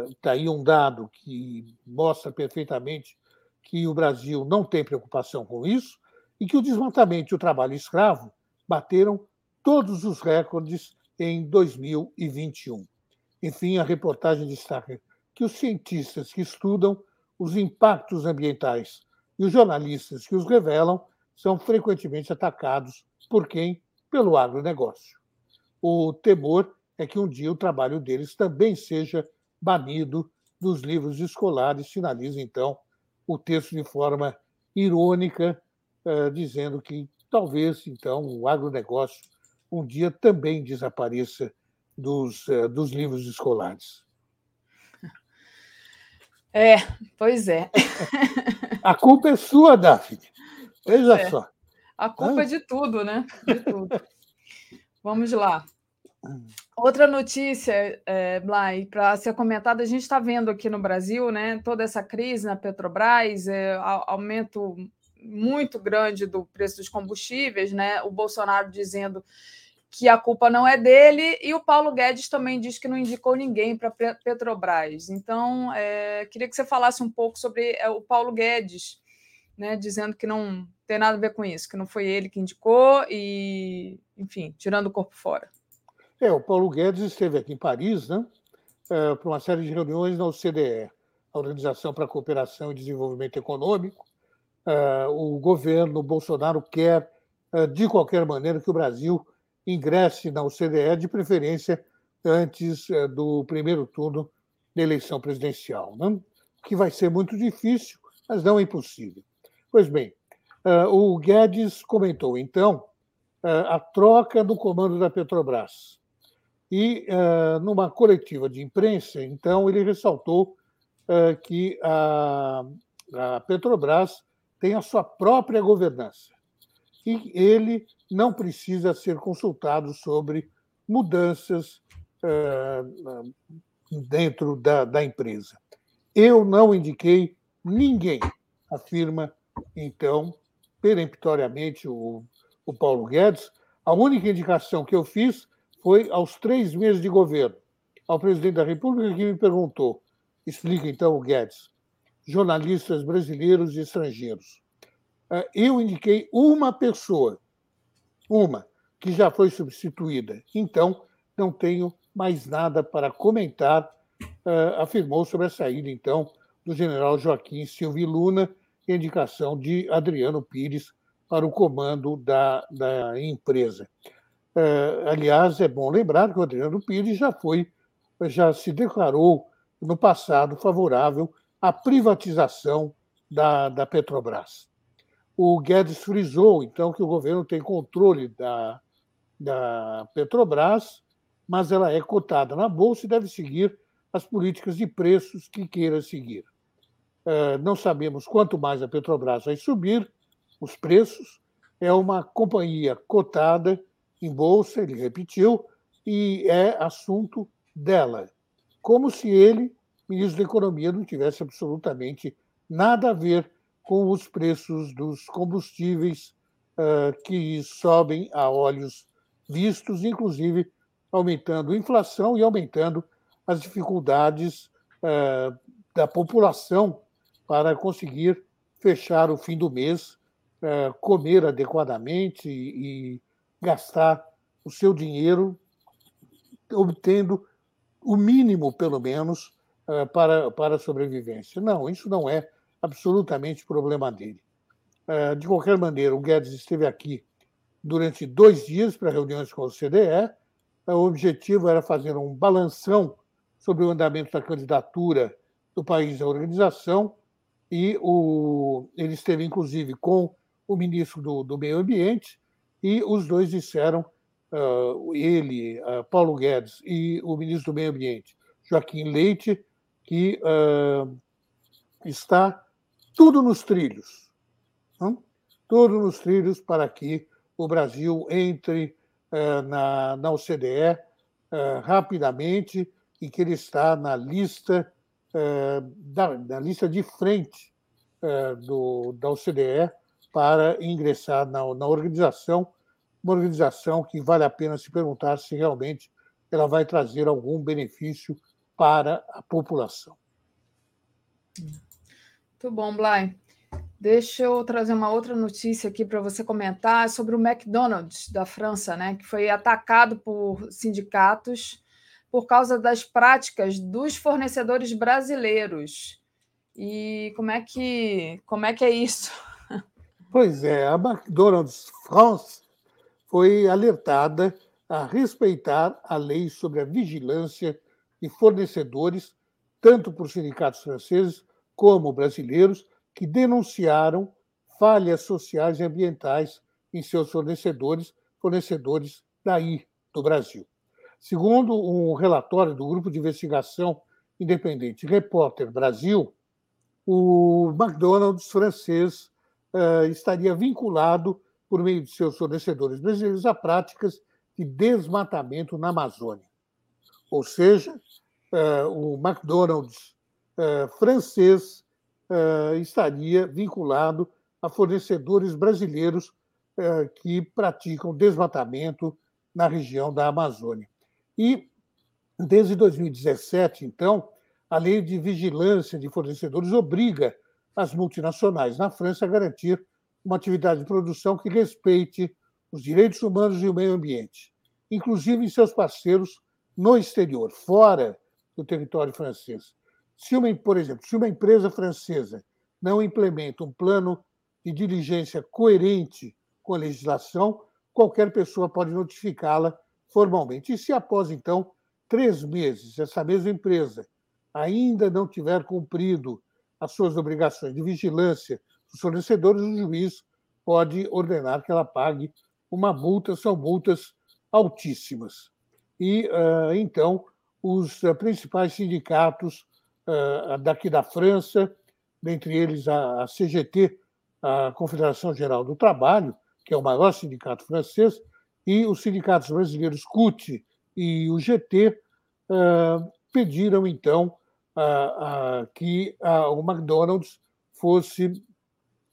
está aí um dado que mostra perfeitamente que o Brasil não tem preocupação com isso e que o desmatamento e o trabalho escravo bateram todos os recordes em 2021. Enfim, a reportagem destaca que os cientistas que estudam os impactos ambientais e os jornalistas que os revelam são frequentemente atacados por quem? Pelo agronegócio. O temor é que um dia o trabalho deles também seja banido dos livros escolares, finaliza então o texto de forma irônica, eh, dizendo que talvez então o agronegócio um dia também desapareça dos, eh, dos livros escolares.
É, pois é.
A culpa é sua, Daphne. Veja é. só.
A culpa é de tudo, né? De tudo. Vamos lá. Outra notícia, é, Blay, para ser comentada, a gente está vendo aqui no Brasil, né, toda essa crise na Petrobras, é, aumento muito grande do preço dos combustíveis, né? O Bolsonaro dizendo que a culpa não é dele, e o Paulo Guedes também diz que não indicou ninguém para Petrobras. Então, é, queria que você falasse um pouco sobre o Paulo Guedes, né, dizendo que não tem nada a ver com isso, que não foi ele que indicou, e, enfim, tirando o corpo fora.
É, o Paulo Guedes esteve aqui em Paris, né, é, para uma série de reuniões na OCDE, a Organização para a Cooperação e Desenvolvimento Econômico. É, o governo Bolsonaro quer, é, de qualquer maneira, que o Brasil ingresse na OCDE, de preferência antes do primeiro turno da eleição presidencial, né? que vai ser muito difícil, mas não impossível. Pois bem, o Guedes comentou, então, a troca do comando da Petrobras. E, numa coletiva de imprensa, então, ele ressaltou que a Petrobras tem a sua própria governança e ele não precisa ser consultado sobre mudanças uh, dentro da, da empresa. Eu não indiquei ninguém, afirma, então, peremptoriamente o, o Paulo Guedes. A única indicação que eu fiz foi aos três meses de governo, ao presidente da República, que me perguntou: explica então o Guedes, jornalistas brasileiros e estrangeiros. Ah, eu indiquei uma pessoa, uma, que já foi substituída. Então, não tenho mais nada para comentar, ah, afirmou sobre a saída, então, do general Joaquim Silvio Luna e indicação de Adriano Pires para o comando da, da empresa. Ah, aliás, é bom lembrar que o Adriano Pires já foi, já se declarou no passado favorável à privatização da, da Petrobras o Guedes frisou, então, que o governo tem controle da, da Petrobras, mas ela é cotada na Bolsa e deve seguir as políticas de preços que queira seguir. É, não sabemos quanto mais a Petrobras vai subir os preços. É uma companhia cotada em bolsa, ele repetiu, e é assunto dela. Como se ele, ministro da Economia, não tivesse absolutamente nada a ver com os preços dos combustíveis uh, que sobem a olhos vistos, inclusive aumentando a inflação e aumentando as dificuldades uh, da população para conseguir fechar o fim do mês, uh, comer adequadamente e, gastar o seu dinheiro obtendo o mínimo, pelo menos, para, para a sobrevivência. Não, isso não é absolutamente problema dele. É, de qualquer maneira, o Guedes esteve aqui durante dois dias para reuniões com o CDE. O objetivo era fazer um balanção sobre o andamento da candidatura do país à organização e o, ele esteve, inclusive, com o ministro do, do Meio Ambiente e os dois disseram, uh, ele, uh, Paulo Guedes e o ministro do Meio Ambiente, Joaquim Leite, que uh, está tudo nos trilhos, não? tudo nos trilhos para que o Brasil entre na, na OCDE rapidamente e que ele está na lista da, na lista de frente do, da OCDE para ingressar na, na organização, uma organização que vale a pena se perguntar se realmente ela vai trazer algum benefício para a população.
Muito bom, Blay. Deixa eu trazer uma outra notícia aqui para você comentar sobre o McDonald's da França, né, que foi atacado por sindicatos por causa das práticas dos fornecedores brasileiros. E como é que como é que é isso?
Pois é, a McDonald's France foi alertada a respeitar a lei sobre a vigilância de fornecedores, tanto por sindicatos franceses como brasileiros, que denunciaram falhas sociais e ambientais em seus fornecedores, fornecedores daí do Brasil. Segundo um relatório do Grupo de Investigação Independente Repórter Brasil, o McDonald's francês uh, estaria vinculado, por meio de seus fornecedores brasileiros, a práticas de desmatamento na Amazônia. Ou seja, uh, o McDonald's uh, francês estaria vinculado a fornecedores brasileiros que praticam desmatamento na região da Amazônia. E, desde 2017, então, a lei de vigilância de fornecedores obriga as multinacionais na França garantir uma atividade de produção que respeite os direitos humanos e o meio ambiente, inclusive em seus parceiros no exterior, fora do território francês. Se uma, por exemplo, se uma empresa francesa não implementa um plano de diligência coerente com a legislação, qualquer pessoa pode notificá-la formalmente. E se após, então, três meses, essa mesma empresa ainda não tiver cumprido as suas obrigações de vigilância dos fornecedores, o juiz pode ordenar que ela pague uma multa, são multas altíssimas. E, uh, então, os uh, principais sindicatos uh, daqui da França, dentre eles a CGT, a Confederação Geral do Trabalho, que é o maior sindicato francês, e os sindicatos brasileiros CUT e o GT, pediram, então, que o McDonald's fosse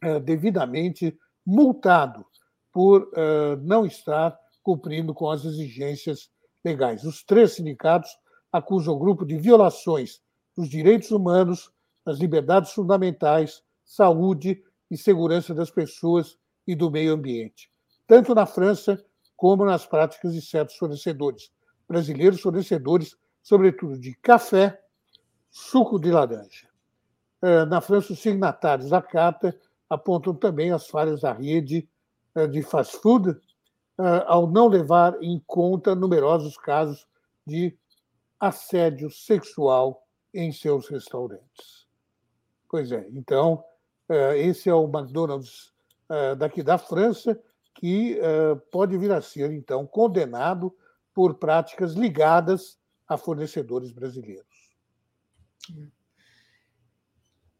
eh, devidamente multado por eh, não estar cumprindo com as exigências legais. Os três sindicatos acusam o grupo de violações dos direitos humanos, das liberdades fundamentais, saúde e segurança das pessoas e do meio ambiente, tanto na França como nas práticas de certos fornecedores brasileiros, fornecedores, sobretudo de café, suco de laranja. É, na França, os signatários da carta apontam também as falhas da rede é, de fast food é, ao não levar em conta numerosos casos de assédio sexual em seus restaurantes. Pois é, então, esse é o McDonald's daqui da França, que pode vir a ser, então, condenado por práticas ligadas a fornecedores brasileiros.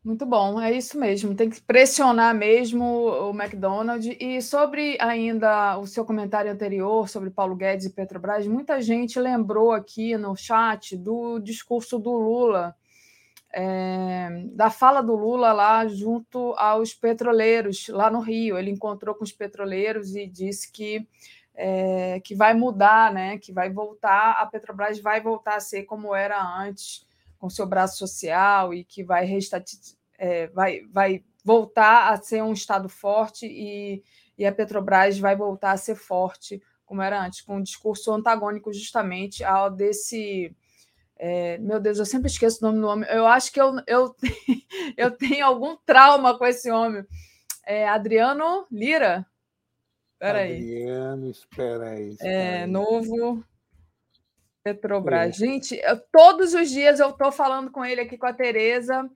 Muito bom, é isso mesmo. Tem que pressionar mesmo o McDonald's. E sobre ainda o seu comentário anterior sobre Paulo Guedes e Petrobras, muita gente lembrou aqui no chat do discurso do Lula, é, da fala do Lula lá junto aos petroleiros lá no Rio. Ele encontrou com os petroleiros e disse que é, que vai mudar, né? Que vai voltar, a Petrobras vai voltar a ser como era antes com seu braço social e que vai, é, vai, vai voltar a ser um Estado forte e, e a Petrobras vai voltar a ser forte, como era antes, com um discurso antagônico justamente ao desse. É, meu Deus, eu sempre esqueço o nome do homem. Eu acho que eu, eu, eu tenho algum trauma com esse homem. É Adriano Lira?
Espera aí. Adriano, espera aí. Espera
é, aí. Novo Petrobras. Gente, eu, todos os dias eu estou falando com ele aqui com a Tereza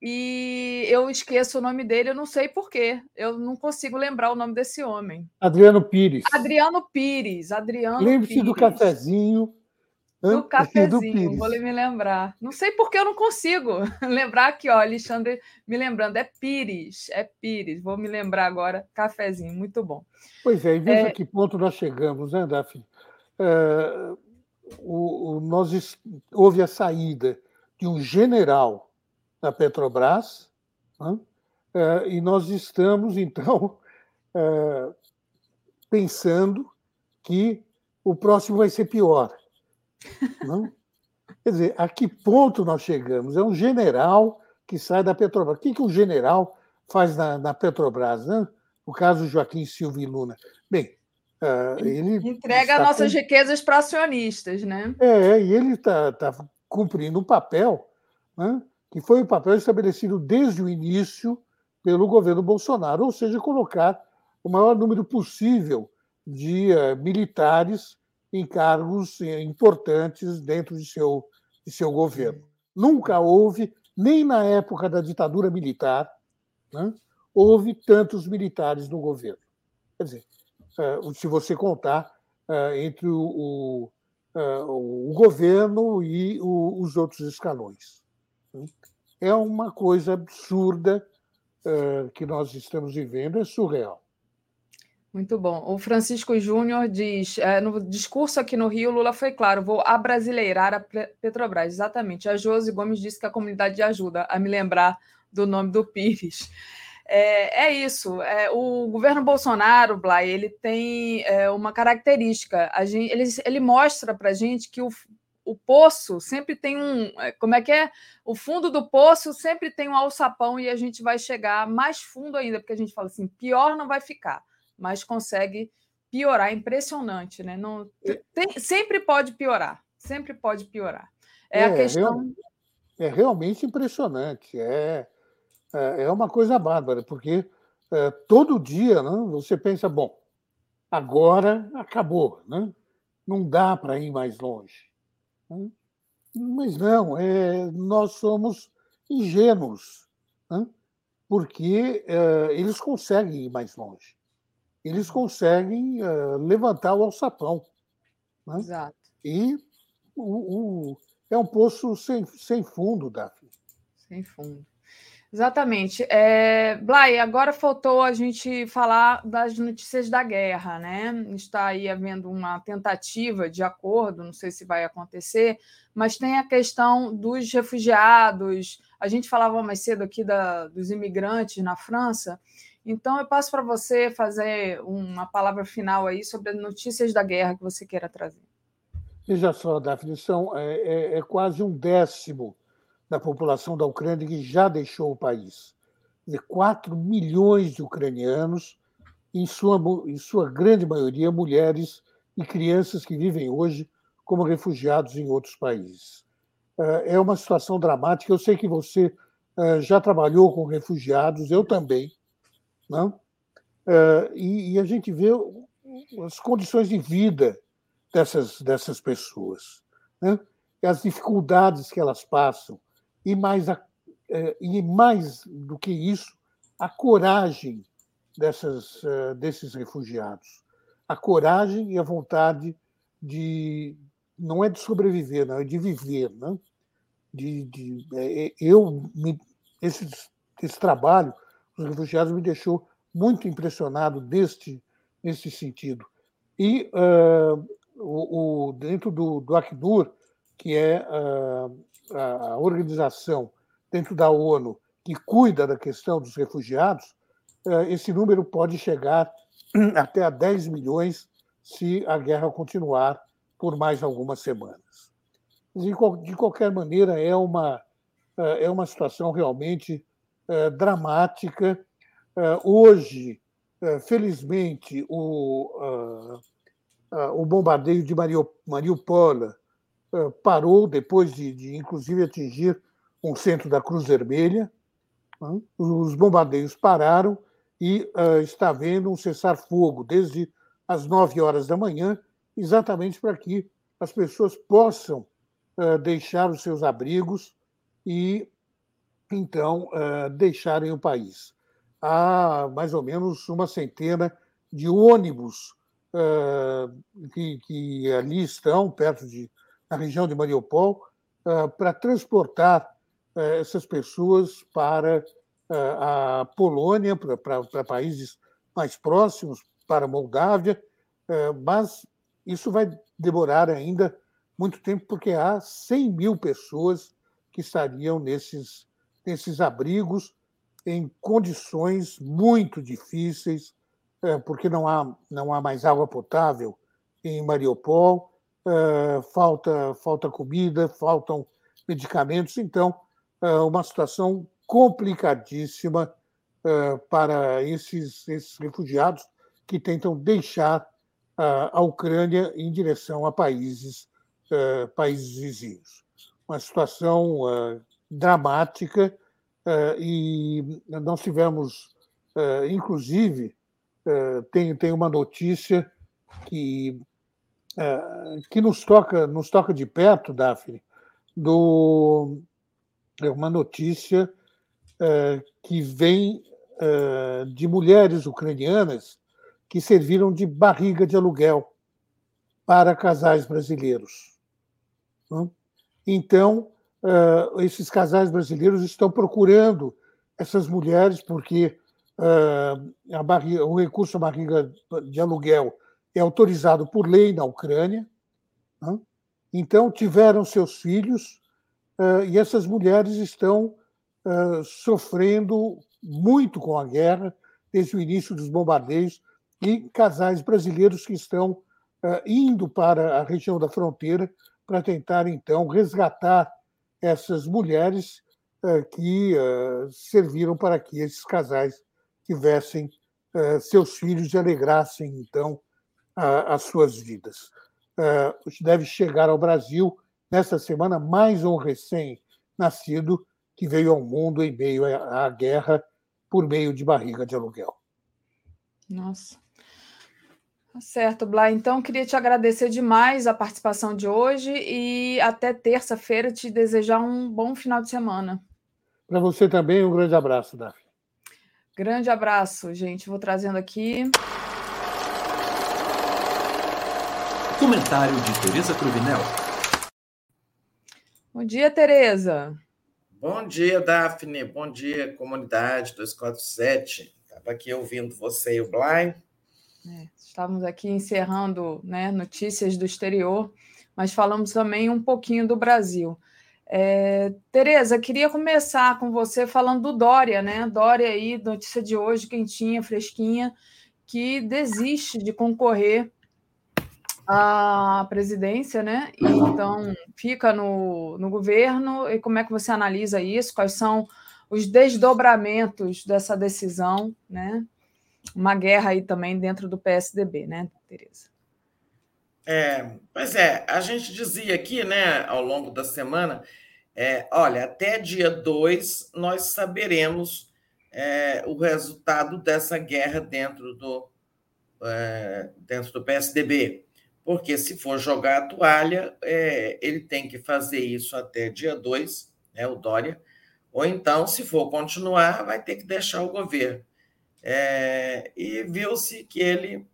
e eu esqueço o nome dele, eu não sei porquê. Eu não consigo lembrar o nome desse homem.
Adriano Pires.
Adriano Pires. Adriano
Lembre-se do cafezinho.
Do cafezinho, do vou me lembrar. Não sei porque eu não consigo lembrar aqui, ó, Alexandre me lembrando. É Pires, é Pires. Vou me lembrar agora. Cafezinho, muito bom.
Pois é, e veja é... que ponto nós chegamos, né, Daphne? É, o, o, nós, houve a saída de um general da Petrobras, né? é, e nós estamos, então, é, pensando que o próximo vai ser pior. Não? Quer dizer, a que ponto nós chegamos? É um general que sai da Petrobras. O que, que um general faz na, na Petrobras? Né? O caso Joaquim Silva e Luna. Bem, uh, ele.
Entrega nossas com... riquezas para acionistas, né?
É, e ele está tá cumprindo um papel né, que foi o papel estabelecido desde o início pelo governo Bolsonaro, ou seja, colocar o maior número possível de uh, militares em cargos importantes dentro de seu, de seu governo. Nunca houve, nem na época da ditadura militar, né, houve tantos militares no governo. Quer dizer, se você contar eh, entre o, o, o governo e o, os outros escalões. É uma coisa absurda que nós estamos vivendo, é surreal.
Muito bom. O Francisco Júnior diz: é, no discurso aqui no Rio, Lula foi claro, vou abrasileirar a Petrobras. Exatamente. A Josi Gomes disse que a comunidade ajuda a me lembrar do nome do Pires. É, é isso. É, o governo Bolsonaro, Blay, ele tem é, uma característica. A gente, ele, ele mostra para a gente que o, o poço sempre tem um. É, como é que é? O fundo do poço sempre tem um alçapão e a gente vai chegar mais fundo ainda, porque a gente fala assim: pior não vai ficar mas consegue piorar. É impressionante, né? Não, tem, sempre pode piorar, sempre pode piorar. É, é a questão.
É realmente impressionante. É, é, é uma coisa bárbara, porque é, todo dia né, você pensa, bom, agora acabou, né? não dá para ir mais longe. Né? Mas não, é, nós somos ingênuos, né? porque é, eles conseguem ir mais longe eles conseguem uh, levantar o alçapão. Né?
Exato.
E o, o, é um poço sem, sem fundo, Daphne.
Sem fundo. Exatamente. É, Blay, agora faltou a gente falar das notícias da guerra, né? Está aí havendo uma tentativa de acordo, não sei se vai acontecer, mas tem a questão dos refugiados. A gente falava mais cedo aqui da, dos imigrantes na França, então, eu passo para você fazer uma palavra final aí sobre as notícias da guerra que você queira trazer.
Veja só, Daphne, são, é, é, é quase um décimo da população da Ucrânia que já deixou o país. De 4 milhões de ucranianos, em sua, em sua grande maioria mulheres e crianças que vivem hoje como refugiados em outros países. É, é uma situação dramática. Eu sei que você é, já trabalhou com refugiados, eu também. Não? É, e, e a gente vê as condições de vida dessas, dessas pessoas, né? as dificuldades que elas passam, e mais, a, é, e mais do que isso, a coragem dessas, é, desses refugiados. A coragem e a vontade de. Não é de sobreviver, não, é de viver. Né? De, de, eu, esse, esse trabalho dos refugiados me deixou muito impressionado deste, nesse sentido. E uh, o, o, dentro do, do Acnur, que é a organização dentro da ONU que cuida da questão dos refugiados, uh, esse número pode chegar até a 10 milhões se a guerra continuar por mais algumas semanas. De, qualquer maneira, é uma, é uma situação realmente é, dramática. É, hoje, é, felizmente, o, o bombardeio de Mariupol parou depois de, de, inclusive, atingir um centro da Cruz Vermelha. Né? Os bombardeios pararam e está havendo um cessar-fogo desde as nove horas da manhã, exatamente para que as pessoas possam deixar os seus abrigos e então, uh, deixarem o país. Há mais ou menos uma centena de ônibus uh, que, que, ali estão, perto de, na região de Mariupol, uh, para transportar essas pessoas para a Polônia, para, países mais próximos, para a Moldávia, mas isso vai demorar ainda muito tempo, porque há 100 mil pessoas que estariam nesses nesses abrigos em condições muito difíceis, porque não há, não há mais água potável em Mariupol, é, falta, falta comida, faltam medicamentos, então, é uma situação complicadíssima para esses, esses refugiados que tentam deixar a Ucrânia em direção a países, países vizinhos. Uma situação dramática e nós tivemos, inclusive, tem, tem uma notícia que, que nos, toca, nos toca de perto, Daphne, do, é uma notícia que vem de mulheres ucranianas que serviram de barriga de aluguel para casais brasileiros. Então, uh, esses casais brasileiros estão procurando essas mulheres porque uh, barriga, o recurso à barriga de aluguel é autorizado por lei na Ucrânia. Né? Então, tiveram seus filhos uh, e essas mulheres estão sofrendo muito com a guerra desde o início dos bombardeios e casais brasileiros que estão indo para a região da fronteira para tentar, então, resgatar essas mulheres uh, que uh, serviram para que esses casais tivessem uh, seus filhos e alegrassem, então, as suas vidas. deve chegar ao Brasil, nesta semana, mais um recém-nascido que veio ao mundo em meio à guerra por meio de barriga de aluguel.
Nossa. Tá certo, Blá. Então, queria te agradecer demais a participação de hoje e até terça-feira te desejar um bom final de semana.
Para você também, um grande abraço, Daphne.
Grande abraço, gente. Vou trazendo aqui.
Comentário de Tereza Cruvinel.
Bom dia, Tereza.
Bom dia, Daphne. Bom dia, comunidade 247. Estava aqui ouvindo você e o Blay.
É, estávamos aqui encerrando né, notícias do exterior, mas falamos também um pouquinho do Brasil. É, Tereza, queria começar com você falando do Dória, né? Dória aí, notícia de hoje, quentinha, fresquinha, que desiste de concorrer à presidência, né? E então fica no, no governo. E como é que você analisa isso? Quais são os desdobramentos dessa decisão, né? uma guerra aí também dentro do PSDB, né, Tereza?
É, pois é, a gente dizia aqui, né, ao longo da semana, é, olha, até dia 2 nós saberemos é, o resultado dessa guerra dentro do, é, dentro do PSDB. Porque se for jogar a toalha, é, ele tem que fazer isso até dia 2, né, o Dória, ou então, se for continuar, vai ter que deixar o governo. É, e viu-se que ele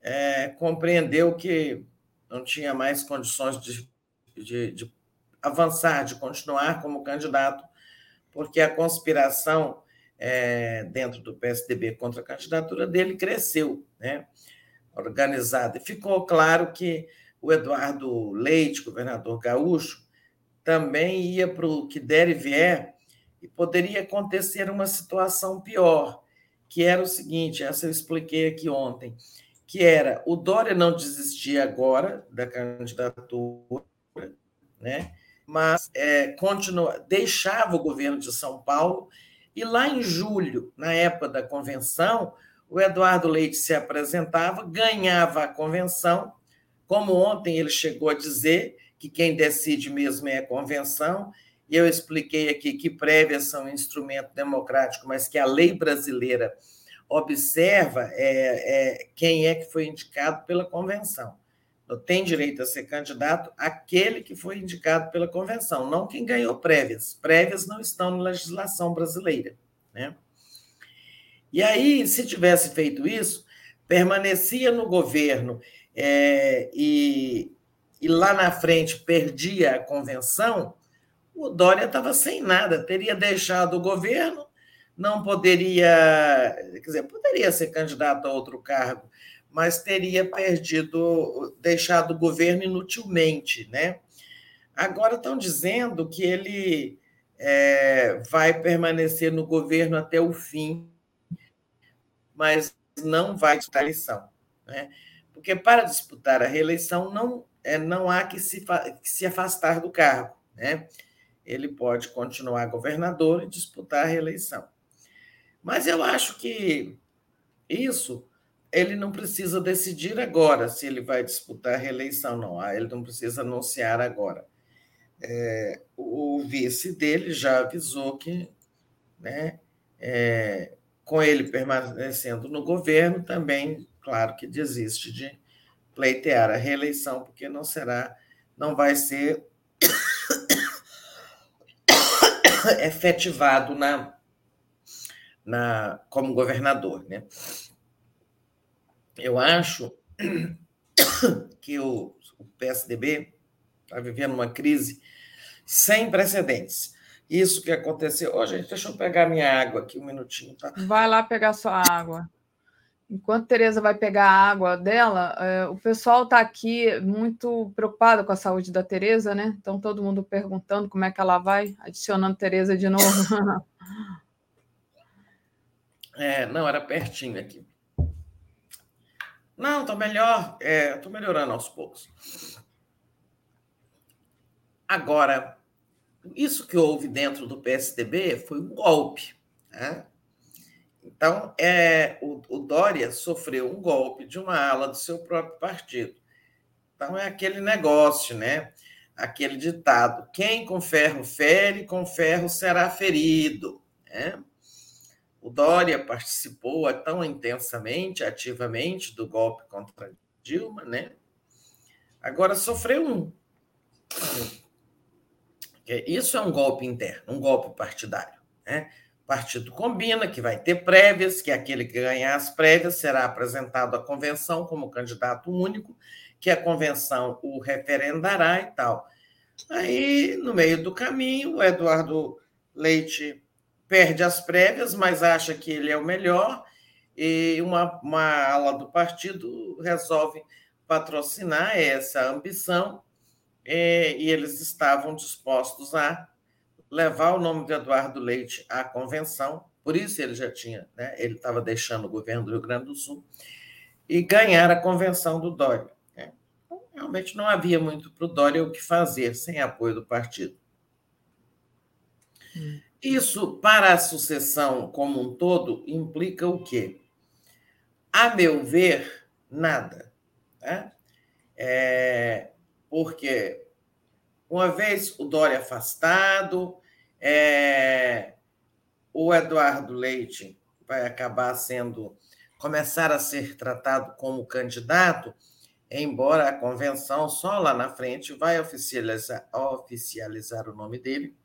é, compreendeu que não tinha mais condições de, de, de, avançar, de continuar como candidato, porque a conspiração é, dentro do PSDB contra a candidatura dele cresceu, né? Organizada. Ficou claro que o Eduardo Leite, governador gaúcho, também ia para o que der e vier, e poderia acontecer uma situação pior que era o seguinte, essa eu expliquei aqui ontem, que era o Dória não desistia agora da candidatura, né? mas é, continua, deixava o governo de São Paulo, e lá em julho, na época da convenção, o Eduardo Leite se apresentava, ganhava a convenção, como ontem ele chegou a dizer que quem decide mesmo é a convenção, e eu expliquei aqui que prévias são um instrumento democrático, mas que a lei brasileira observa é, é, quem é que foi indicado pela convenção. tem direito a ser candidato aquele que foi indicado pela convenção, não quem ganhou prévias. Prévias não estão na legislação brasileira. Né? E aí, se tivesse feito isso, permanecia no governo é, e, e lá na frente perdia a convenção, o Dória estava sem nada, teria deixado o governo, não poderia, quer dizer, poderia ser candidato a outro cargo, mas teria perdido, deixado o governo inutilmente, né? Agora estão dizendo que ele é, vai permanecer no governo até o fim, mas não vai disputar a eleição, né? Porque para disputar a reeleição não, é, não há que se, que se afastar do cargo, né? Ele pode continuar governador e disputar a reeleição. Mas eu acho que isso ele não precisa decidir agora se ele vai disputar a reeleição, não. Ah, ele não precisa anunciar agora. É, o vice dele já avisou que, né, é, com ele permanecendo no governo, também, claro que desiste de pleitear a reeleição, porque não será, não vai ser efetivado na, na, como governador. Né? eu acho que o, o PSDB está vivendo uma crise sem precedentes. Isso que aconteceu. Ô, oh, gente, deixa eu pegar minha água aqui um minutinho, tá?
Vai lá pegar sua água. Enquanto Tereza vai pegar a água dela, é, o pessoal está aqui muito preocupado com a saúde da Tereza, né? Então todo mundo perguntando como é que ela vai, adicionando Tereza de novo.
é, não, era pertinho aqui. Não, estou melhor. Estou é, melhorando aos poucos. Agora, isso que houve dentro do PSDB foi um golpe. Né? Então, é, o, o Dória sofreu um golpe de uma ala do seu próprio partido. Então, é aquele negócio, né? Aquele ditado: quem com ferro fere, com ferro será ferido. Né? O Dória participou tão intensamente, ativamente, do golpe contra Dilma, né? Agora sofreu um. Isso é um golpe interno, um golpe partidário. Né? O partido combina que vai ter prévias, que aquele que ganhar as prévias será apresentado à convenção como candidato único, que a convenção o referendará e tal. Aí, no meio do caminho, o Eduardo Leite perde as prévias, mas acha que ele é o melhor, e uma, uma ala do partido resolve patrocinar essa ambição, e, e eles estavam dispostos a levar o nome de Eduardo Leite à convenção, por isso ele já tinha, né, ele estava deixando o governo do Rio Grande do Sul, e ganhar a convenção do Dória. Né? Então, realmente não havia muito para o Dória o que fazer sem apoio do partido. Hum. Isso, para a sucessão como um todo, implica o quê? A meu ver, nada. Né? É, porque, uma vez o Dória afastado, é, o Eduardo Leite vai acabar sendo, começar a ser tratado como candidato, embora a convenção só lá na frente vai oficializar, oficializar o nome dele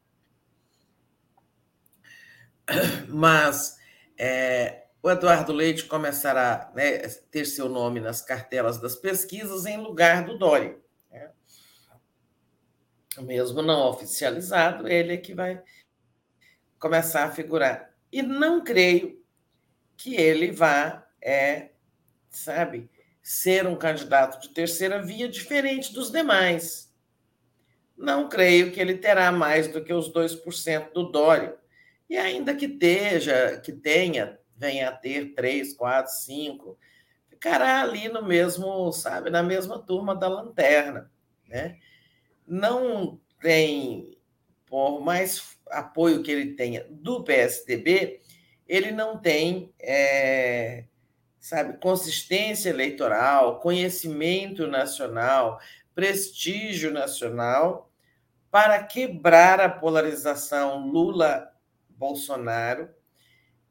mas é, o Eduardo Leite começará a né, ter seu nome nas cartelas das pesquisas em lugar do Dória. Mesmo não oficializado, ele é que vai começar a figurar. E não creio que ele vá, é, sabe, ser um candidato de terceira via diferente dos demais. Não creio que ele terá mais do que os 2% do Dória e ainda que esteja, que tenha, venha a ter três, quatro, cinco, ficará ali no mesmo, sabe, na mesma turma da lanterna, né? Não tem, por mais apoio que ele tenha do PSDB, ele não tem, é, sabe, consistência eleitoral, conhecimento nacional, prestígio nacional para quebrar a polarização Lula Bolsonaro,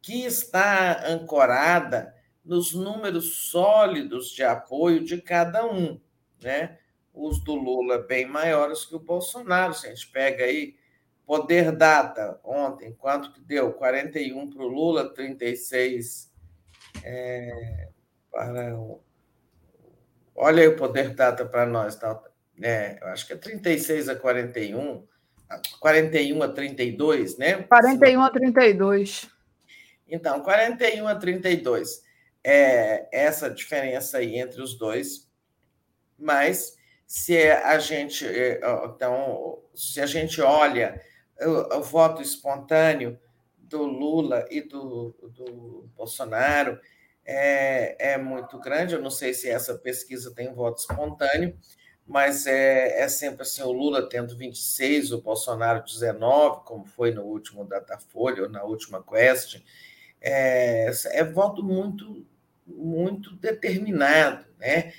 que está ancorada nos números sólidos de apoio de cada um. né? Os do Lula bem maiores que o Bolsonaro. Se a gente pega aí Poder Data, ontem, quanto que deu? 41 para o Lula, 36 é, para o. Olha aí o Poder Data para nós, tá? É, eu acho que é 36 a 41, 41 a 32, né?
41 a 32.
Então, 41 a 32 é essa diferença aí entre os dois, mas se a gente é, então se a gente olha o, o voto espontâneo do Lula e do, do Bolsonaro é, é, muito grande. Eu não sei se essa pesquisa tem voto espontâneo, mas é, é sempre assim: o Lula tendo 26, o Bolsonaro 19, como foi no último Datafolha ou na última Quest. É, é voto muito, muito determinado. Né?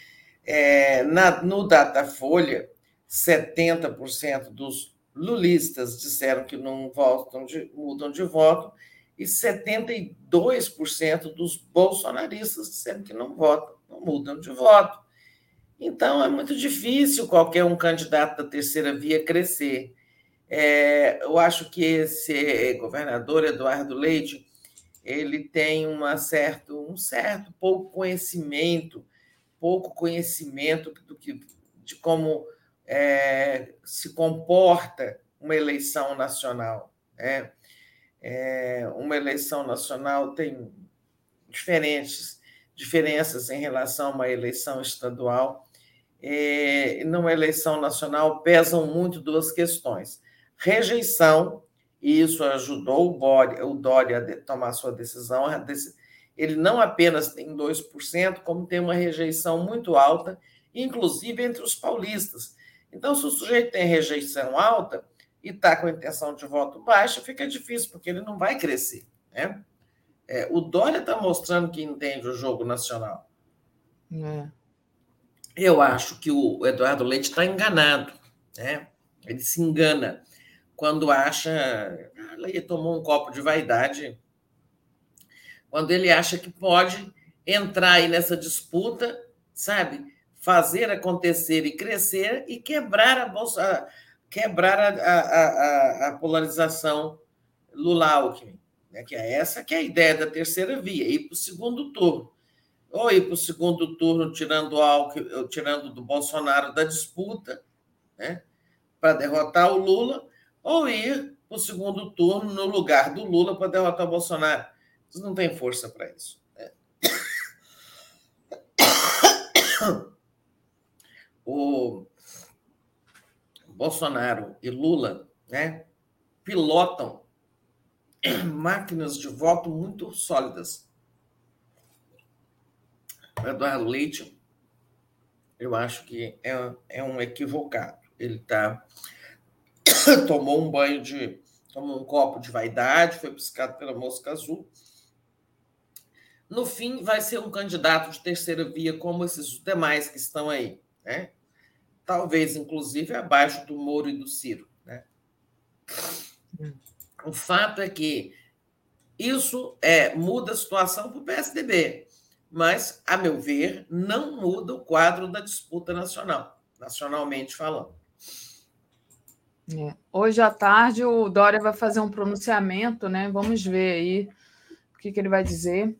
É, na, no Datafolha, 70% dos lulistas disseram que não votam de, mudam de voto e 72% dos bolsonaristas disseram que não votam, não mudam de voto. Então, é muito difícil qualquer um candidato da terceira via crescer. É, eu acho que esse governador Eduardo Leite ele tem uma certo, um certo pouco conhecimento, pouco conhecimento do que, de como é, se comporta uma eleição nacional. Né? É, uma eleição nacional tem diferentes diferenças em relação a uma eleição estadual. É, numa eleição nacional pesam muito duas questões: rejeição, e isso ajudou o o Dória a tomar sua decisão. Ele não apenas tem 2%, como tem uma rejeição muito alta, inclusive entre os paulistas. Então, se o sujeito tem rejeição alta e está com intenção de voto baixa, fica difícil, porque ele não vai crescer. Né? É, o Dória está mostrando que entende o jogo nacional. É. Eu acho que o Eduardo Leite está enganado. Né? Ele se engana quando acha. Ele tomou um copo de vaidade. Quando ele acha que pode entrar aí nessa disputa, sabe? fazer acontecer e crescer e quebrar a bolsa, quebrar a, a, a, a polarização Lula-Alckmin. Né? Que é essa que é a ideia da terceira via, ir para o segundo turno. Ou ir para o segundo turno tirando, Alckmin, tirando do Bolsonaro da disputa, né? para derrotar o Lula, ou ir para o segundo turno no lugar do Lula para derrotar o Bolsonaro. Eles não têm força para isso. Né? o Bolsonaro e Lula né, pilotam máquinas de voto muito sólidas. O Eduardo Leite, eu acho que é, é um equivocado. Ele tá, tomou um banho de. tomou um copo de vaidade, foi piscado pela mosca azul. No fim, vai ser um candidato de terceira via, como esses demais que estão aí. Né? talvez inclusive abaixo do Moro e do Ciro. Né? O fato é que isso é, muda a situação para o PSDB, mas, a meu ver, não muda o quadro da disputa nacional, nacionalmente falando.
É. Hoje à tarde o Dória vai fazer um pronunciamento, né? Vamos ver aí o que, que ele vai dizer.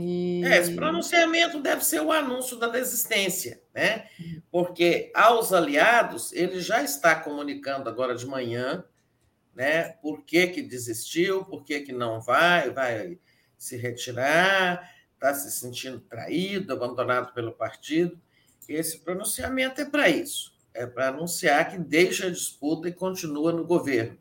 E... É, esse pronunciamento deve ser o anúncio da desistência, né? Porque aos aliados ele já está comunicando agora de manhã, né? Por que, que desistiu, por que, que não vai, vai se retirar, está se sentindo traído, abandonado pelo partido. Esse pronunciamento é para isso, é para anunciar que deixa a disputa e continua no governo.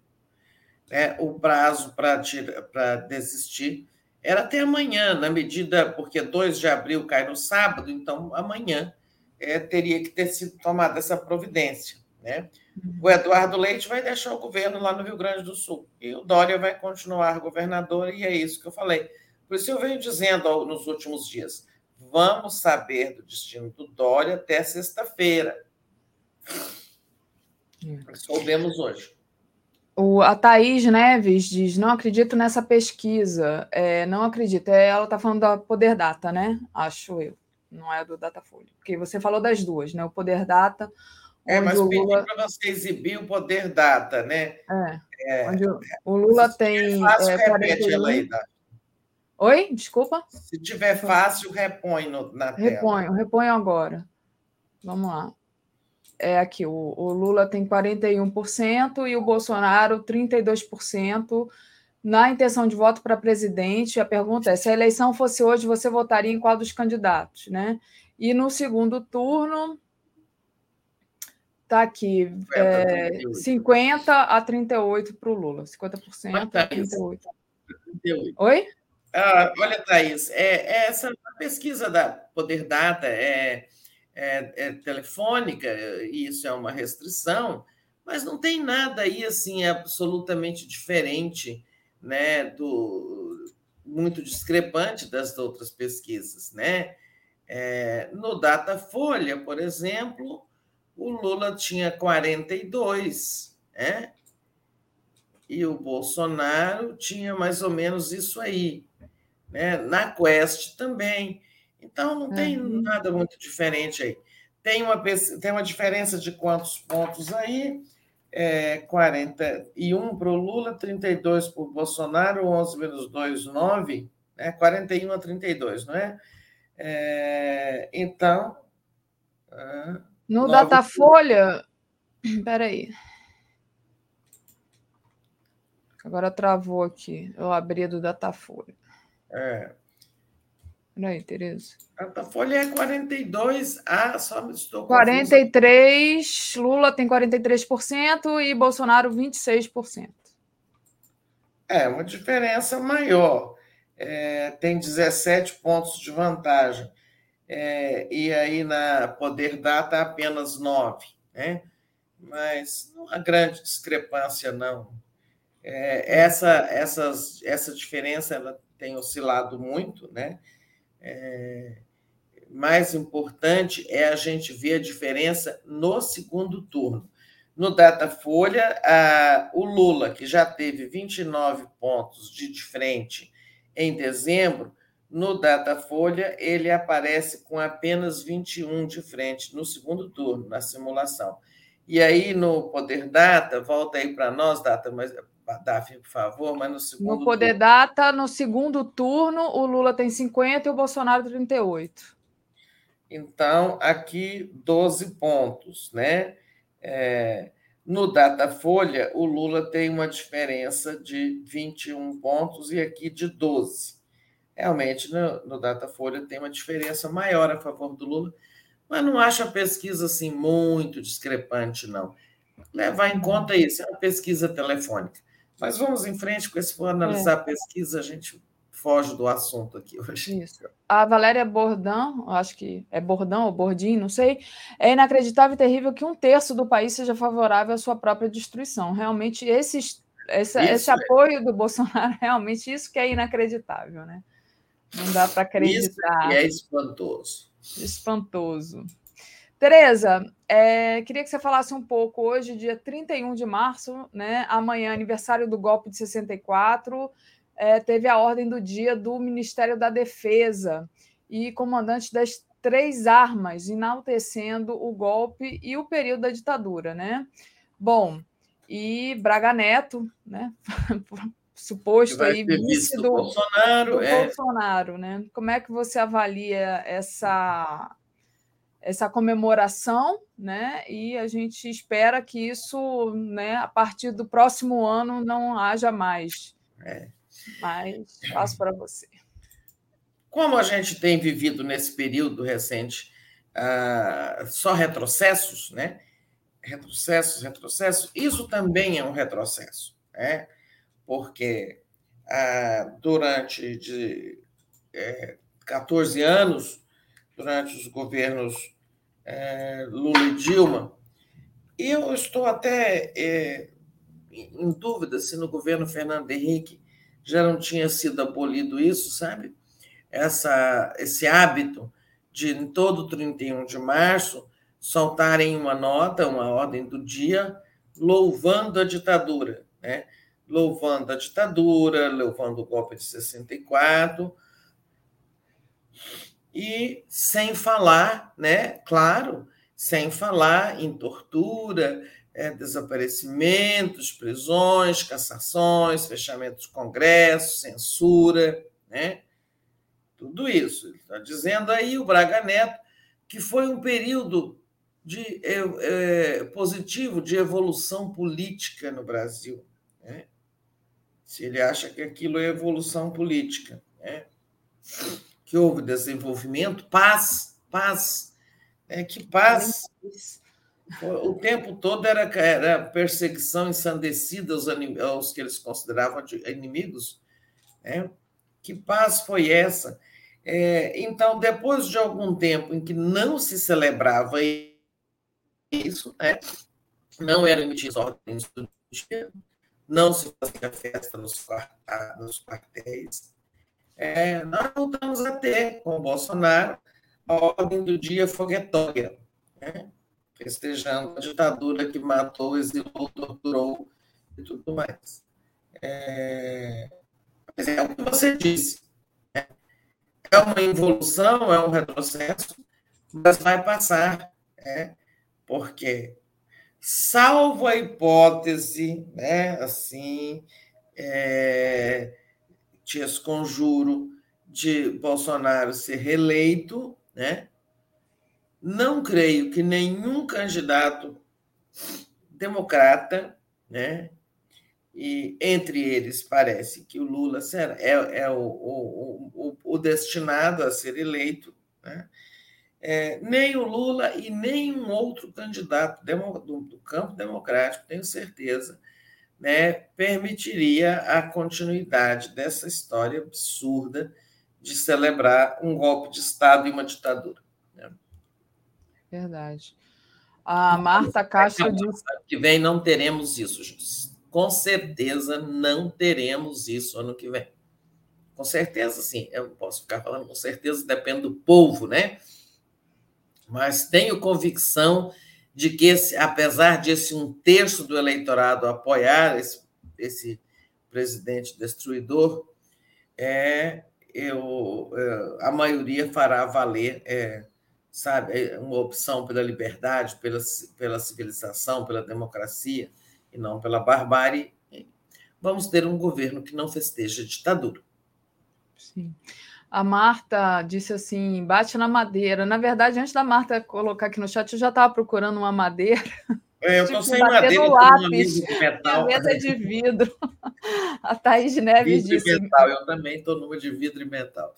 É, o prazo para desistir era até amanhã, na medida, porque 2 de abril cai no sábado, então amanhã é, teria que ter sido tomada essa providência. Né? Uhum. O Eduardo Leite vai deixar o governo lá no Rio Grande do Sul e o Dória vai continuar governador, e é isso que eu falei. Por isso eu venho dizendo nos últimos dias: vamos saber do destino do Dória até sexta-feira. É. Soubemos hoje.
O, a Thaís Neves diz: não acredito nessa pesquisa. É, não acredito. É, ela está falando da Poder Data, né? Acho eu. não é do Datafolha. Porque você falou das duas, né? O Poder Data.
É, mas Lula... para você exibir o Poder Data, né?
É. é onde o Lula tem.
Fácil, é, 41... ela aí, tá?
Oi? Desculpa?
Se tiver fácil, repõe no, na tela.
Reponho, reponho agora. Vamos lá. É aqui, o, o Lula tem 41% e o Bolsonaro 32% na intenção de voto para presidente. A pergunta é: se a eleição fosse hoje, você votaria em qual dos candidatos, né? E no segundo turno, Está aqui, é, 50 a 38 para o Lula, 50% a 38. 38. Oi?
Ah, olha, Thaís, é, é essa pesquisa da Poder Data é, é, é, telefônica, isso é uma restrição, mas não tem nada aí assim absolutamente diferente, né, do muito discrepante das outras pesquisas, né? É, no Datafolha, por exemplo, o Lula tinha 42, né? E o Bolsonaro tinha mais ou menos isso aí né? na Quest também. Então, não tem uhum. nada muito diferente aí. Tem uma, tem uma diferença de quantos pontos aí? É, 41 para o Lula, 32 para o Bolsonaro, 11 menos 2, 9, né? 41 a 32, não é? é então.
Uh, no Datafolha. Peraí. Agora travou aqui. Eu abri do Datafolha.
É.
Peraí, Tereza.
A folha é 42, ah, só me estou
43, Lula tem 43% e Bolsonaro 26%.
É, uma diferença maior. É, tem 17 pontos de vantagem. É, e aí na Poder Data apenas 9, né? Mas não há grande discrepância, não. É, essa, essas, essa diferença ela tem oscilado muito, né? É, mais importante é a gente ver a diferença no segundo turno. No Datafolha, o Lula, que já teve 29 pontos de frente em dezembro, no Datafolha ele aparece com apenas 21 de frente no segundo turno, na simulação. E aí no Poder Data, volta aí para nós, Data, mas Daphne, por favor, mas no segundo.
No Poder turno... Data, no segundo turno, o Lula tem 50 e o Bolsonaro 38.
Então, aqui 12 pontos, né? É, no Datafolha, o Lula tem uma diferença de 21 pontos e aqui de 12. Realmente, no, no Datafolha tem uma diferença maior a favor do Lula, mas não acho a pesquisa assim muito discrepante, não. Levar em conta isso, é uma pesquisa telefônica. Mas vamos em frente, porque se for analisar é. a pesquisa, a gente foge do assunto aqui hoje.
Isso. A Valéria Bordão, acho que é Bordão ou Bordim, não sei, é inacreditável e terrível que um terço do país seja favorável à sua própria destruição. Realmente, esse, esse é. apoio do Bolsonaro, realmente, isso que é inacreditável, né? Não dá para acreditar.
Isso é espantoso.
Espantoso. Tereza, é, queria que você falasse um pouco hoje, dia 31 de março, né? Amanhã, aniversário do golpe de 64, é, teve a ordem do dia do Ministério da Defesa e comandante das três armas, enaltecendo o golpe e o período da ditadura, né? Bom, e Braga Neto, né? Suposto aí vice do, Bolsonaro, do é. Bolsonaro, né? Como é que você avalia essa essa comemoração, né? E a gente espera que isso, né, a partir do próximo ano, não haja mais. É. Mas passo para você.
Como a gente tem vivido nesse período recente uh, só retrocessos, né? Retrocessos, retrocessos, isso também é um retrocesso, né? Porque uh, durante de, é, 14 anos durante os governos é, Lula e Dilma. E eu estou até é, em dúvida se no governo Fernando Henrique já não tinha sido abolido isso, sabe? Essa, esse hábito de, em todo 31 de março, soltarem uma nota, uma ordem do dia, louvando a ditadura, né? louvando a ditadura, louvando o golpe de 64, e sem falar, né, claro, sem falar em tortura, é, desaparecimentos, prisões, cassações, fechamento de congressos, censura, né? Tudo isso. Está dizendo aí o Braga Neto que foi um período de, é, é, positivo de evolução política no Brasil. Né? Se ele acha que aquilo é evolução política. Né? Que houve desenvolvimento, paz, paz. Né? Que paz. O tempo todo era, era perseguição ensandecida aos, aos que eles consideravam inimigos. Né? Que paz foi essa? É, então, depois de algum tempo em que não se celebrava isso, né? não eram emitidas ordens do dia, não se fazia festa nos, nos quartéis. É, nós voltamos a ter, com o Bolsonaro, a ordem do dia foguetória, né? festejando a ditadura que matou, exilou, torturou e tudo mais. É, mas é o que você disse é uma evolução, é um retrocesso, mas vai passar, né? porque, salvo a hipótese, né, assim, é, te esconjuro de Bolsonaro ser reeleito, né? não creio que nenhum candidato democrata, né, e entre eles parece que o Lula será, é, é o, o, o, o, destinado a ser eleito, né? é, nem o Lula e nenhum outro candidato do, do, campo democrático, tenho certeza, né, permitiria a continuidade dessa história absurda de celebrar um golpe de Estado e uma ditadura. Né?
Verdade. A Marta Castro disse.
que vem não teremos isso, com certeza não teremos isso ano que vem. Com certeza, sim. Eu não posso ficar falando com certeza, depende do povo, né? Mas tenho convicção de que, esse, apesar de esse um terço do eleitorado apoiar esse, esse presidente destruidor, é, eu, é, a maioria fará valer, é, sabe, é uma opção pela liberdade, pela, pela civilização, pela democracia e não pela barbárie, vamos ter um governo que não festeja ditadura.
Sim. A Marta disse assim: bate na madeira. Na verdade, antes da Marta colocar aqui no chat, eu já estava procurando uma madeira.
É, eu estou tipo, sem madeira, no
lápis. De metal. A mesa é de vidro. A Thaís Neves vidro disse.
metal, eu também estou numa de vidro e metal.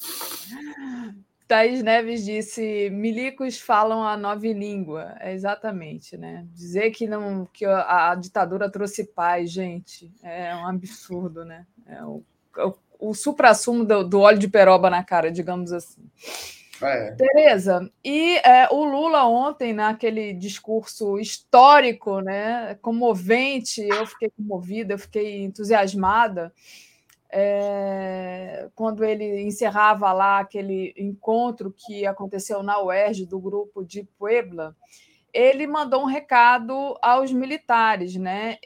Thaís Neves disse: milicos falam a nova língua. É exatamente, né? Dizer que não que a, a ditadura trouxe paz, gente, é um absurdo, né? É o, o, o supra-sumo do, do, óleo de peroba na cara, digamos assim. É. Tereza, e é, o Lula ontem, naquele discurso histórico, né, comovente, eu fiquei comovida, eu fiquei entusiasmada é, quando ele encerrava lá aquele encontro que aconteceu na UERJ do grupo de Puebla, ele mandou um recado aos militares, né?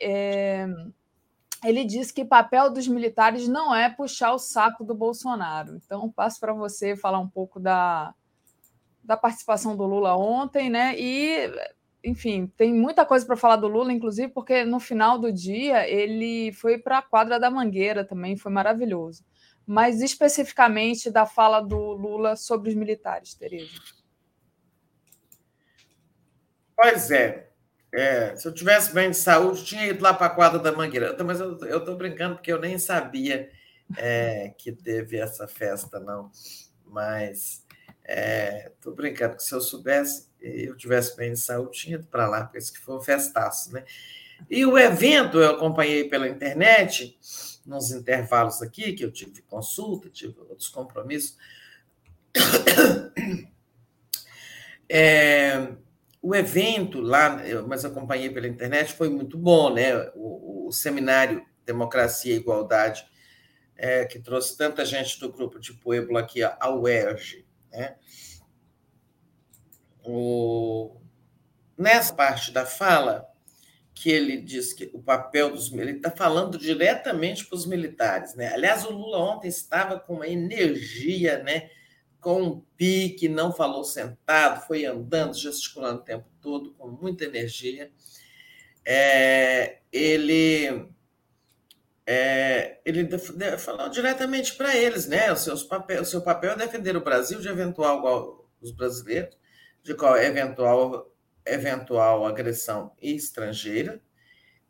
Ele disse que o papel dos militares não é puxar o saco do Bolsonaro. Então, passo para você falar um pouco da, da participação do Lula ontem, né? E enfim, tem muita coisa para falar do Lula, inclusive, porque no final do dia ele foi para a quadra da Mangueira também, foi maravilhoso. Mas especificamente da fala do Lula sobre os militares, Tereza.
Pois é. É se eu tivesse bem de saúde, tinha ido lá para a quadra da Mangueira. Mas eu estou brincando porque eu nem sabia é, que teve essa festa, não. Mas estou é, brincando que se eu soubesse, eu tivesse bem de saúde, tinha ido para lá, porque isso que foi um festaço, né? E o evento eu acompanhei pela internet, nos intervalos aqui, que eu tive consulta, tive outros compromissos. É, o evento lá, mas acompanhei pela internet, foi muito bom, né? O, o seminário Democracia e Igualdade, é, que trouxe tanta gente do grupo de Pueblo aqui ao UERJ, né? O... Nessa parte da fala, que ele diz que o papel dos ele está falando diretamente para os militares, né? Aliás, o Lula ontem estava com uma energia, né? Com um pique, não falou sentado, foi andando, gesticulando o tempo todo, com muita energia. É, ele é, ele falou diretamente para eles, né? O, seus papel, o seu papel é defender o Brasil de eventual os brasileiros de qual eventual eventual agressão estrangeira,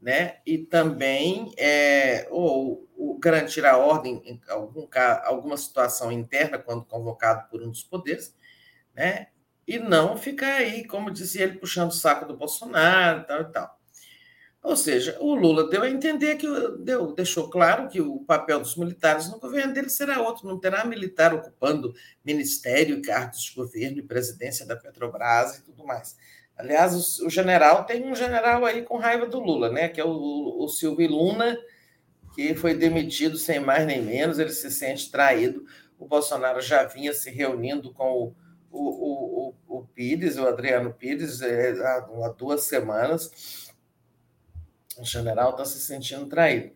né? E também é, ou, ou garantir a ordem em algum, alguma situação interna quando convocado por um dos poderes, né? E não ficar aí, como dizia ele, puxando o saco do Bolsonaro tal e tal. Ou seja, o Lula deu a entender que deu, deixou claro que o papel dos militares no governo dele será outro, não terá militar ocupando ministério, cargos de governo e presidência da Petrobras e tudo mais. Aliás, o, o general tem um general aí com raiva do Lula, né? Que é o, o Silvio Luna, que foi demitido sem mais nem menos, ele se sente traído. O Bolsonaro já vinha se reunindo com o, o, o, o Pires, o Adriano Pires, é, há, há duas semanas o general está se sentindo traído.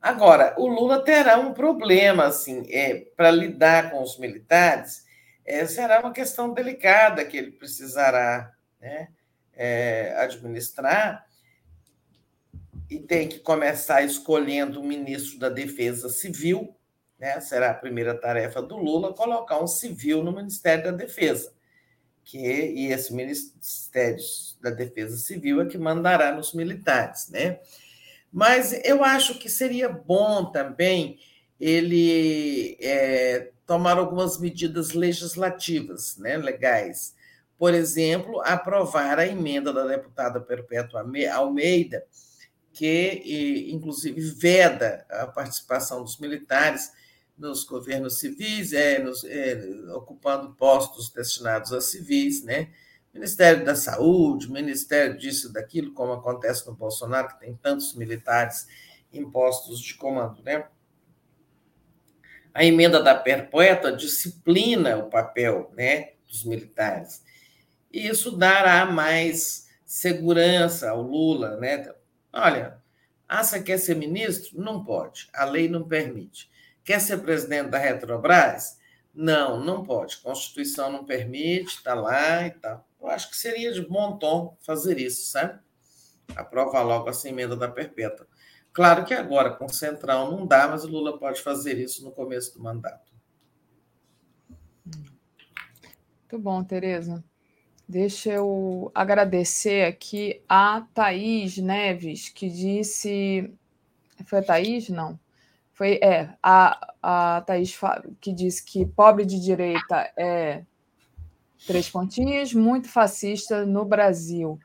Agora, o Lula terá um problema assim, é, para lidar com os militares, é, será uma questão delicada que ele precisará né, é, administrar e tem que começar escolhendo o ministro da Defesa Civil, né, será a primeira tarefa do Lula, colocar um civil no Ministério da Defesa que e esse Ministério da Defesa Civil é que mandará nos militares, né? Mas eu acho que seria bom também ele é, tomar algumas medidas legislativas, né, legais. Por exemplo, aprovar a emenda da deputada Perpétua Almeida, que inclusive veda a participação dos militares nos governos civis, é, nos, é, ocupando postos destinados a civis, né? Ministério da Saúde, Ministério disso, daquilo, como acontece no Bolsonaro, que tem tantos militares em postos de comando, né? A emenda da perpétua disciplina o papel né, dos militares. E isso dará mais segurança ao Lula, né? Olha, ah, quer ser ministro? Não pode, a lei não permite. Quer ser presidente da Retrobras? Não, não pode. Constituição não permite, está lá e tal. Eu acho que seria de bom tom fazer isso, sabe? Aprovar logo essa emenda da perpétua. Claro que agora, com o Centrão, não dá, mas o Lula pode fazer isso no começo do mandato.
Muito bom, Tereza. Deixa eu agradecer aqui a Thaís Neves, que disse. Foi a Thaís? Não. Foi é, a, a Thaís que disse que pobre de direita é três pontinhos, muito fascista no Brasil.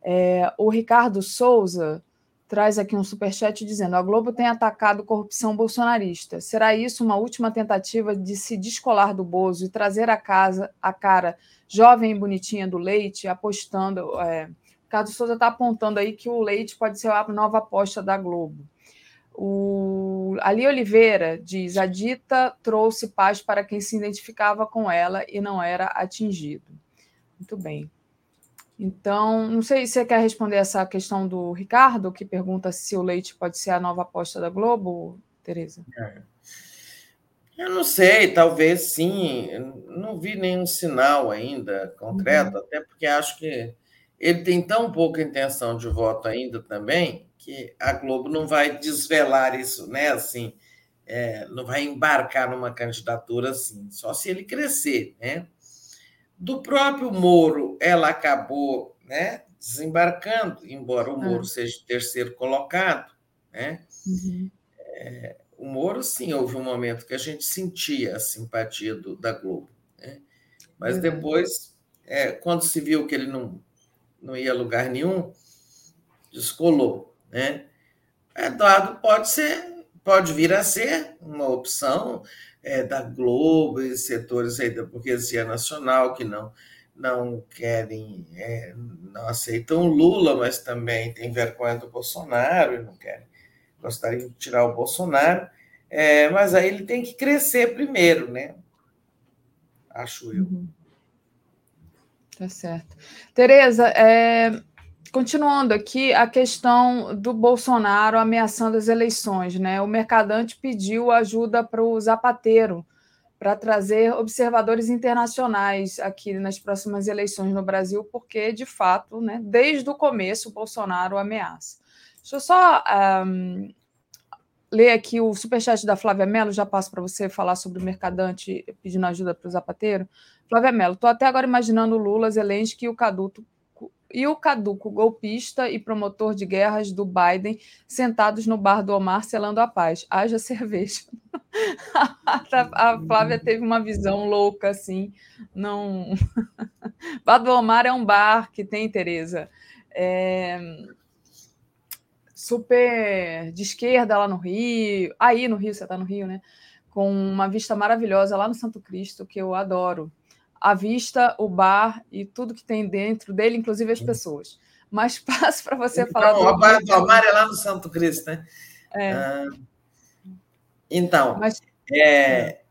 É, o Ricardo Souza traz aqui um superchat dizendo: a Globo tem atacado corrupção bolsonarista. Será isso uma última tentativa de se descolar do Bozo e trazer a casa a cara jovem bonitinha do Leite, apostando. É, Ricardo Souza está apontando aí que o Leite pode ser a nova aposta da Globo. O Ali Oliveira diz: a dita trouxe paz para quem se identificava com ela e não era atingido. Muito bem. Então, não sei se você quer responder essa questão do Ricardo, que pergunta se o leite pode ser a nova aposta da Globo, Tereza.
É. Eu não sei, talvez sim. Não vi nenhum sinal ainda concreto, uhum. até porque acho que ele tem tão pouca intenção de voto ainda também que a Globo não vai desvelar isso, né? Assim, é, não vai embarcar numa candidatura assim, só se ele crescer, né? Do próprio Moro, ela acabou, né? Desembarcando, embora o Moro ah. seja terceiro colocado, né? Uhum. É, o Moro, sim, houve um momento que a gente sentia a simpatia do, da Globo, né? Mas uhum. depois, é, quando se viu que ele não, não ia a lugar nenhum, descolou. Né? Eduardo pode ser, pode vir a ser uma opção é, da Globo e setores aí da burguesia nacional que não não querem, é, não aceitam Lula, mas também tem vergonha do Bolsonaro e não querem, gostariam de tirar o Bolsonaro. É, mas aí ele tem que crescer primeiro, né? Acho eu. Uhum.
Tá certo. Tereza, é, Continuando aqui, a questão do Bolsonaro ameaçando as eleições, né? O Mercadante pediu ajuda para o Zapateiro para trazer observadores internacionais aqui nas próximas eleições no Brasil, porque, de fato, né, desde o começo, o Bolsonaro ameaça. Deixa eu só um, ler aqui o superchat da Flávia Mello, já passo para você falar sobre o mercadante pedindo ajuda para o zapateiro. Flávia Mello, estou até agora imaginando o Lula, Zelensky e o Caduto e o caduco golpista e promotor de guerras do Biden sentados no bar do Omar selando a paz. Haja cerveja. a Flávia teve uma visão louca assim. Não. bar do Omar é um bar que tem, Tereza. É... Super de esquerda lá no Rio. Aí no Rio, você está no Rio, né? Com uma vista maravilhosa lá no Santo Cristo, que eu adoro a vista, o bar e tudo que tem dentro dele, inclusive as pessoas. Mas passo para você
então,
falar.
O bar do Almar é lá no Santo Cristo, né? É. Ah, então, Mas, é...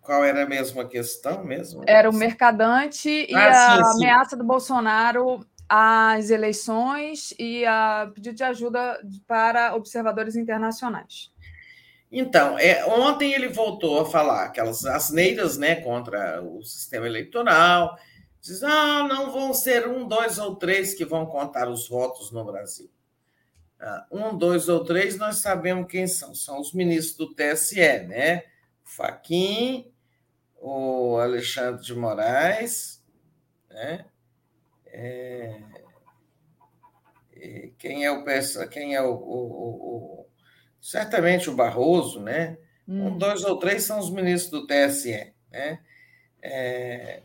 qual era mesmo a questão mesmo?
Era o mercadante e ah, a sim, sim. ameaça do Bolsonaro às eleições e a pedido de ajuda para observadores internacionais.
Então, é, ontem ele voltou a falar aquelas asneiras né, contra o sistema eleitoral. Diz: ah, não vão ser um, dois ou três que vão contar os votos no Brasil. Ah, um, dois ou três, nós sabemos quem são. São os ministros do TSE, né? O Faquim, o Alexandre de Moraes, né? É... Quem é o quem é o, o, o certamente o Barroso, né? Hum. Um, dois ou três são os ministros do TSE, né? É...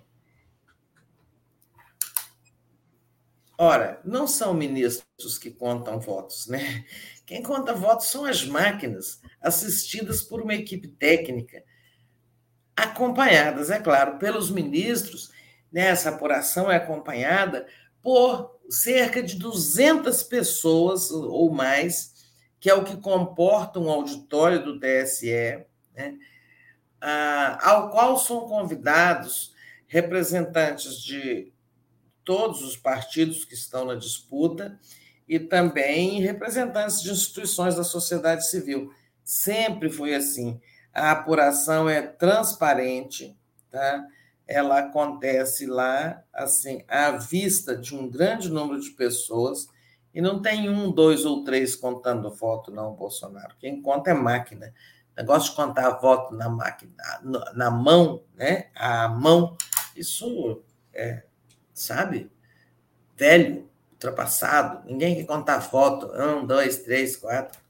Ora, não são ministros que contam votos, né? Quem conta votos são as máquinas, assistidas por uma equipe técnica, acompanhadas, é claro, pelos ministros. Né? Essa apuração é acompanhada por cerca de 200 pessoas ou mais que é o que comporta um auditório do TSE, né, ao qual são convidados representantes de todos os partidos que estão na disputa e também representantes de instituições da sociedade civil. Sempre foi assim. A apuração é transparente, tá? Ela acontece lá assim à vista de um grande número de pessoas e não tem um, dois ou três contando voto, não, Bolsonaro. Quem conta é máquina. O negócio de contar voto na máquina, na, mão, né? A mão, isso é, sabe? Velho, ultrapassado. Ninguém quer contar voto. Um, dois, três, quatro.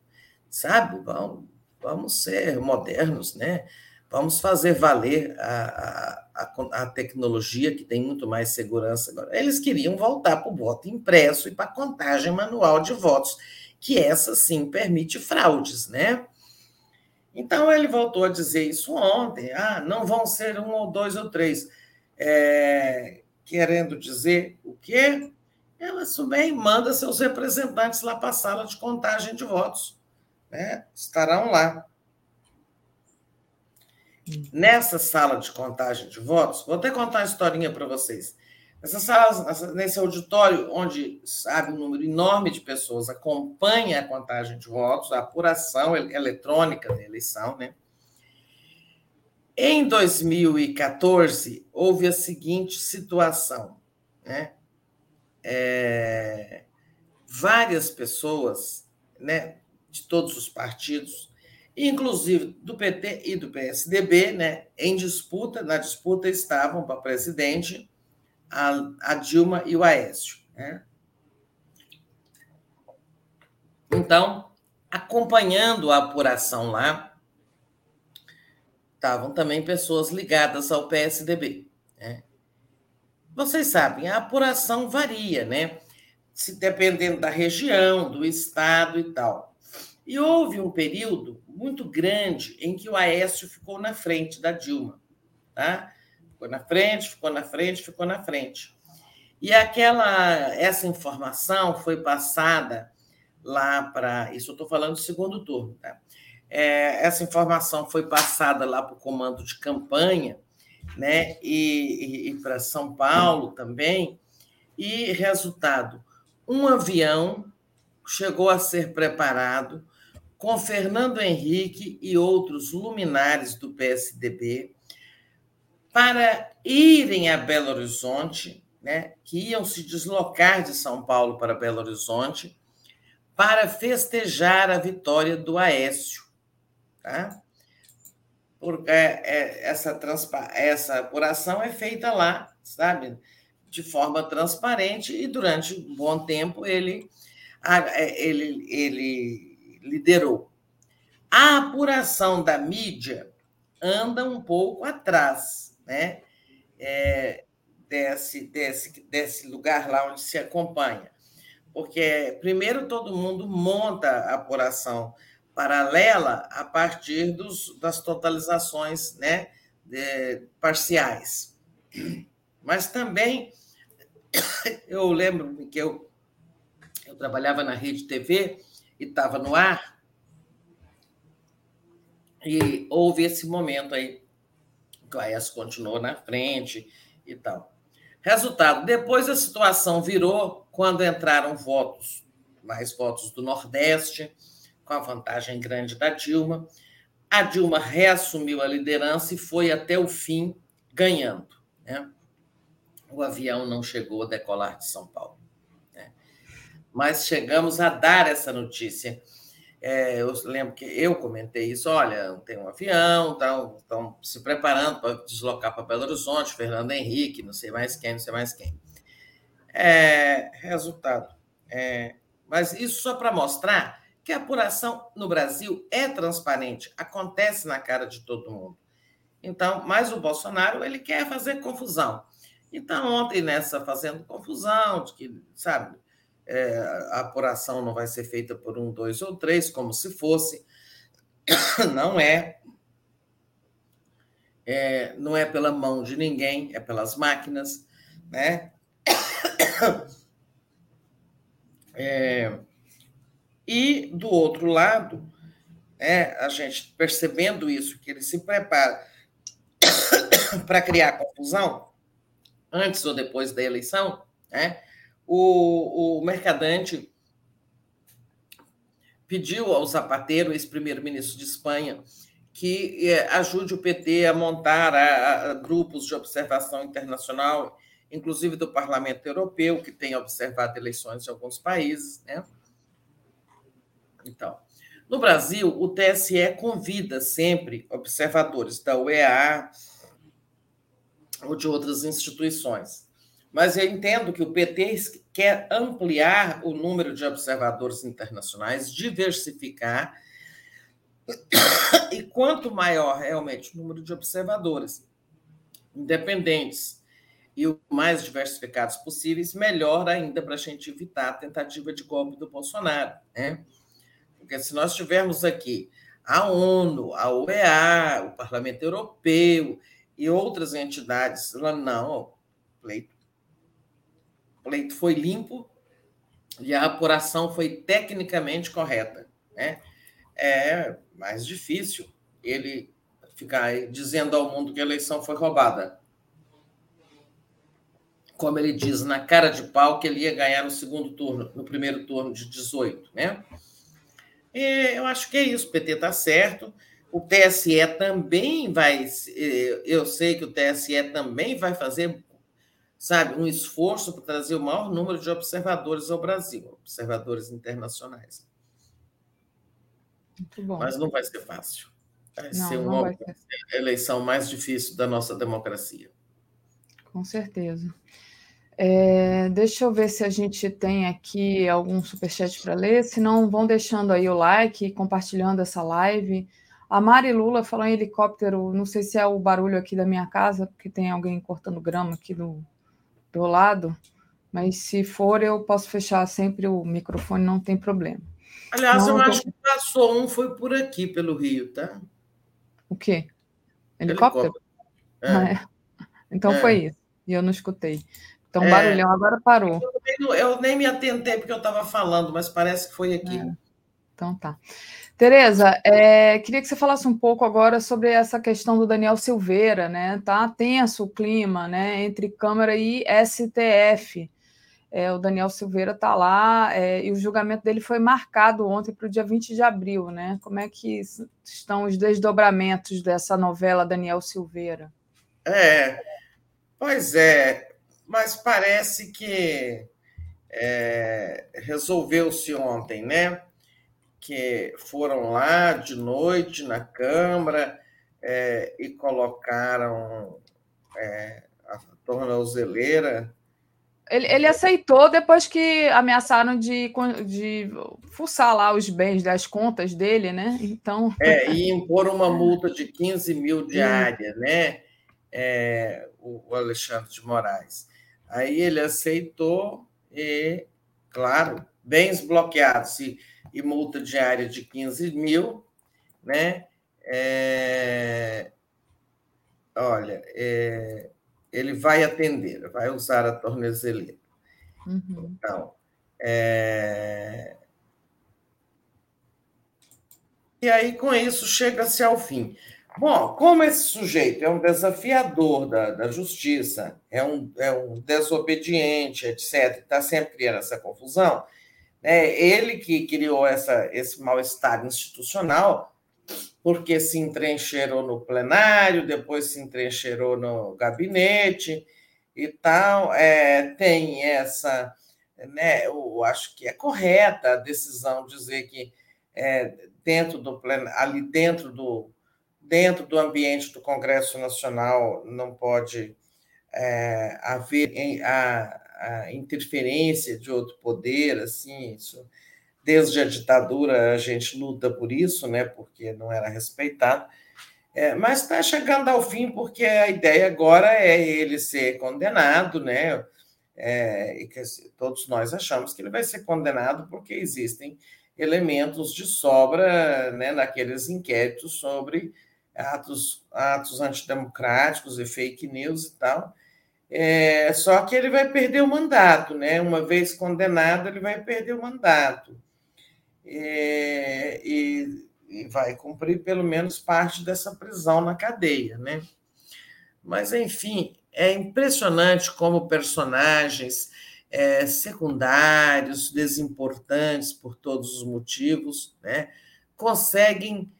Sabe? Vamos, vamos ser modernos, né? Vamos fazer valer a, a, a, tecnologia, que tem muito mais segurança agora. Eles queriam voltar para o voto impresso e para a contagem manual de votos, que essa sim permite fraudes, né? Então ele voltou a dizer isso ontem. Ah, não vão ser um ou dois ou três. É, querendo dizer o quê? Ela também manda seus representantes lá para a sala de contagem de votos. Né? Estarão lá. Nessa sala de contagem de votos, vou até contar uma historinha para vocês. Nessa sala, nesse auditório, onde sabe um número enorme de pessoas acompanha a contagem de votos, a apuração eletrônica da eleição, né? Em 2014, houve a seguinte situação, né? É, várias pessoas, né, de todos os partidos, inclusive do PT e do PSDB, né, em disputa, na disputa estavam para presidente a, a Dilma e o Aécio. Né? Então, acompanhando a apuração lá, estavam também pessoas ligadas ao PSDB. Né? Vocês sabem, a apuração varia, né? Se dependendo da região, do estado e tal. E houve um período muito grande em que o Aécio ficou na frente da Dilma. Tá? Ficou na frente, ficou na frente, ficou na frente. E aquela essa informação foi passada lá para. Isso eu estou falando do segundo turno. Tá? É, essa informação foi passada lá para o comando de campanha, né? E, e, e para São Paulo também. E resultado: um avião chegou a ser preparado com Fernando Henrique e outros luminares do PSDB para irem a Belo Horizonte, né, que iam se deslocar de São Paulo para Belo Horizonte para festejar a vitória do Aécio. Tá? Porque é, é, essa, essa apuração é feita lá, sabe? De forma transparente, e durante um bom tempo ele, é, ele, ele liderou. A apuração da mídia anda um pouco atrás, né? É, desse, desse, desse lugar lá onde se acompanha. Porque, primeiro, todo mundo monta a apuração paralela a partir dos, das totalizações né, parciais. Mas também, eu lembro que eu, eu trabalhava na Rede TV e estava no ar, e houve esse momento aí, que o AES continuou na frente e tal. Resultado: depois a situação virou quando entraram votos, mais votos do Nordeste, com a vantagem grande da Dilma. A Dilma reassumiu a liderança e foi até o fim ganhando. Né? O avião não chegou a decolar de São Paulo. Mas chegamos a dar essa notícia. É, eu lembro que eu comentei isso: olha, tem um avião, estão se preparando para deslocar para Belo Horizonte, Fernando Henrique, não sei mais quem, não sei mais quem. É, resultado. É, mas isso só para mostrar que a apuração no Brasil é transparente, acontece na cara de todo mundo. Então, mas o Bolsonaro ele quer fazer confusão. Então, ontem nessa fazendo confusão, de que, sabe, é, a apuração não vai ser feita por um, dois ou três, como se fosse. Não é. é não é pela mão de ninguém, é pelas máquinas, né? É, e, do outro lado, é, a gente percebendo isso, que ele se prepara para criar confusão, antes ou depois da eleição, né, o, o Mercadante pediu ao Zapatero, ex-primeiro-ministro de Espanha, que é, ajude o PT a montar a, a, grupos de observação internacional, inclusive do Parlamento Europeu, que tem observado eleições em alguns países, né? Então, no Brasil, o TSE convida sempre observadores da UEA ou de outras instituições. Mas eu entendo que o PT quer ampliar o número de observadores internacionais, diversificar, e quanto maior realmente o número de observadores independentes e o mais diversificados possíveis, melhor ainda para a gente evitar a tentativa de golpe do Bolsonaro. Né? Porque se nós tivermos aqui a ONU, a UEA, o Parlamento Europeu e outras entidades, lá não, pleito, o pleito foi limpo e a apuração foi tecnicamente correta. Né? É mais difícil ele ficar dizendo ao mundo que a eleição foi roubada. Como ele diz na cara de pau que ele ia ganhar no segundo turno, no primeiro turno de 18, né? É, eu acho que é isso, o PT está certo. O TSE também vai. É, eu sei que o TSE também vai fazer, sabe, um esforço para trazer o maior número de observadores ao Brasil, observadores internacionais. Mas não vai ser fácil. Vai não, ser uma vai ser. eleição mais difícil da nossa democracia.
Com certeza. É, deixa eu ver se a gente tem aqui algum superchat para ler. Se não, vão deixando aí o like e compartilhando essa live. A Mari Lula falou em helicóptero, não sei se é o barulho aqui da minha casa, porque tem alguém cortando grama aqui do, do lado, mas se for, eu posso fechar sempre o microfone, não tem problema.
Aliás, não, eu acho que passou um, foi por aqui, pelo Rio, tá?
O quê? Helicóptero? Helicóptero. É. É. Então é. foi isso, e eu não escutei. Então, é, barulhão agora parou.
Eu, eu, nem me atentei porque eu estava falando, mas parece que foi aqui. É.
Então tá. Tereza, é, queria que você falasse um pouco agora sobre essa questão do Daniel Silveira, né? Tá tenso o clima, né, entre Câmara e STF. É, o Daniel Silveira está lá é, e o julgamento dele foi marcado ontem para o dia 20 de abril, né? Como é que estão os desdobramentos dessa novela Daniel Silveira?
É, pois é, mas parece que é, resolveu-se ontem, né? Que foram lá de noite na Câmara é, e colocaram é, a tornozeleira
ele, ele aceitou depois que ameaçaram de, de fuçar lá os bens das contas dele, né? Então.
É, e impor uma multa de 15 mil diária, né? É, o Alexandre de Moraes. Aí ele aceitou e, claro, bens bloqueados e, e multa diária de 15 mil, né? É, olha, é, ele vai atender, vai usar a tornozeleira. Uhum. Então, é... E aí, com isso, chega-se ao fim. Bom, como esse sujeito é um desafiador da, da justiça, é um, é um desobediente, etc., está sempre criando essa confusão, né? ele que criou essa, esse mal-estar institucional, porque se entrencheirou no plenário, depois se entrencheirou no gabinete e tal. É, tem essa, né, eu acho que é correta a decisão dizer que é, dentro do ali dentro do dentro do ambiente do Congresso Nacional não pode é, haver a, a interferência de outro poder, assim, isso Desde a ditadura a gente luta por isso, né? Porque não era respeitado. É, mas está chegando ao fim porque a ideia agora é ele ser condenado, né? É, que todos nós achamos que ele vai ser condenado porque existem elementos de sobra né, naqueles inquéritos sobre atos, atos antidemocráticos e fake news e tal. É, só que ele vai perder o mandato, né? Uma vez condenado, ele vai perder o mandato é, e, e, vai cumprir pelo menos parte dessa prisão na cadeia, né? Mas, enfim, é impressionante como personagens é, secundários, desimportantes por todos os motivos, né, conseguem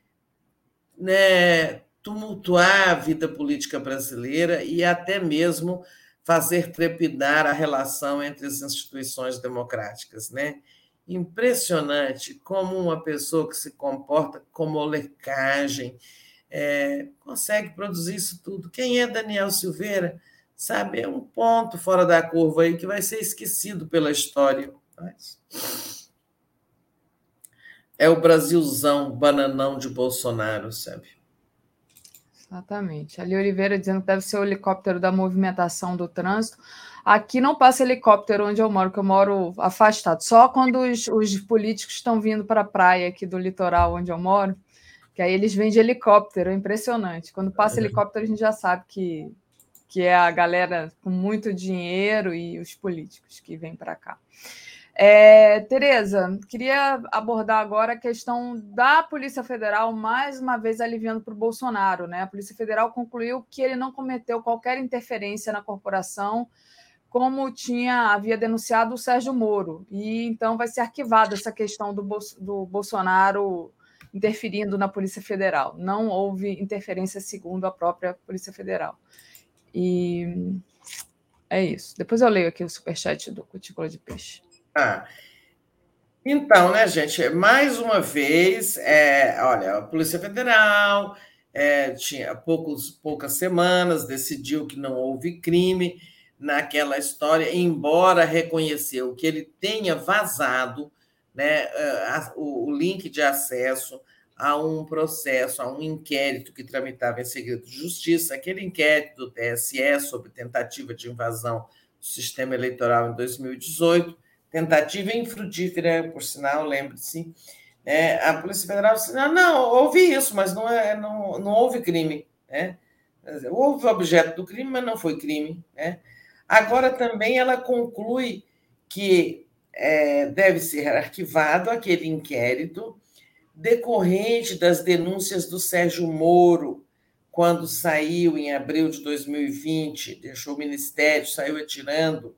né, tumultuar a vida política brasileira e até mesmo fazer trepidar a relação entre as instituições democráticas, né? impressionante como uma pessoa que se comporta como molecagem é, consegue produzir isso tudo. Quem é Daniel Silveira, sabe, é um ponto fora da curva aí que vai ser esquecido pela história. Mas... É o Brasilzão bananão de Bolsonaro, sabe?
Exatamente. Ali Oliveira dizendo que deve ser o helicóptero da movimentação do trânsito. Aqui não passa helicóptero onde eu moro, que eu moro afastado. Só quando os, os políticos estão vindo para a praia aqui do litoral onde eu moro, que aí eles vêm de helicóptero, é impressionante. Quando passa é. helicóptero, a gente já sabe que, que é a galera com muito dinheiro e os políticos que vêm para cá. É, Tereza, queria abordar agora a questão da Polícia Federal, mais uma vez aliviando para o Bolsonaro. Né? A Polícia Federal concluiu que ele não cometeu qualquer interferência na corporação, como tinha havia denunciado o Sérgio Moro. E então vai ser arquivada essa questão do, do Bolsonaro interferindo na Polícia Federal. Não houve interferência segundo a própria Polícia Federal. E é isso. Depois eu leio aqui o superchat do Cutícula de Peixe.
Ah, então, né, gente, mais uma vez, é, olha, a Polícia Federal é, tinha poucos, poucas semanas, decidiu que não houve crime naquela história, embora reconheceu que ele tenha vazado né, a, o, o link de acesso a um processo, a um inquérito que tramitava em segredo de justiça, aquele inquérito do TSE sobre tentativa de invasão do sistema eleitoral em 2018 tentativa infrutífera, por sinal, lembre-se. É, a Polícia Federal disse: não, não, houve isso, mas não, é, não, não houve crime. Né? Houve objeto do crime, mas não foi crime. Né? Agora também ela conclui que é, deve ser arquivado aquele inquérito decorrente das denúncias do Sérgio Moro, quando saiu em abril de 2020, deixou o ministério, saiu atirando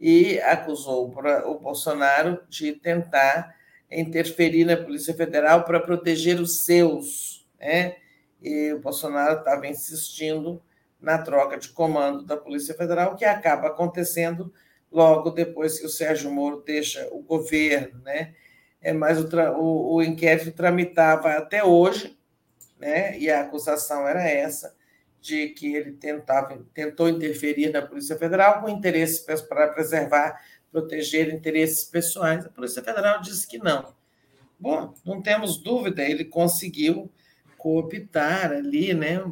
e acusou o Bolsonaro de tentar interferir na Polícia Federal para proteger os seus. Né? E o Bolsonaro estava insistindo na troca de comando da Polícia Federal, que acaba acontecendo logo depois que o Sérgio Moro deixa o governo. Né? É, mas o, o, o inquérito tramitava até hoje, né? e a acusação era essa, de que ele tentava, tentou interferir na Polícia Federal com interesse para preservar, proteger interesses pessoais. A Polícia Federal disse que não. Bom, não temos dúvida, ele conseguiu cooptar ali, né,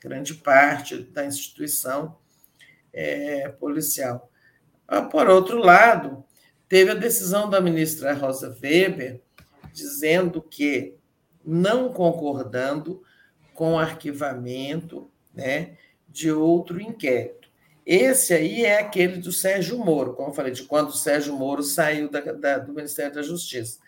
grande parte da instituição é, policial. Ah, por outro lado, teve a decisão da ministra Rosa Weber dizendo que, não concordando com o arquivamento né, de outro inquérito. Esse aí é aquele do Sérgio Moro, como eu falei, de quando o Sérgio Moro saiu da, da, do Ministério da Justiça.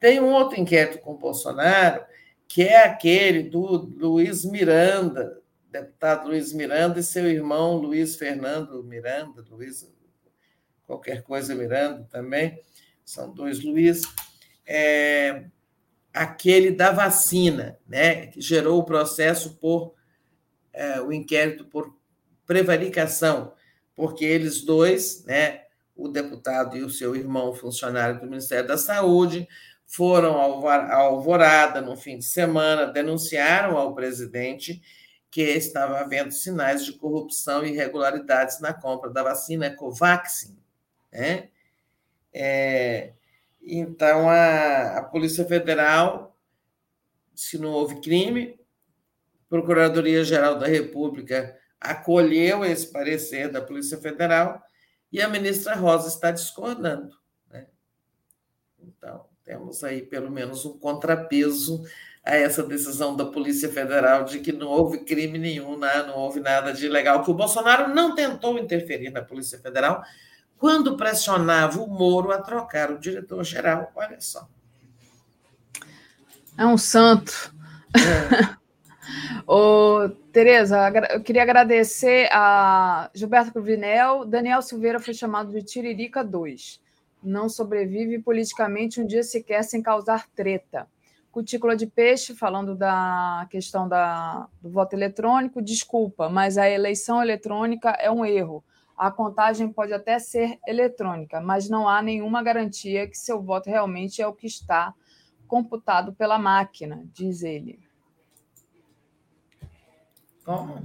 Tem um outro inquérito com o Bolsonaro, que é aquele do Luiz Miranda, deputado Luiz Miranda e seu irmão Luiz Fernando Miranda, Luiz qualquer coisa Miranda também, são dois Luiz, é, aquele da vacina, né, que gerou o processo por é, o inquérito por prevaricação, porque eles dois, né, o deputado e o seu irmão funcionário do Ministério da Saúde, foram ao Alvorada no fim de semana, denunciaram ao presidente que estava havendo sinais de corrupção e irregularidades na compra da vacina Covaxin. Né? É, então, a, a Polícia Federal, se não houve crime, Procuradoria-Geral da República acolheu esse parecer da Polícia Federal e a ministra Rosa está discordando. Né? Então, temos aí pelo menos um contrapeso a essa decisão da Polícia Federal de que não houve crime nenhum, não houve nada de ilegal, que o Bolsonaro não tentou interferir na Polícia Federal quando pressionava o Moro a trocar o diretor-geral. Olha só.
É um santo. É. Ô, Tereza, eu queria agradecer a Gilberto Cruvinel. Daniel Silveira foi chamado de Tiririca 2. Não sobrevive politicamente um dia sequer sem causar treta. Cutícula de Peixe, falando da questão da, do voto eletrônico, desculpa, mas a eleição eletrônica é um erro. A contagem pode até ser eletrônica, mas não há nenhuma garantia que seu voto realmente é o que está computado pela máquina, diz ele. Vamos,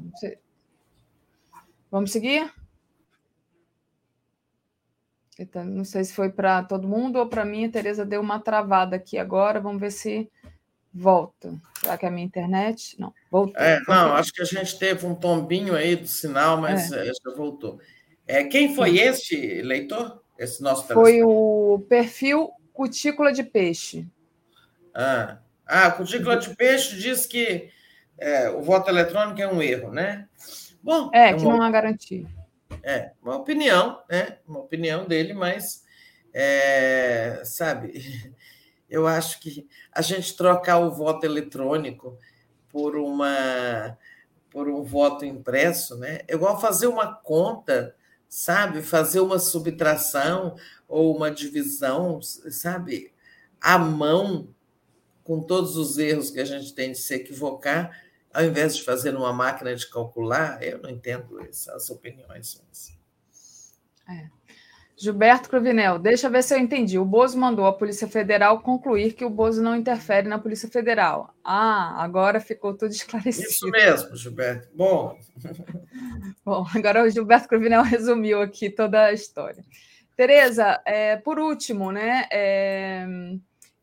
Vamos seguir? Eita, não sei se foi para todo mundo ou para mim. A Tereza deu uma travada aqui agora. Vamos ver se volta. Será que é a minha internet? Não, voltou.
É, não, acho que a gente teve um tombinho aí do sinal, mas é. já voltou. É, quem foi este leitor? Esse nosso
Foi o perfil Cutícula de Peixe.
Ah, ah Cutícula de Peixe diz que é, o voto eletrônico é um erro, né?
Bom, é, é que uma, não há garantia.
É, uma opinião, né? Uma opinião dele, mas, é, sabe, eu acho que a gente trocar o voto eletrônico por uma por um voto impresso, né? É igual fazer uma conta, sabe? Fazer uma subtração ou uma divisão, sabe? À mão, com todos os erros que a gente tem de se equivocar, ao invés de fazer uma máquina de calcular, eu não entendo essas opiniões.
É. Gilberto Cruvinel, deixa eu ver se eu entendi. O Bozo mandou a Polícia Federal concluir que o Bozo não interfere na Polícia Federal. Ah, agora ficou tudo esclarecido.
Isso mesmo, Gilberto. Bom.
Bom, agora o Gilberto Cruvinel resumiu aqui toda a história. Tereza, é, por último, né? É,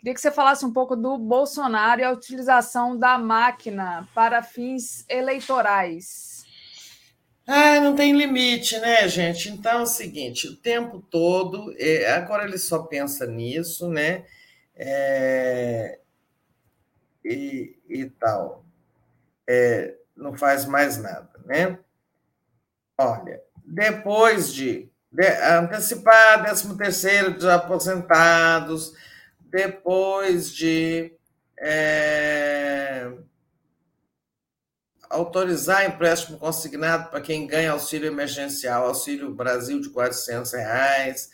Queria que você falasse um pouco do Bolsonaro e a utilização da máquina para fins eleitorais.
Ah, não tem limite, né, gente? Então é o seguinte: o tempo todo, é, agora ele só pensa nisso, né? É, e, e tal. É, não faz mais nada, né? Olha, depois de, de antecipar 13 terceiro dos aposentados, depois de é, autorizar empréstimo consignado para quem ganha auxílio emergencial, auxílio Brasil de 400 reais,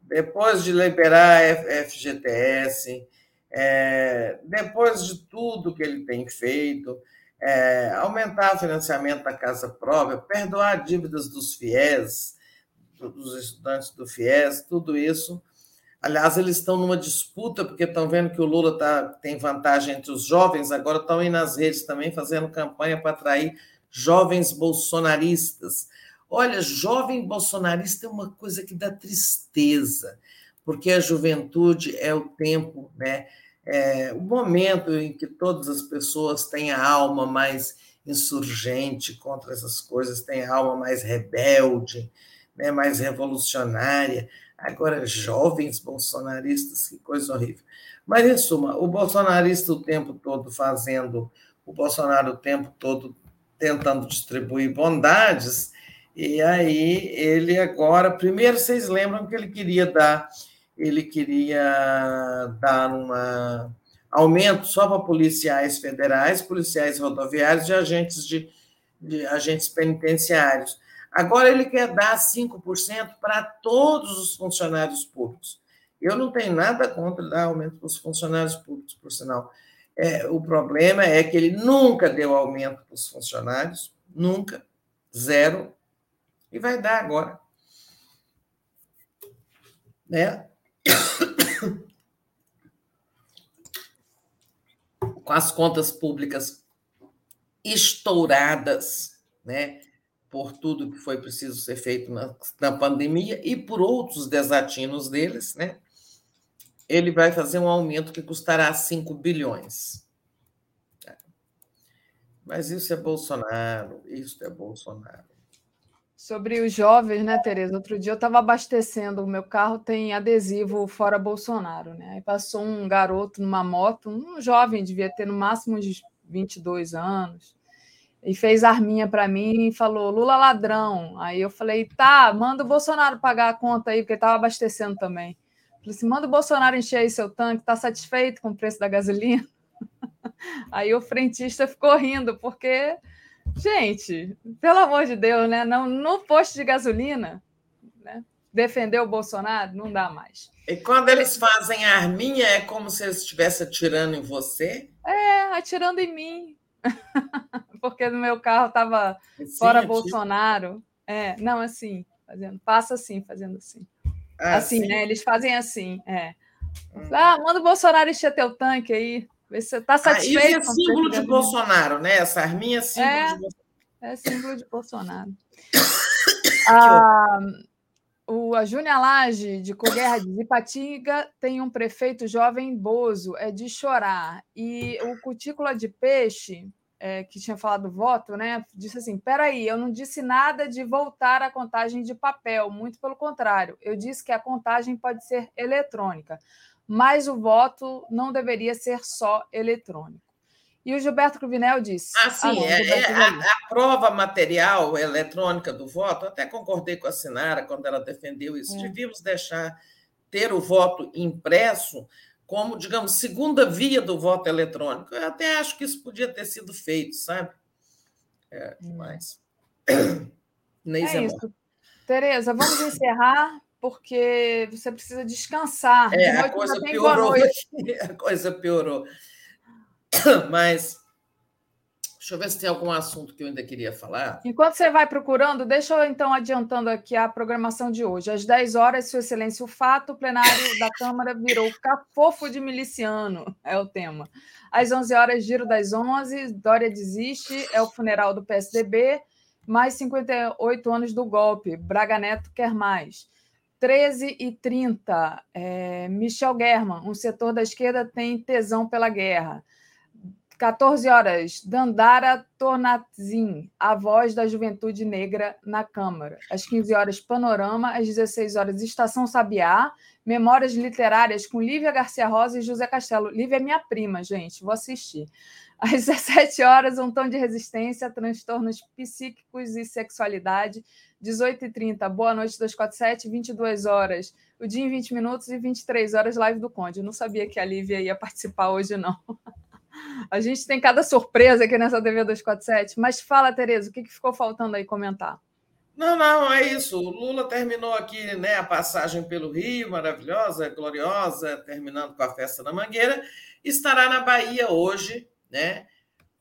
depois de liberar a FGTS, é, depois de tudo que ele tem feito, é, aumentar o financiamento da casa própria, perdoar dívidas dos FIES, dos estudantes do FIES, tudo isso. Aliás, eles estão numa disputa, porque estão vendo que o Lula tá, tem vantagem entre os jovens, agora estão aí nas redes também fazendo campanha para atrair jovens bolsonaristas. Olha, jovem bolsonarista é uma coisa que dá tristeza, porque a juventude é o tempo, né? é, o momento em que todas as pessoas têm a alma mais insurgente contra essas coisas, têm a alma mais rebelde, né, mais revolucionária. Agora, jovens bolsonaristas, que coisa horrível. Mas, em suma, o bolsonarista o tempo todo fazendo, o Bolsonaro o tempo todo tentando distribuir bondades, e aí ele agora, primeiro vocês lembram que ele queria dar ele queria dar um aumento só para policiais federais, policiais rodoviários e agentes de, de agentes penitenciários. Agora ele quer dar 5% para todos os funcionários públicos. Eu não tenho nada contra dar aumento para os funcionários públicos, por sinal. É, o problema é que ele nunca deu aumento para os funcionários, nunca, zero, e vai dar agora. Né? com as contas públicas estouradas, né, por tudo que foi preciso ser feito na, na pandemia e por outros desatinos deles, né, ele vai fazer um aumento que custará 5 bilhões. Mas isso é Bolsonaro, isso é Bolsonaro.
Sobre os jovens, né, Tereza? Outro dia eu estava abastecendo, o meu carro tem adesivo fora Bolsonaro, né? Aí passou um garoto numa moto, um jovem, devia ter no máximo uns 22 anos, e fez arminha para mim e falou: Lula ladrão. Aí eu falei: tá, manda o Bolsonaro pagar a conta aí, porque estava abastecendo também. Falei assim: manda o Bolsonaro encher aí seu tanque, tá satisfeito com o preço da gasolina? Aí o frentista ficou rindo, porque Gente, pelo amor de Deus, né? Não, no posto de gasolina, né? defender o Bolsonaro não dá mais.
E quando eles fazem a arminha, é como se eles estivessem atirando em você?
É, atirando em mim. Porque no meu carro estava fora atira. Bolsonaro. É, não, assim, fazendo, passa assim, fazendo assim. Ah, assim, sim. né? Eles fazem assim, é. Hum. Ah, manda o Bolsonaro encher teu tanque aí. Você está satisfeito? Ah,
isso é símbolo de Bolsonaro, né? Essa arminha é símbolo é, de Bolsonaro.
É símbolo de Bolsonaro. ah, o, a Júnia Lage, de Coguerra de Ipatinga, tem um prefeito jovem Bozo, é de chorar. E o Cutícula de Peixe, é, que tinha falado voto, né, disse assim: peraí, eu não disse nada de voltar à contagem de papel, muito pelo contrário, eu disse que a contagem pode ser eletrônica mas o voto não deveria ser só eletrônico. E o Gilberto Cruvinel disse.
Ah, sim, ah, não, é, é a, a, prova material eletrônica do voto, até concordei com a Sinara quando ela defendeu isso. É. Devíamos deixar ter o voto impresso como, digamos, segunda via do voto eletrônico. Eu até acho que isso podia ter sido feito, sabe? É, hum. mas.
Nem é isso. Tereza, vamos encerrar porque você precisa descansar.
É, a coisa piorou. A coisa piorou. Mas deixa eu ver se tem algum assunto que eu ainda queria falar.
Enquanto você vai procurando, deixa eu então adiantando aqui a programação de hoje. Às 10 horas, Sua Excelência, o fato, o plenário da Câmara virou cafofo de miliciano, é o tema. Às 11 horas, giro das 11, Dória desiste, é o funeral do PSDB, mais 58 anos do golpe, Braga Neto quer mais. 13 e 30, é, Michel German, um setor da esquerda tem tesão pela guerra. 14 horas, Dandara Tornatzin, a voz da juventude negra na Câmara. Às 15 horas, Panorama. Às 16 horas, Estação Sabiá. Memórias literárias com Lívia Garcia Rosa e José Castelo. Lívia é minha prima, gente, vou assistir. Às 17 horas, Um Tom de Resistência, Transtornos Psíquicos e Sexualidade. 18h30, Boa Noite 247, 22 horas, o dia em 20 minutos e 23 horas, live do Conde. Eu não sabia que a Lívia ia participar hoje, não. A gente tem cada surpresa aqui nessa TV 247. Mas fala, Tereza, o que ficou faltando aí comentar?
Não, não, é isso. O Lula terminou aqui né, a passagem pelo Rio, maravilhosa, gloriosa, terminando com a festa da Mangueira. Estará na Bahia hoje, né,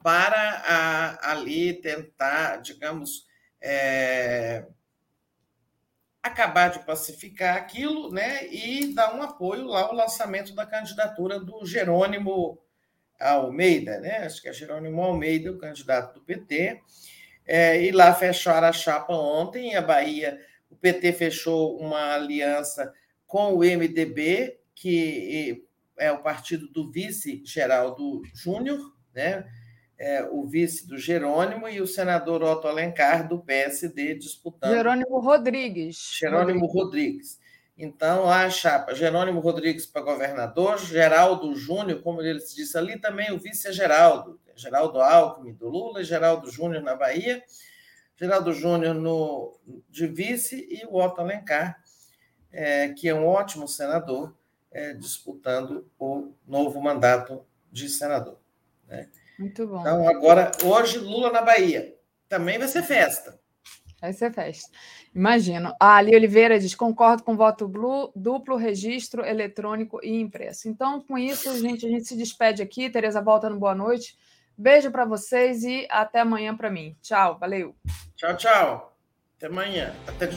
para a, ali tentar, digamos, é, acabar de pacificar aquilo né, e dar um apoio lá ao lançamento da candidatura do Jerônimo Almeida, né? acho que é Jerônimo Almeida, o candidato do PT. É, e lá fecharam a chapa ontem, a Bahia, o PT fechou uma aliança com o MDB, que é o partido do vice Geraldo Júnior, né? É, o vice do Jerônimo e o senador Otto Alencar, do PSD, disputando.
Jerônimo Rodrigues.
Jerônimo Rodrigues. Rodrigues. Então, a chapa Jerônimo Rodrigues para governador, Geraldo Júnior, como ele se disse ali, também o vice é Geraldo, Geraldo Alckmin do Lula, Geraldo Júnior na Bahia, Geraldo Júnior no, de vice e o Otto Alencar, é, que é um ótimo senador, é, disputando o novo mandato de senador. Né?
Muito bom.
Então, agora, hoje, Lula na Bahia. Também vai ser festa.
Vai ser festa. Imagino. A Ali Oliveira diz: concordo com voto blue, duplo registro eletrônico e impresso. Então, com isso, gente, a gente se despede aqui. Tereza volta no boa noite. Beijo para vocês e até amanhã para mim. Tchau, valeu.
Tchau, tchau. Até amanhã. Até